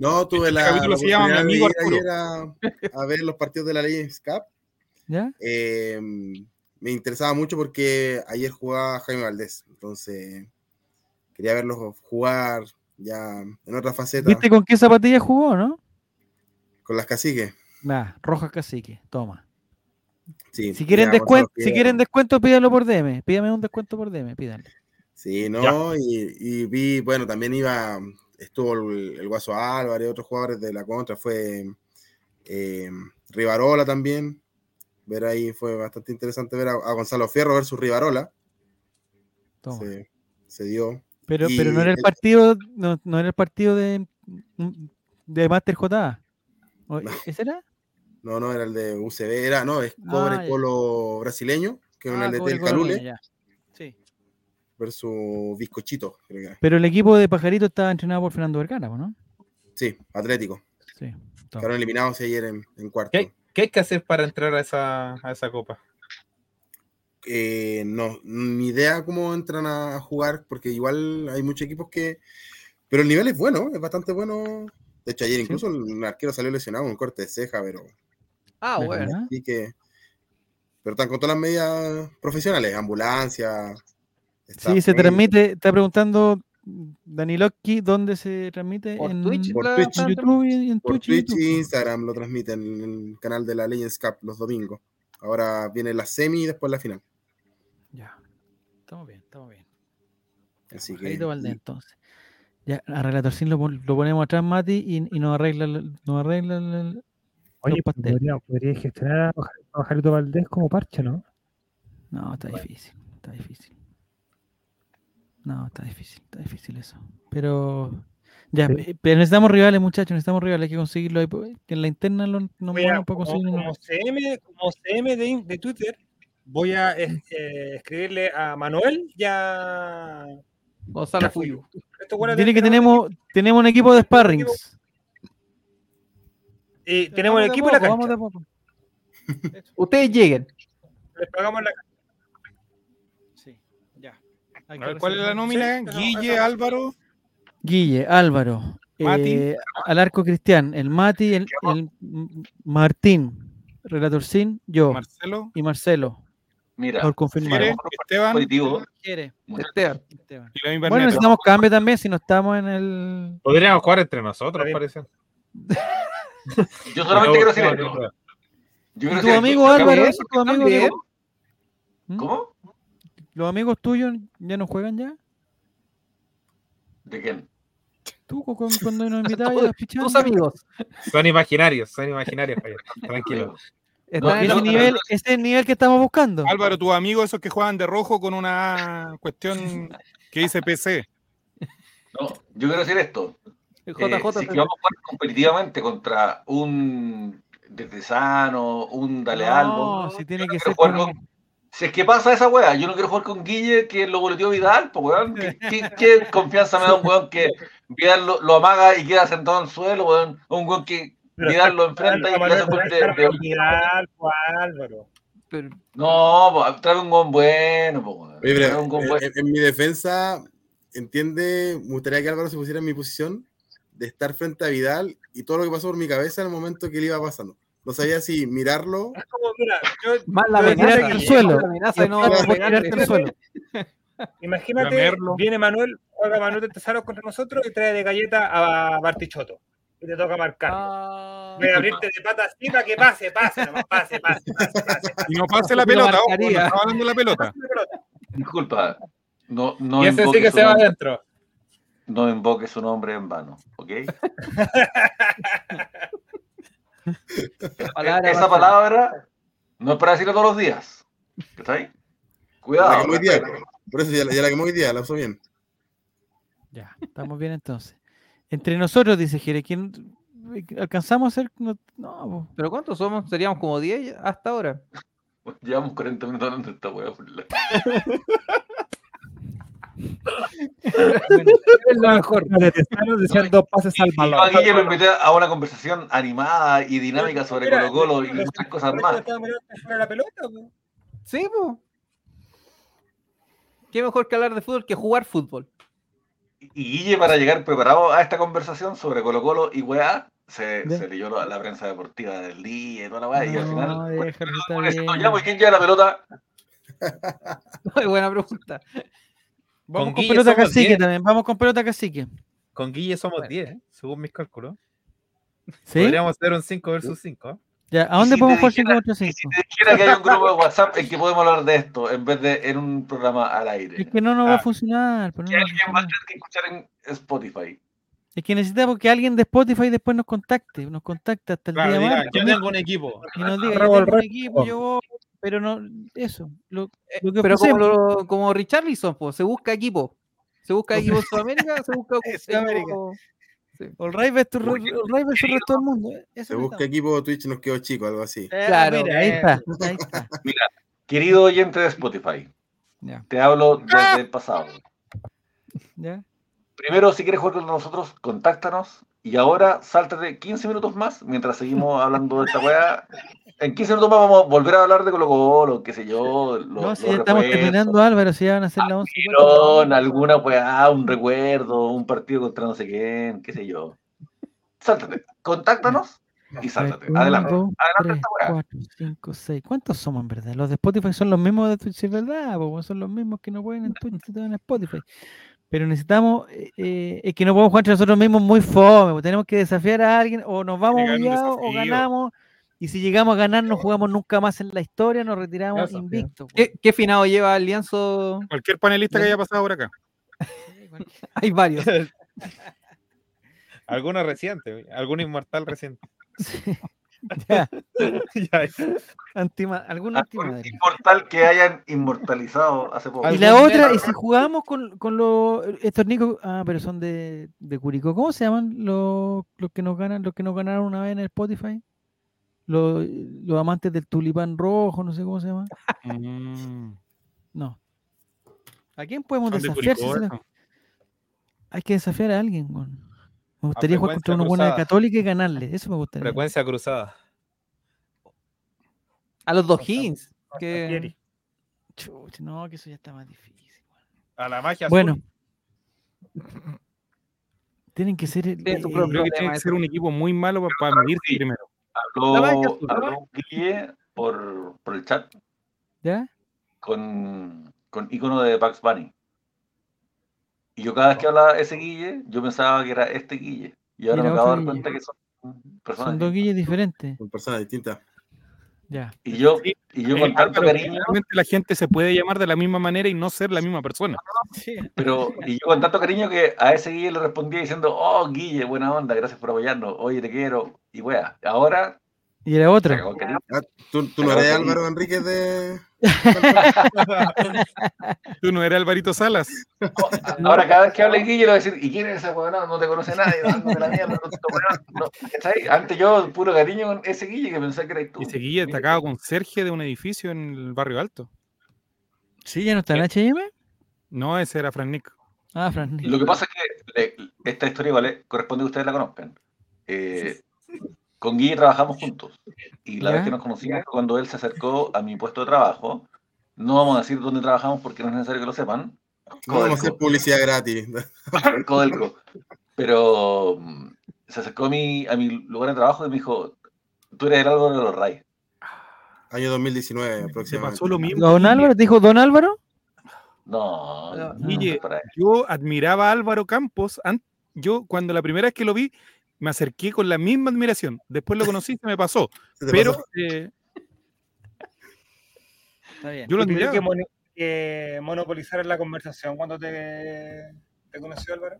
No, tuve la, Este capítulo la se llama Mi oportunidad de amigo ir a, a ver los partidos de la Legends Cup. ¿Ya? Eh, me interesaba mucho porque ayer jugaba Jaime Valdés, entonces quería verlos jugar ya en otra faceta ¿Viste con qué zapatilla jugó, no? con las caciques. Nah, rojas cacique, toma. Sí, Si quieren, descuento, si quieren descuento, pídalo por DM. Pídame un descuento por DM, pídanle. Sí, no, y, y vi, bueno, también iba, estuvo el, el Guaso Álvarez, otros jugadores de la contra, fue eh, Rivarola también. Ver ahí fue bastante interesante ver a, a Gonzalo Fierro versus Rivarola. Se, se dio. Pero, Y pero no era el partido, no, no era el partido de, de Master J. ¿O- No. ¿Ese era? No, no, era el de UCB, era, no, es Cobre Ah. Colo brasileño, que es Ah, el de Cobre Tel Colonia, Calule, ya. Sí. Versus Bizcochito, creo que. Pero el equipo de Pajarito estaba entrenado por Fernando Vergara, ¿no? Sí, Atlético. Sí. Quedaron eliminados ayer en, en cuarto. ¿Qué, qué hay que hacer para entrar a esa, a esa copa? eh, no, ni idea cómo entran a jugar, porque igual hay muchos equipos que. Pero el nivel es bueno, es bastante bueno. De hecho, ayer incluso el arquero salió lesionado con corte de ceja, pero. Ah, bueno. Así que. Pero están con todas las medidas profesionales, ambulancia. Sí, se transmite, está preguntando Daniloki, ¿dónde se transmite? Por en, Twitch, por la- Twitch. en YouTube y en Por Twitch. y Twitch YouTube. y Instagram lo transmiten en el canal de la Legends Cup los domingos. Ahora viene la semi y después la final. Ya. Estamos bien, estamos bien. Así que. Pajarito Valdés, entonces. Ya, a Relatorcín lo, pon- lo ponemos atrás, Mati, y, y nos arregla, el- nos arregla el- Oye, podría, podría gestionar a Pajarito Valdés como parche, ¿no? No, está difícil, está difícil. No, está difícil, está difícil eso. Pero ya, Sí. pe- pero necesitamos rivales, muchachos, necesitamos rivales, hay que conseguirlo ahí, pues, que en la interna lo, nos Voy a- movemos para como, conseguir como CM, como CM de, de Twitter, voy a eh, eh, escribirle a Manuel y a. Gonzalo Fuyu. Tiene que tenemos, tenemos un equipo de sparrings. Y tenemos el de equipo y la poco, cancha. de. Ustedes lleguen. Les pagamos la cancha. A ver, ¿cuál es la nómina? Guille, Álvaro. Guille, Álvaro, Mati. eh, al arco Cristian, el Mati, el, Martín, Relatorcín, yo Marcelo. y Marcelo, Mira, por confirmar. Esteban. positivo. Quiere. Esteban. Esteban. Bueno, necesitamos cambio también si no estamos en el. Podríamos jugar entre nosotros, parece. *laughs* Yo solamente quiero decir esto. Yo ¿Y tu amigo. Álvaro? Tu amigo. ¿Cómo? ¿Los amigos tuyos ya no juegan ya? ¿De quién? ¿Tú cu- cu- cuando nos *laughs* invitabas a? Tus amigos. Son imaginarios, son imaginarios, Javier. Tranquilo. Están en Ese, no, nivel, ese es el nivel que estamos buscando. Álvaro, tus amigos esos que juegan de rojo con una cuestión que dice PC. No, yo quiero decir esto. Eh, JJ. si es que vamos a jugar competitivamente contra un Desde Sano, un Dale no, Albo. si tiene no que ser jugar con- con- Si es que pasa esa weá, yo no quiero jugar con Guille que lo boleteó Vidal, pues weón. ¿Qué, qué- qué confianza me da un weón que Vidal lo, lo amaga y queda sentado en el suelo, weón? Un weón que Pero Vidal lo enfrenta y le hace un gol de, de- Vidal, Álvaro. Pero- No, pues, trae un gol bueno, pues weón. Oye, pero, Trae un gol en, bueno. en- en mi defensa, entiende, me gustaría que Álvaro se pusiera en mi posición de estar frente a Vidal y todo lo que pasó por mi cabeza en el momento que él iba pasando. No sabía si mirarlo. Es como, mira, yo, Más la amenaza. al suelo. la amenaza no tirarte al suelo. *laughs* Imagínate, Lamerlo. viene Manuel, juega Manuel de Tesaros contra nosotros y trae de galleta a Bartichotto. Y te toca marcar. Ah, Voy a abrirte de pata así para que pase, pase, nomás, pase, pase, pase, pase. Y no pase la pelota, ojo, no estaba hablando la pelota. Disculpa, no, no y ese sí que se va adentro. no invoque su nombre en vano, ¿ok? *laughs* *laughs* palabra Esa palabra no es para decirla todos los días. ¿Está ahí? La Cuidado. día, por eso ya, la- ya la quemó hoy día, la usó bien. Ya, estamos bien entonces. Entre nosotros, dice Jere, ¿quién alcanzamos a hacer? No. ¿Pero cuántos somos? Seríamos como 10 hasta ahora. *laughs* Llevamos 40 minutos hablando de esta weá. *laughs* Bueno, Es lo mejor. Decían dos pases al balón. a Guille lo invité a una conversación animada y dinámica sobre Mira, Colo Colo y muchas cosas más. fuera la pelota, pues. Sí, pues. Qué mejor que hablar de fútbol que jugar fútbol. Y Guille, para llegar preparado a esta conversación sobre Colo Colo y weá, se, se leyó la, la prensa deportiva del día y toda la weá, y al No, final. bueno, bien. ya, pues, ¿quién lleva la pelota? *laughs* Muy buena pregunta. Vamos Con con, pelota cacique 10. también. Vamos con pelota cacique. Con Guille somos 10, ¿eh? según mis cálculos. ¿Sí? Podríamos hacer un 5 versus 5. Ya, ¿a dónde si podemos jugar dijera- 5 contra 5? Si te dijera que hay un grupo de WhatsApp en que podemos hablar de esto en vez de en un programa al aire. Es que no nos va a Ah. funcionar. pero no Que alguien va a tener que escuchar en Spotify. Es que necesitamos que alguien de Spotify después nos contacte. Nos contacte hasta el Claro, día martes, yo tengo un equipo. Y nos diga, yo tengo un equipo, yo voy, pero no, eso. Lo, lo que Pero como, lo- como Richarlison, pues, se busca equipo. Se busca equipo en Sudamérica, se busca *laughs* Sudamérica. equipo- All right versus All right el resto del mundo. eh, Eso Se busca equipo Twitch, nos quedó chico, algo así. Eh, Claro, mira, ahí eh. está. Ahí *laughs* está. Querido oyente de Spotify, te hablo desde el pasado. Primero, si quieres jugar con nosotros, contáctanos Y ahora sáltate 15 minutos más mientras seguimos hablando de esta weá. En 15 minutos más vamos a volver a hablar de Colo Colo, qué sé yo. lo- No, si ya estamos terminando, Álvaro, si ya van a hacer la 11. Girón, alguna weá, un recuerdo, un partido contra no sé quién, qué sé yo. Sáltate, contáctanos y sáltate. Adelante. Uno, dos, Adelante tres, cuatro, cinco, seis. ¿Cuántos somos en verdad? Los de Spotify son los mismos de Twitch, es verdad, po, son los mismos que no pueden en Twitch y en Spotify. Pero necesitamos, eh, eh, es que no podemos jugar entre nosotros mismos muy fome, tenemos que desafiar a alguien, o nos vamos Llegar a un humillados, o ganamos, y si llegamos a ganar no jugamos nunca más en la historia, nos retiramos po. ¿Qué, qué finado lleva el lienzo? Cualquier panelista que haya pasado por acá. *laughs* Hay varios. *laughs* Alguno reciente, güey, algún inmortal reciente. *laughs* Ya, Ya, antima- algún Algún antimadre. inmortal que hayan inmortalizado hace poco. Y la otra, y si jugamos con, con los estos nicos, ah, pero son de, de Curicó, ¿cómo se llaman los, los que nos ganan, los que nos ganaron una vez en el Spotify? Los, los amantes del tulipán rojo, no sé cómo se llama. Mm, No. ¿A quién podemos desafiar? si Curicó, se la- eso. Hay que desafiar a alguien. Me gustaría jugar contra una buena católica y ganarle. Eso me gustaría. Frecuencia cruzada. A los dos Higgins. Que... Chuch, no, que eso ya está más difícil. A la magia azul. Bueno. Tienen que ser. el- eh, Creo que tiene que ser un equipo muy malo para, para medirse Sí. primero. Habló, habló un Guille por, por el chat ¿Ya? con, con icono de Bugs Bunny. Y yo cada vez que hablaba ese Guille, yo pensaba que era este Guille. Y ahora Mira, me acabo de dar cuenta que son personas Son dos guilles diferentes. Son personas distintas. Ya. Y yo, Sí. y yo Eh, con tanto cariño, realmente la gente se puede llamar de la misma manera y no ser la misma persona. pero y yo con tanto cariño que a ese Guille le respondía diciendo, oh Guille, buena onda, gracias por apoyarnos, oye te quiero, y wea, ahora Y otro. el cariño. Ah, ¿tú, tú no eres Álvaro Enríquez de. Tú no eres Alvarito Salas. *laughs* Ahora cada vez que hable Guille le voy a decir, ¿y quién es ese weón? No te conoce nadie, no, la mierda, no. Antes yo, puro cariño con ese Guille que pensé que eras tú. Y seguía atacado con Sergio de un edificio en el barrio alto. ¿Sí? ¿Ya no está en HM? No, ese era Fran Nick. Ah, Fran. Lo que pasa es que eh, esta historia igual corresponde que ustedes la conozcan. Eh, *laughs* con Guille trabajamos juntos y la Ya. vez que nos conocimos fue cuando él se acercó a mi puesto de trabajo. No vamos a decir dónde trabajamos porque no es necesario que lo sepan. No vamos a hacer publicidad gratis. *laughs* Codelco. Pero mm, se acercó a mi, a mi lugar de trabajo y me dijo, tú eres el Álvaro de los Ray. Año 2019 Se aproximadamente. pasó lo mismo. ¿Don. Álvaro? ¿Te dijo Don Álvaro? No, No, no, Guille. Yo admiraba a Álvaro Campos. Yo, cuando la primera vez que lo vi, me acerqué con la misma admiración. Después lo conocí, se me pasó. *laughs* Se Pero pasó. eh, Está bien. yo lo ¿Y tuviste admiraba. que, moni- que monopolizar la conversación cuando te, te conoció Álvaro?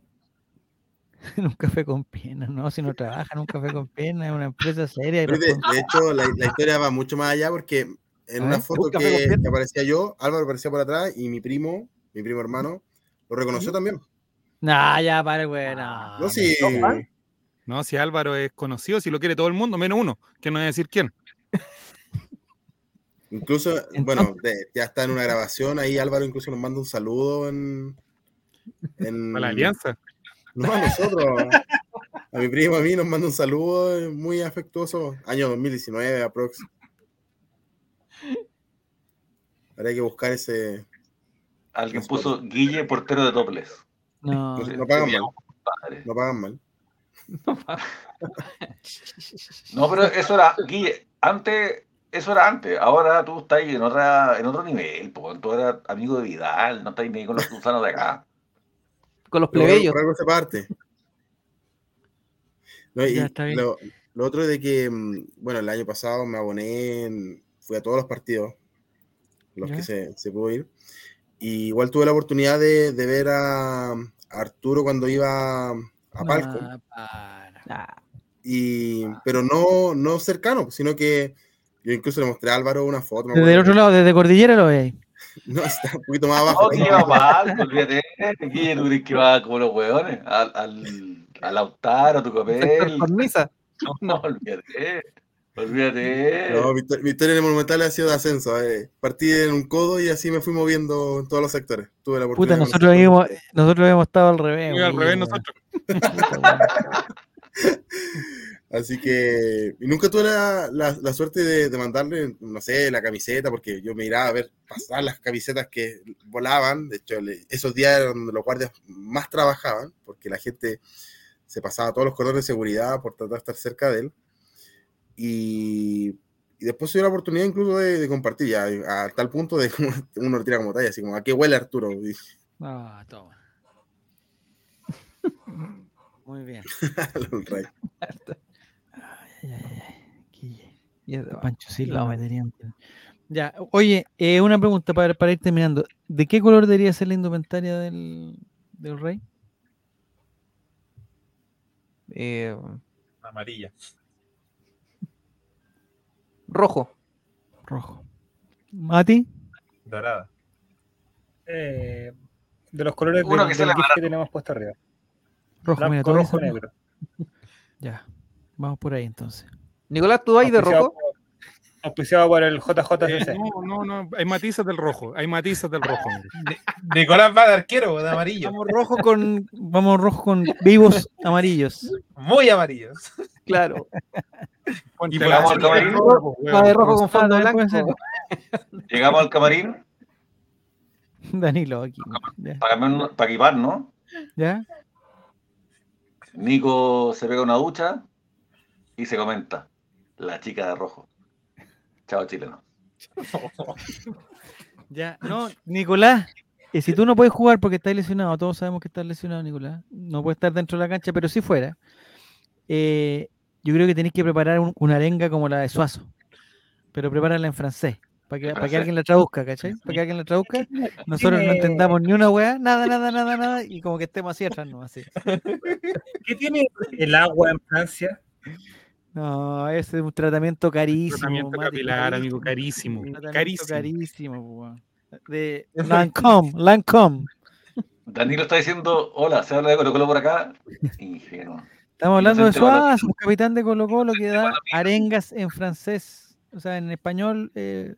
en *laughs* un café con piernas, no, si no trabaja en un café con piernas, es una empresa seria. y de, hecho, la, la historia va mucho más allá porque en A una ver, foto que, aparecía yo, Álvaro aparecía por atrás y mi primo, mi primo hermano, lo reconoció también. Nah, ya, para, güey, no. No, sí. No, si Álvaro es conocido, si lo quiere todo el mundo, menos uno, que no voy a decir quién. Incluso, bueno, de- ya está en una grabación, ahí Álvaro incluso nos manda un saludo en... en A la alianza. No, a nosotros. A mi primo, a mí nos manda un saludo muy afectuoso. Año 2019, aprox. Habría que buscar ese... Alguien puso Guille portero de toples. No, No, no pagan mal. No pagan mal. *laughs* No, pero eso era, Guille, antes, eso era antes. Ahora tú estás en, otra, en otro nivel, po. tú eras amigo de Vidal, no estás ni con los gusanos de acá. Con los plebeyos. por algo se parte. No, y Ya, está bien. lo, lo otro es de que, mm, bueno, el año pasado me aboné, en- fui a todos los partidos, los Ya. que se, se pudo ir. Y igual tuve la oportunidad de, de ver a, a Arturo cuando iba a Palco. Ah, para. Y, pero no, no cercano, sino que yo incluso le mostré a Álvaro una foto. me Desde el otro lado, desde Cordillera lo veis. *laughs* No, está un poquito más abajo. *laughs* No, Guille va mal, olvídate. Guille, tú crees que va como los hueones, al, al, al Lautaro, a tu cornisa. No, *laughs* no, olvídate. Olvídate. No, mi, histo- mi historia en el Monumental ha sido de ascenso. eh. Partí en un codo y así me fui moviendo en todos los sectores. Tuve la Puta, oportunidad de nosotros habíamos, nosotros habíamos estado al revés. Iba al revés nosotros. Así que y nunca tuve la, la- la suerte de, de mandarle, no sé, la camiseta, porque yo me irá a ver pasar las camisetas que volaban. De hecho, le- esos días eran donde los guardias más trabajaban, porque la gente se pasaba todos los cordones de seguridad por tratar de estar cerca de él. Y, y después tuve la oportunidad incluso de, de compartir, ya a tal punto de *laughs* uno lo tira como talla, así como, ¿a qué huele Arturo? Ah, toma. Muy bien. *laughs* Ay, ay, ay, Quille. Y es de- Pancho Silva la me metería un tiro. Ya, oye, eh, una pregunta para, para ir terminando. ¿De qué color debería ser la indumentaria del, del rey? eh, Amarilla. rojo. Rojo. ¿Mati? Dorada. Eh, de los colores del, que la que tenemos puesto arriba. Rojo, mira, todo rojo, negro. *laughs* Ya, vamos por ahí entonces. Nicolás, ¿tú vas de rojo? Auspiciado por el JJCC. Eh, no, no, no, hay matizas del rojo, hay matizas del rojo. *laughs* Nicolás va de arquero, de amarillo. Vamos rojo con, vamos rojo con vivos amarillos. Muy amarillos. Claro. Y llegamos al camarín. Va de rojo con fondo blanco. Llegamos al camarín *laughs* Danilo aquí. Para, para equipar, ¿no? ¿Ya? Nico se pega una ducha y se comenta, la chica de rojo. Chao, chileno. *laughs* Ya, no, Nicolás, eh, si tú no puedes jugar porque estás lesionado, todos sabemos que estás lesionado, Nicolás, no puedes estar dentro de la cancha, pero si fuera, eh, yo creo que tenés que preparar un- una arenga como la de Suazo, pero prepárala en francés, para que, para que alguien la traduzca, ¿cachai? Para que alguien la traduzca, nosotros no entendamos ni una weá, nada, nada, nada, nada, y como que estemos así atrás, no, así. *laughs* ¿Qué tiene el agua en Francia? No, ese es un tratamiento carísimo. Tratamiento Mati, capilar, amigo, carísimo. Un tratamiento Carísimo. carísimo. De Lancome, Lancome. Danilo está diciendo, hola, se habla de Colo Colo por acá. *laughs* Ingenuo. Estamos hablando de. Suazo, un capitán de Colo Colo que da arengas en francés, o sea, en español. eh,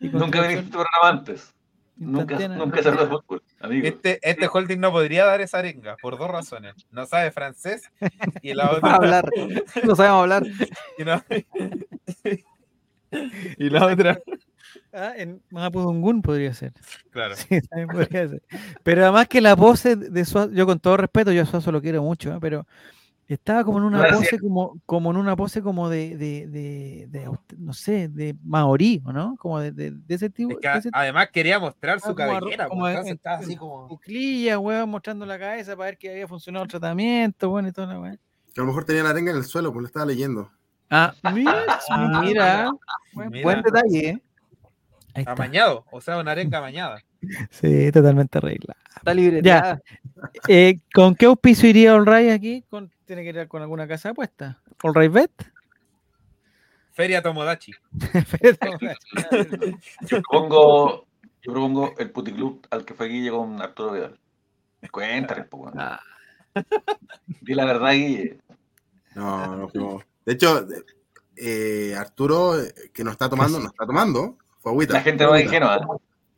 Nunca viniste este programa antes. Nunca, nunca se habló de fútbol, amigo. Este, este holding no podría dar esa arenga por dos razones. No sabe francés y la *laughs* otra. hablar. No sabemos hablar. y, no- *laughs* y la otra. Ah, en Mapudungun podría ser. Claro. Sí, también podría ser. Pero además que la pose de Suazo, yo con todo respeto, yo a Suazo lo quiero mucho, ¿eh? pero estaba como en una pose como, como en una pose como de, de, de, de no sé, de maorí, ¿o no? Como de, de, de ese tipo. Es que de a- ese además quería mostrar su como cabellera. como pues, estaba así como. cuclillas, weón, mostrando la cabeza para ver que había funcionado el tratamiento, bueno, y toda la weón. Que a lo mejor tenía la arenga en el suelo, pues lo estaba leyendo. Ah, mira, *laughs* mira, buen, Mira. buen detalle, ¿eh? Ahí está. Amañado, o sea, una arenga amañada. Sí, totalmente arreglada. Está libreteada. Eh, ¿Con qué auspicio iría All Right aquí? Con, ¿Tiene que ir con alguna casa de apuesta? ¿All Bet? Feria Tomodachi. *laughs* *laughs* Yo propongo, yo propongo el puticlub al que fue Guille con Arturo Vidal. Cuéntale, po, weón. Ah. Di la verdad, Guille. No, no fuimos. De hecho, eh, Arturo, eh, que no está tomando, no está tomando. Fue agüita. La gente no es ingenua. ¿eh?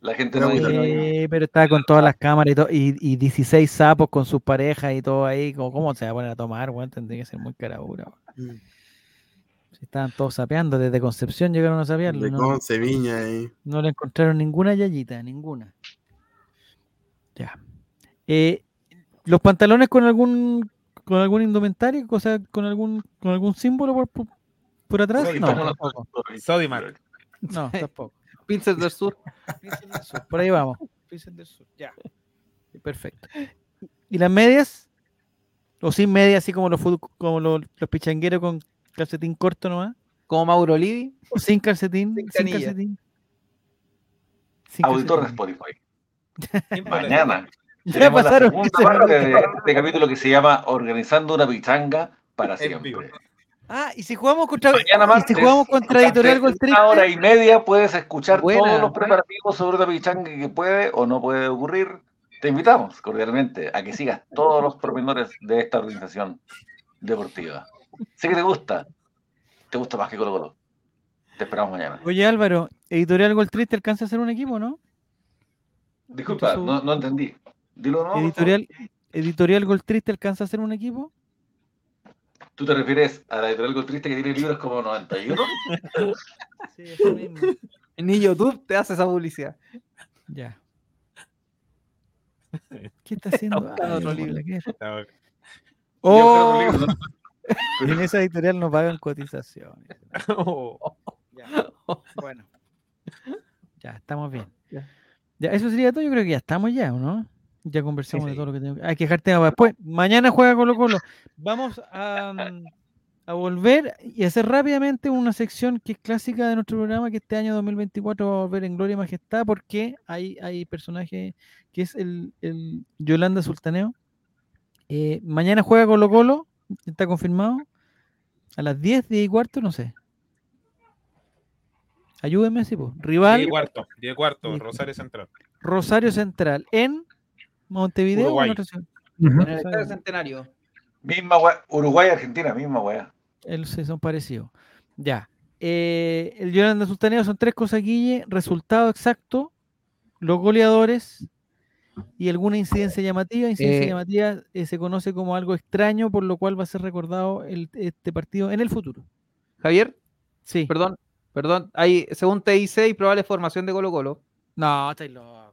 La gente no ingenua. Sí, pero estaba con todas las cámaras y, todo, y, y 16 sapos con sus parejas y todo ahí. como, ¿Cómo se va a poner a tomar? Bueno, tendría que ser muy caradura. weón. Mm. Si estaban todos sapeando, desde Concepción llegaron a sapearlo. De ¿no? Conce, Viña. No le encontraron ninguna yayita, ninguna. Ya. Eh, ¿Los pantalones con algún con algún indumentario, cosa, con algún con algún símbolo por, por, por atrás? No, tampoco. Sodimac. No, tampoco. Pincel del Sur. Pincel del Sur, Por ahí vamos. Pincel del Sur, Ya. Perfecto. ¿Y las medias? ¿O sin medias, así como los fut- como los, los pichangueros con calcetín corto nomás? Como Mauro Livi. ¿O sin calcetín? Sin calcetín. Sin Auditor de. Spotify. *laughs* Mañana. Ya tenemos la pasaron segunda 15 parte de este capítulo que se llama Organizando una pichanga para siempre. Ah, y si jugamos contra, Mañana y si martes, jugamos contra Editorial durante Gold Una hora y media puedes escuchar Buena. todos los preparativos sobre una pichanga que puede o no puede ocurrir. Te invitamos cordialmente a que sigas todos los pormenores de esta organización deportiva. Sé que te gusta. Te gusta más que Colo Colo. Te esperamos mañana. Oye Álvaro, Editorial Gold Triste alcanza a ser un equipo, ¿no? Disculpa, su- no, no entendí. Dilo no. Editorial, Editorial Gold Triste alcanza a ser un equipo. ¿Tú te refieres a la editorial Goltriste que tiene libros como 91? *laughs* Sí, eso mismo. Ni YouTube te hace esa publicidad. Ya. *laughs* ¿Qué está haciendo? otro libro. Está- Oh, Yo creo que un libro, en esa editorial no pagan cotizaciones. *laughs* Oh, Ya. Bueno. Ya, estamos bien. Ya. Ya, eso sería todo. Yo creo que ya estamos ya, ¿o no? Ya conversamos Sí, de todo lo que tengo. Hay que dejar tema para después. Mañana juega Colo Colo. Vamos a, a volver y hacer rápidamente una sección que es clásica de nuestro programa, que este año 2024 va a volver en Gloria y Majestad, porque hay, hay personaje que es el, el Yolanda Sultaneo. Eh, mañana juega Colo Colo, está confirmado. A las 10, 10 y cuarto, no sé. Ayúdenme, sí, pues. Rival, 10 y cuarto, 10 y cuarto, Rosario Central. Rosario Central, en Montevideo. o en Uruguay. otra ciudad? Ujú. En el Estadio. Centenario. Misma weá. Uruguay, Argentina, misma weá. Sí, son parecidos. Ya. Eh, el Yolanda Sultaneo son tres cosas, Guille. Resultado exacto, los goleadores y alguna incidencia llamativa. Incidencia Eh, llamativa eh, se conoce como algo extraño, por lo cual va a ser recordado el- este partido en el futuro. Javier, Sí. perdón, perdón. Hay, según TIC, hay probable formación de Colo Colo. No, estáis loco.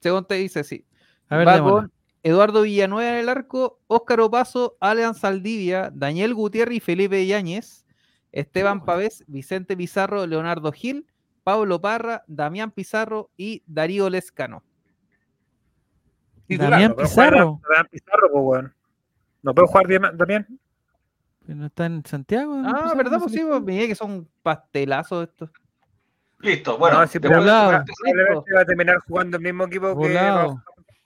Según TIC, sí. A ver, Va démosla. con Eduardo Villanueva en el arco, Óscar Opaso, Alean Saldivia, Daniel Gutiérrez y Felipe Yáñez, Esteban Pavés, Vicente Pizarro, Leonardo Gil, Pablo Parra, Damián Pizarro y Darío Lescano. Damián Pizarro. Damián Pizarro, pues, weón. No puedo jugar Damián- ¿No está en Santiago? Ah, Pizarro? ¿verdad? ¿No Pues sí, pues, mira que son pastelazos estos. Listo, bueno. no, volado. probablemente va a terminar jugando el mismo equipo que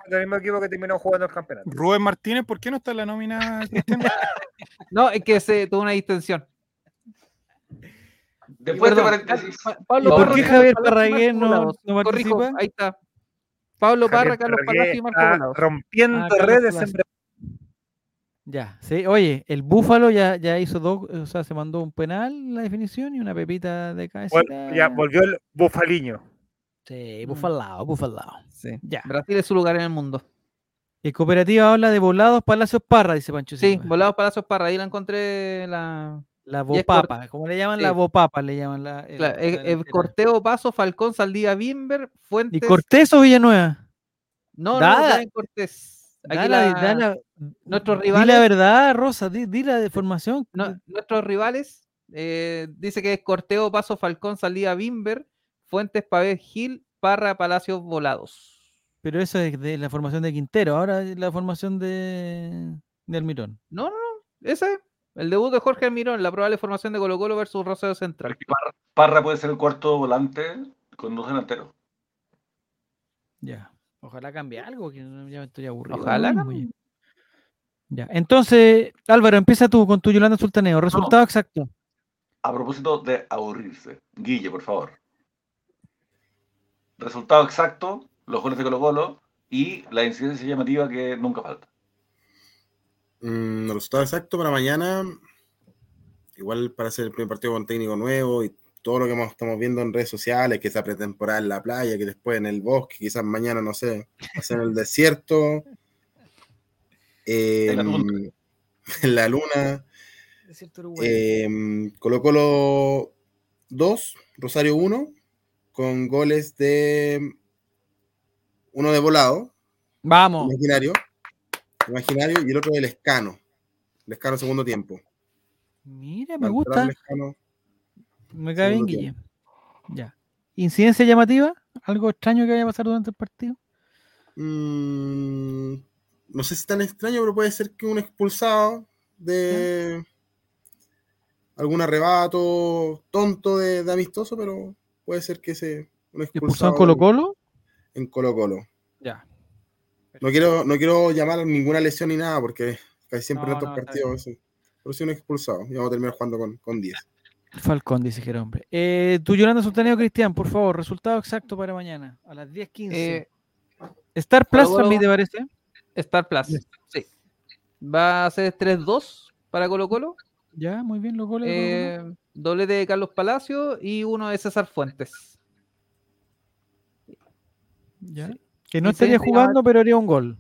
Volado. el mismo equipo que terminó jugando el campeonato. Rubén Martínez, ¿por qué no está en la nómina? *laughs* No, es que se tuvo una distensión. Después de paréntesis. Pa- ¿Y Pablo por Parra, qué Javier Marco no, no Corrijo, participa? ahí está. Pablo Parra, Javier Carlos Palacio y Marco está Volados. rompiendo Ah, redes en Ya, sí. Oye, el Búfalo ya, ya hizo dos, o sea, se mandó un penal la definición y una pepita de cabeza. Vol- ya volvió el bufaliño. Sí, Mm. bufalao, bufalao. Sí. Ya. Brasil es su lugar en el mundo. El cooperativa habla de volados Palacios Parra, dice Pancho Sí, Silva. Volados Palacios Parra, ahí la encontré la. La y Bopapa, como le llaman sí. la Bopapa, le llaman la. el- Claro, delantera. Corteo Paso, Falcón, Saldivia, Bimber, ¿Y Fuentes. Cortés o Villanueva? No, no, Da- Brian Cortés. Aquí Da la- la- da la- nuestros Di la rivales, verdad, Rosa, di, di la de formación. no- nuestros rivales, eh, dice que es Corteo Paso, Falcón, Saldivia, Bimber, Fuentes, Pavés, Gil, Parra, Palacios, Volados. Pero eso es de la formación de Quintero, ahora es la formación de, de Almirón. No, no, no. Ese, el debut de Jorge Almirón, la probable formación de Colo Colo versus Rosario Central. Parra, Parra puede ser el cuarto volante con dos delanteros. Ya. Ojalá cambie algo, que no- ya me estoy aburrido. Ojalá mismo cambie. Ya. Ya. Entonces, Álvaro, empieza tú con tu Yolanda Sultaneo. Resultado exacto. A propósito de aburrirse. Guille, por favor. Resultado exacto, los goles de Colo Colo y la incidencia llamativa que nunca falta. Mm, resultado exacto para mañana, igual para hacer el primer partido con técnico nuevo y todo lo que estamos viendo en redes sociales, que esa pretemporada en la playa, que después en el bosque, quizás mañana, no sé, hacer en el desierto, En la em, tundra. en la luna, em, Colo Colo 2, Rosario 1, con goles de uno de volado, Vamos. imaginario, imaginario y el otro del Escano, Lescano segundo tiempo. Mira, me gusta. Lescano, Me cae bien, Guille. Ya. ¿Incidencia llamativa? ¿Algo extraño que vaya a pasar durante el partido? Mm, no sé si tan extraño, pero puede ser que un expulsado de algún arrebato tonto de, de amistoso, pero puede ser que se un ¿Expulsado expulsado en Colo Colo? en Colo Colo. Ya. No quiero, no quiero llamar ninguna lesión ni nada, porque casi siempre No, en estos no, partidos, sí. pero sí un expulsado. Y vamos a terminar jugando con, con 10. Falcón, dice Jerome. Eh, tu Yolanda Sultaneo, Cristian, por favor, resultado exacto para mañana, a las 10.15. Eh, Star Plus Colo Colo- transmite, parece. Star Plus. Sí. Va a ser 3-2 para Colo Colo. Ya, muy bien, los goles. Eh, doblete de Carlos Palacio y uno de César Fuentes. Ya. Que no estaría jugando, pero haría un gol.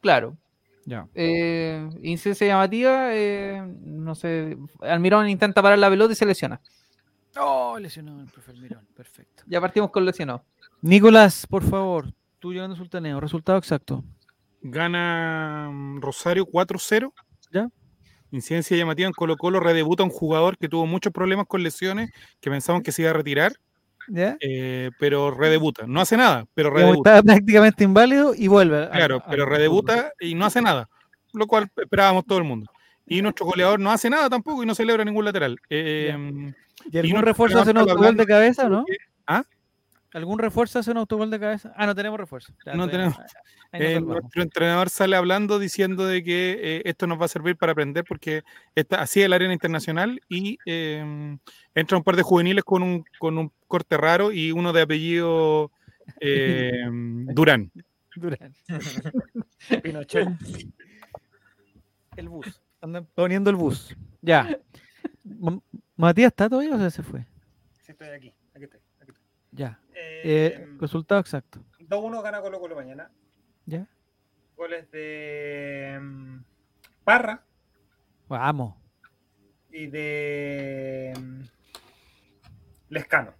Claro. Ya. Eh, incidencia llamativa, eh, no sé. Almirón intenta parar la pelota y se lesiona. Oh, lesionado el profe Almirón. Perfecto. Ya partimos con lesionado. Nicolás, por favor, tú llegando sultaneo. Resultado exacto. Gana mm, Rosario 4-0. ¿Ya? Incidencia llamativa en Colo Colo, redebuta un jugador que tuvo muchos problemas con lesiones, que pensaban que se iba a retirar, ¿Ya? eh, pero redebuta. No hace nada, pero redebuta. Estaba prácticamente inválido y vuelve. Claro, a- pero redebuta y no hace nada, lo cual esperábamos todo el mundo. Y nuestro goleador no hace nada tampoco y no celebra ningún lateral. Eh, ¿Y algún nuestro refuerzo hace un autogol de cabeza no? ¿Ah? ¿Algún refuerzo hace un autogol de cabeza? Ah, no tenemos refuerzo. Ya, No tenemos. Eh, nuestro entrenador sale hablando diciendo de que eh, esto nos va a servir para aprender porque está así es la arena internacional y eh, entra un par de juveniles con un, con un corte raro y uno de apellido *laughs* eh, Durán. Durán. *laughs* Pinochet. El bus. Andan poniendo el bus. Ya. M- ¿Matías está todavía o se fue? Sí, estoy aquí. Aquí estoy. Aquí estoy. Ya. Eh, Eh, resultado exacto. 2-1 gana Colo Colo mañana. Ya. Goles de mm, Parra Vamos. y de mm, Lescano.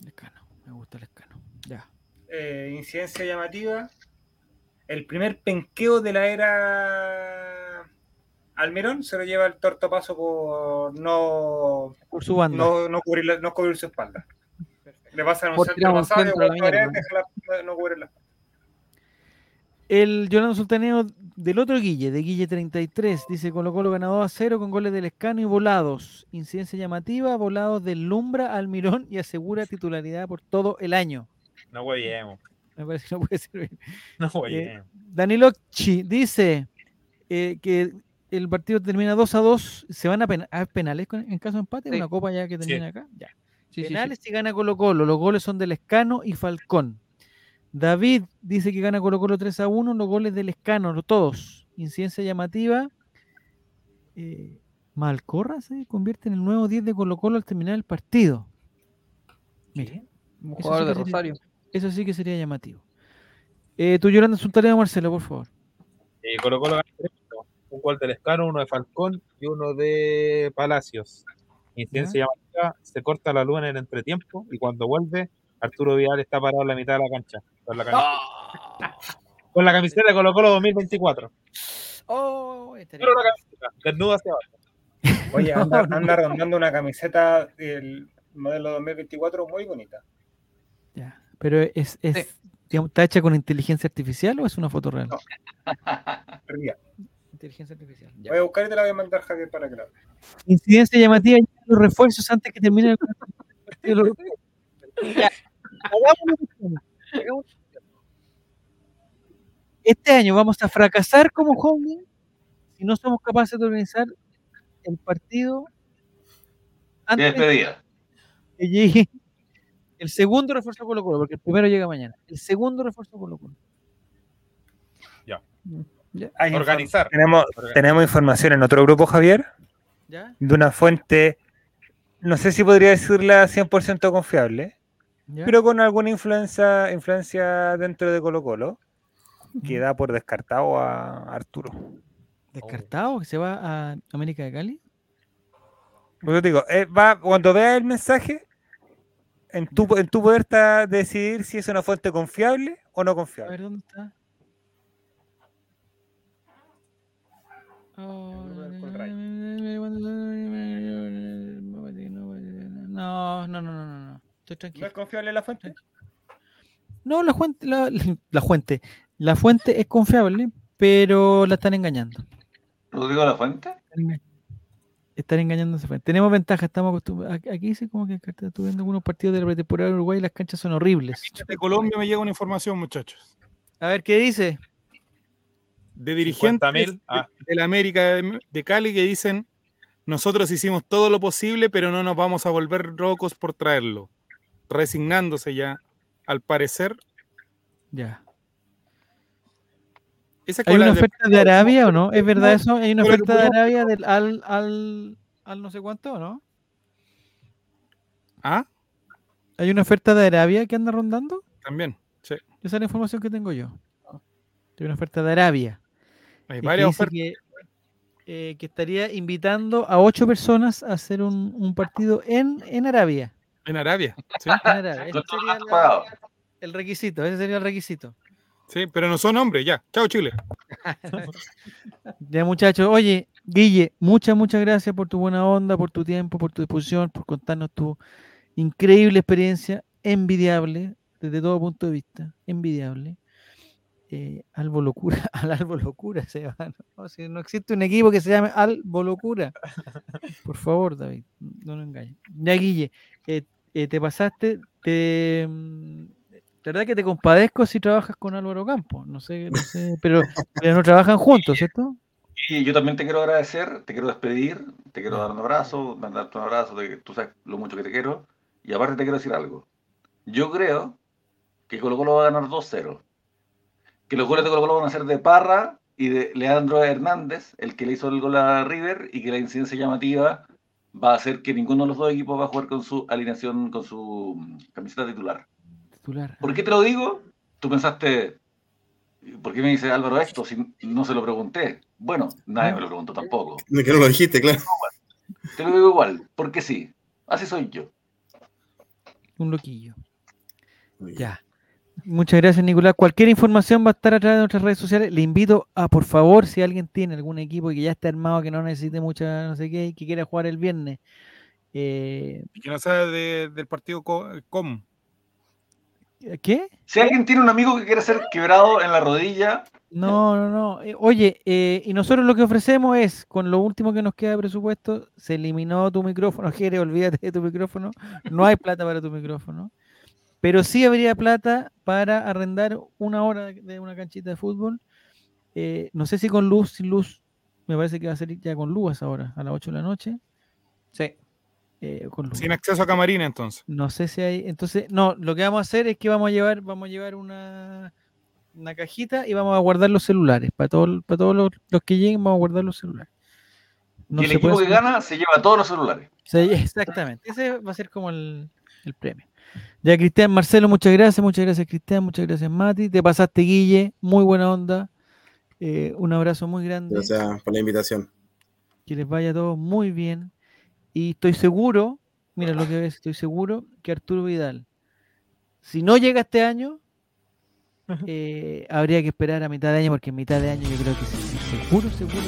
Lescano. Me gusta el escano. Ya. Eh, incidencia llamativa. El primer penqueo de la era Almirón se lo lleva el tortopaso por no, Por su banda. no, no, cubrir, la- no cubrir su espalda. Le pasan un centro pasado no cubrir la espalda. El Yolando Sultaneo del otro Guille, de Guille 33, dice Colo Colo ganado a cero con goles del Escano y volados. Incidencia llamativa, volados del Lumbra al Mirón y asegura titularidad por todo el año. No hueviemos. Me parece que no puede ser bien. No Eh. Danilo Chi dice eh, que el partido termina 2 a 2. ¿Se van a, pena- a penales en caso de empate? Sí. ¿Una copa ya que Sí. termina acá? Ya. Sí, sí, sí. penales y gana Colo Colo. Los goles son del Escano y Falcón. David dice que gana Colo Colo 3 a 1. Los goles del Escano, todos. Incidencia llamativa. Eh, Malcorra se convierte en el nuevo 10 de Colo Colo al terminar el partido. Mire, Un jugador sí de sería- Rosario. eso sí que sería llamativo. Eh, tú llorando un tarea, Marcelo, por favor. Eh, Colo Colo gana 3-1. Un gol del Escano, uno de Falcón y uno de Palacios. Incidencia llamativa, se corta la luz en el entretiempo y cuando vuelve, Arturo Vidal está parado en la mitad de la cancha. Con la camiseta, con la camiseta de Colo Colo 2024. Oh, Pero la camiseta, desnudo hacia abajo. Oye, *laughs* anda, anda rondando una camiseta del modelo 2024 muy bonita. Ya. Pero es, es digamos, ¿está hecha con inteligencia artificial o es una foto real? No. Perdida. *laughs* Inteligencia artificial. Voy a buscar y te la voy a mandar, Javier, para que la. Incidencia llamativa y los refuerzos antes que termine el partido. Ya. Este año vamos a fracasar como holding si no somos capaces de organizar el partido De antes despedida. que llegue el segundo refuerzo Colo Colo, porque el primero llega mañana. El segundo refuerzo Colo Colo. Ya. Hay Organizar. Tenemos, tenemos información en otro grupo, Javier, ¿Ya? de una fuente, no sé si podría decirla 100% confiable, ¿Ya? pero con alguna influencia, influencia dentro de Colo Colo, que da por descartado a Arturo. ¿Descartado que se va a América de Cali? Pues yo te digo, eh, va, cuando veas el mensaje, en tu, en tu poder está decidir si es una fuente confiable o no A confiable. ver, ¿dónde está? No, no, no, no, no, no. Estoy ¿No tranquilo. es confiable la fuente? No, la fuente, la, la fuente, la fuente es confiable, pero la están engañando. Rodrigo la Fuente. Están enga- Están engañando a esa fuente. Tenemos ventaja, estamos acostumbrados. Aquí aquí dice como que estuve viendo algunos partidos de la pretemporada de Uruguay y las canchas son horribles. De Colombia me llega una información, muchachos. A ver, ¿qué dice? De dirigentes 50.000, ah. de, de la América de, de Cali que dicen, nosotros hicimos todo lo posible, pero no nos vamos a volver locos por traerlo. Resignándose ya, al parecer. Ya. Esa ¿Hay una oferta de Arabia o no? ¿Es verdad No, eso? ¿Hay una oferta de Arabia del al, al, al no sé cuánto o no? Ah, ¿Hay una oferta de Arabia que anda rondando? también. Sí. Esa es la información que tengo yo. Hay una oferta de Arabia. Hay varias ofertas. que, eh, que estaría invitando a ocho personas a hacer un, un partido en, en Arabia. En Arabia. Sí, En Arabia. Ese Con todo sería el la- pagado. el requisito, ese sería el requisito. sí, pero no son hombres, ya. Chao, Chile. *laughs* Ya muchachos, oye, Guille, muchas, muchas gracias por tu buena onda, por tu tiempo, por tu disposición, por contarnos tu increíble experiencia, envidiable, desde todo punto de vista, envidiable. Eh, Albo Locura, *laughs* al Albo Locura se va. No, no existe un equipo que se llame Albo Locura. Por favor, David, no nos engañes. Ya, Guille, eh, eh, te pasaste, te, mm, verdad que te compadezco si trabajas con Álvaro Campos, no sé, no sé, pero, pero no trabajan juntos, ¿cierto? Y yo también te quiero agradecer, te quiero despedir, te quiero dar un abrazo, mandarte un abrazo, de que tú sabes lo mucho que te quiero. Y aparte te quiero decir algo. Yo creo que Colo Colo va a ganar 2-0. Que los goles de Colo Colo van a ser de Parra y de Leandro Hernández, el que le hizo el gol a River, y que la incidencia llamativa va a hacer que ninguno de los dos equipos va a jugar con su alineación, con su mm, camiseta titular. Titular. ¿Por qué te lo digo? Tú pensaste, ¿por qué me dice Álvaro esto si no se lo pregunté? Bueno, nadie me lo preguntó tampoco. Que no lo dijiste, claro. Te lo digo igual, porque sí. Así soy yo. Un loquillo. Ya. Muchas gracias, Nicolás. Cualquier información va a estar a través de nuestras redes sociales. Le invito a, por favor, si alguien tiene algún equipo que ya esté armado, que no necesite mucha, no sé qué, y que quiera jugar el viernes. eh, Y que no sabe de- del partido co- com. ¿Qué? Si alguien tiene un amigo que quiere ser quebrado en la rodilla, No, no, no. Eh, oye, eh, y nosotros lo que ofrecemos es, con lo último que nos queda de presupuesto, se eliminó tu micrófono, *laughs* Jere, olvídate de tu micrófono. No hay plata para tu micrófono. Pero sí habría plata para arrendar una hora de- una canchita de fútbol. Eh, no sé si con luz, sin luz. Me parece que va a ser ya con luz a esa hora, a las 8 de la noche. Sí. Eh, con luz. Sin acceso a camarina, entonces. No sé si hay. Entonces, no, lo que vamos a hacer es que vamos a llevar, vamos a llevar una, una cajita y vamos a guardar los celulares. Para todos, para todos los, los que lleguen, vamos a guardar los celulares. No y el equipo que gana se lleva todos los celulares. Sí, exactamente. Ese va a ser como el, el premio. Ya, Cristian, Marcelo, muchas gracias, muchas gracias, Cristian, muchas gracias, Mati. Te pasaste, Guille, muy buena onda. Eh, un abrazo muy grande. Gracias por la invitación. Que les vaya a todos muy bien. Y estoy seguro, mira lo que ves, estoy seguro que Arturo Vidal, si no llega este año, eh, habría que esperar a mitad de año, porque en mitad de año yo creo que sí, sí, seguro, seguro,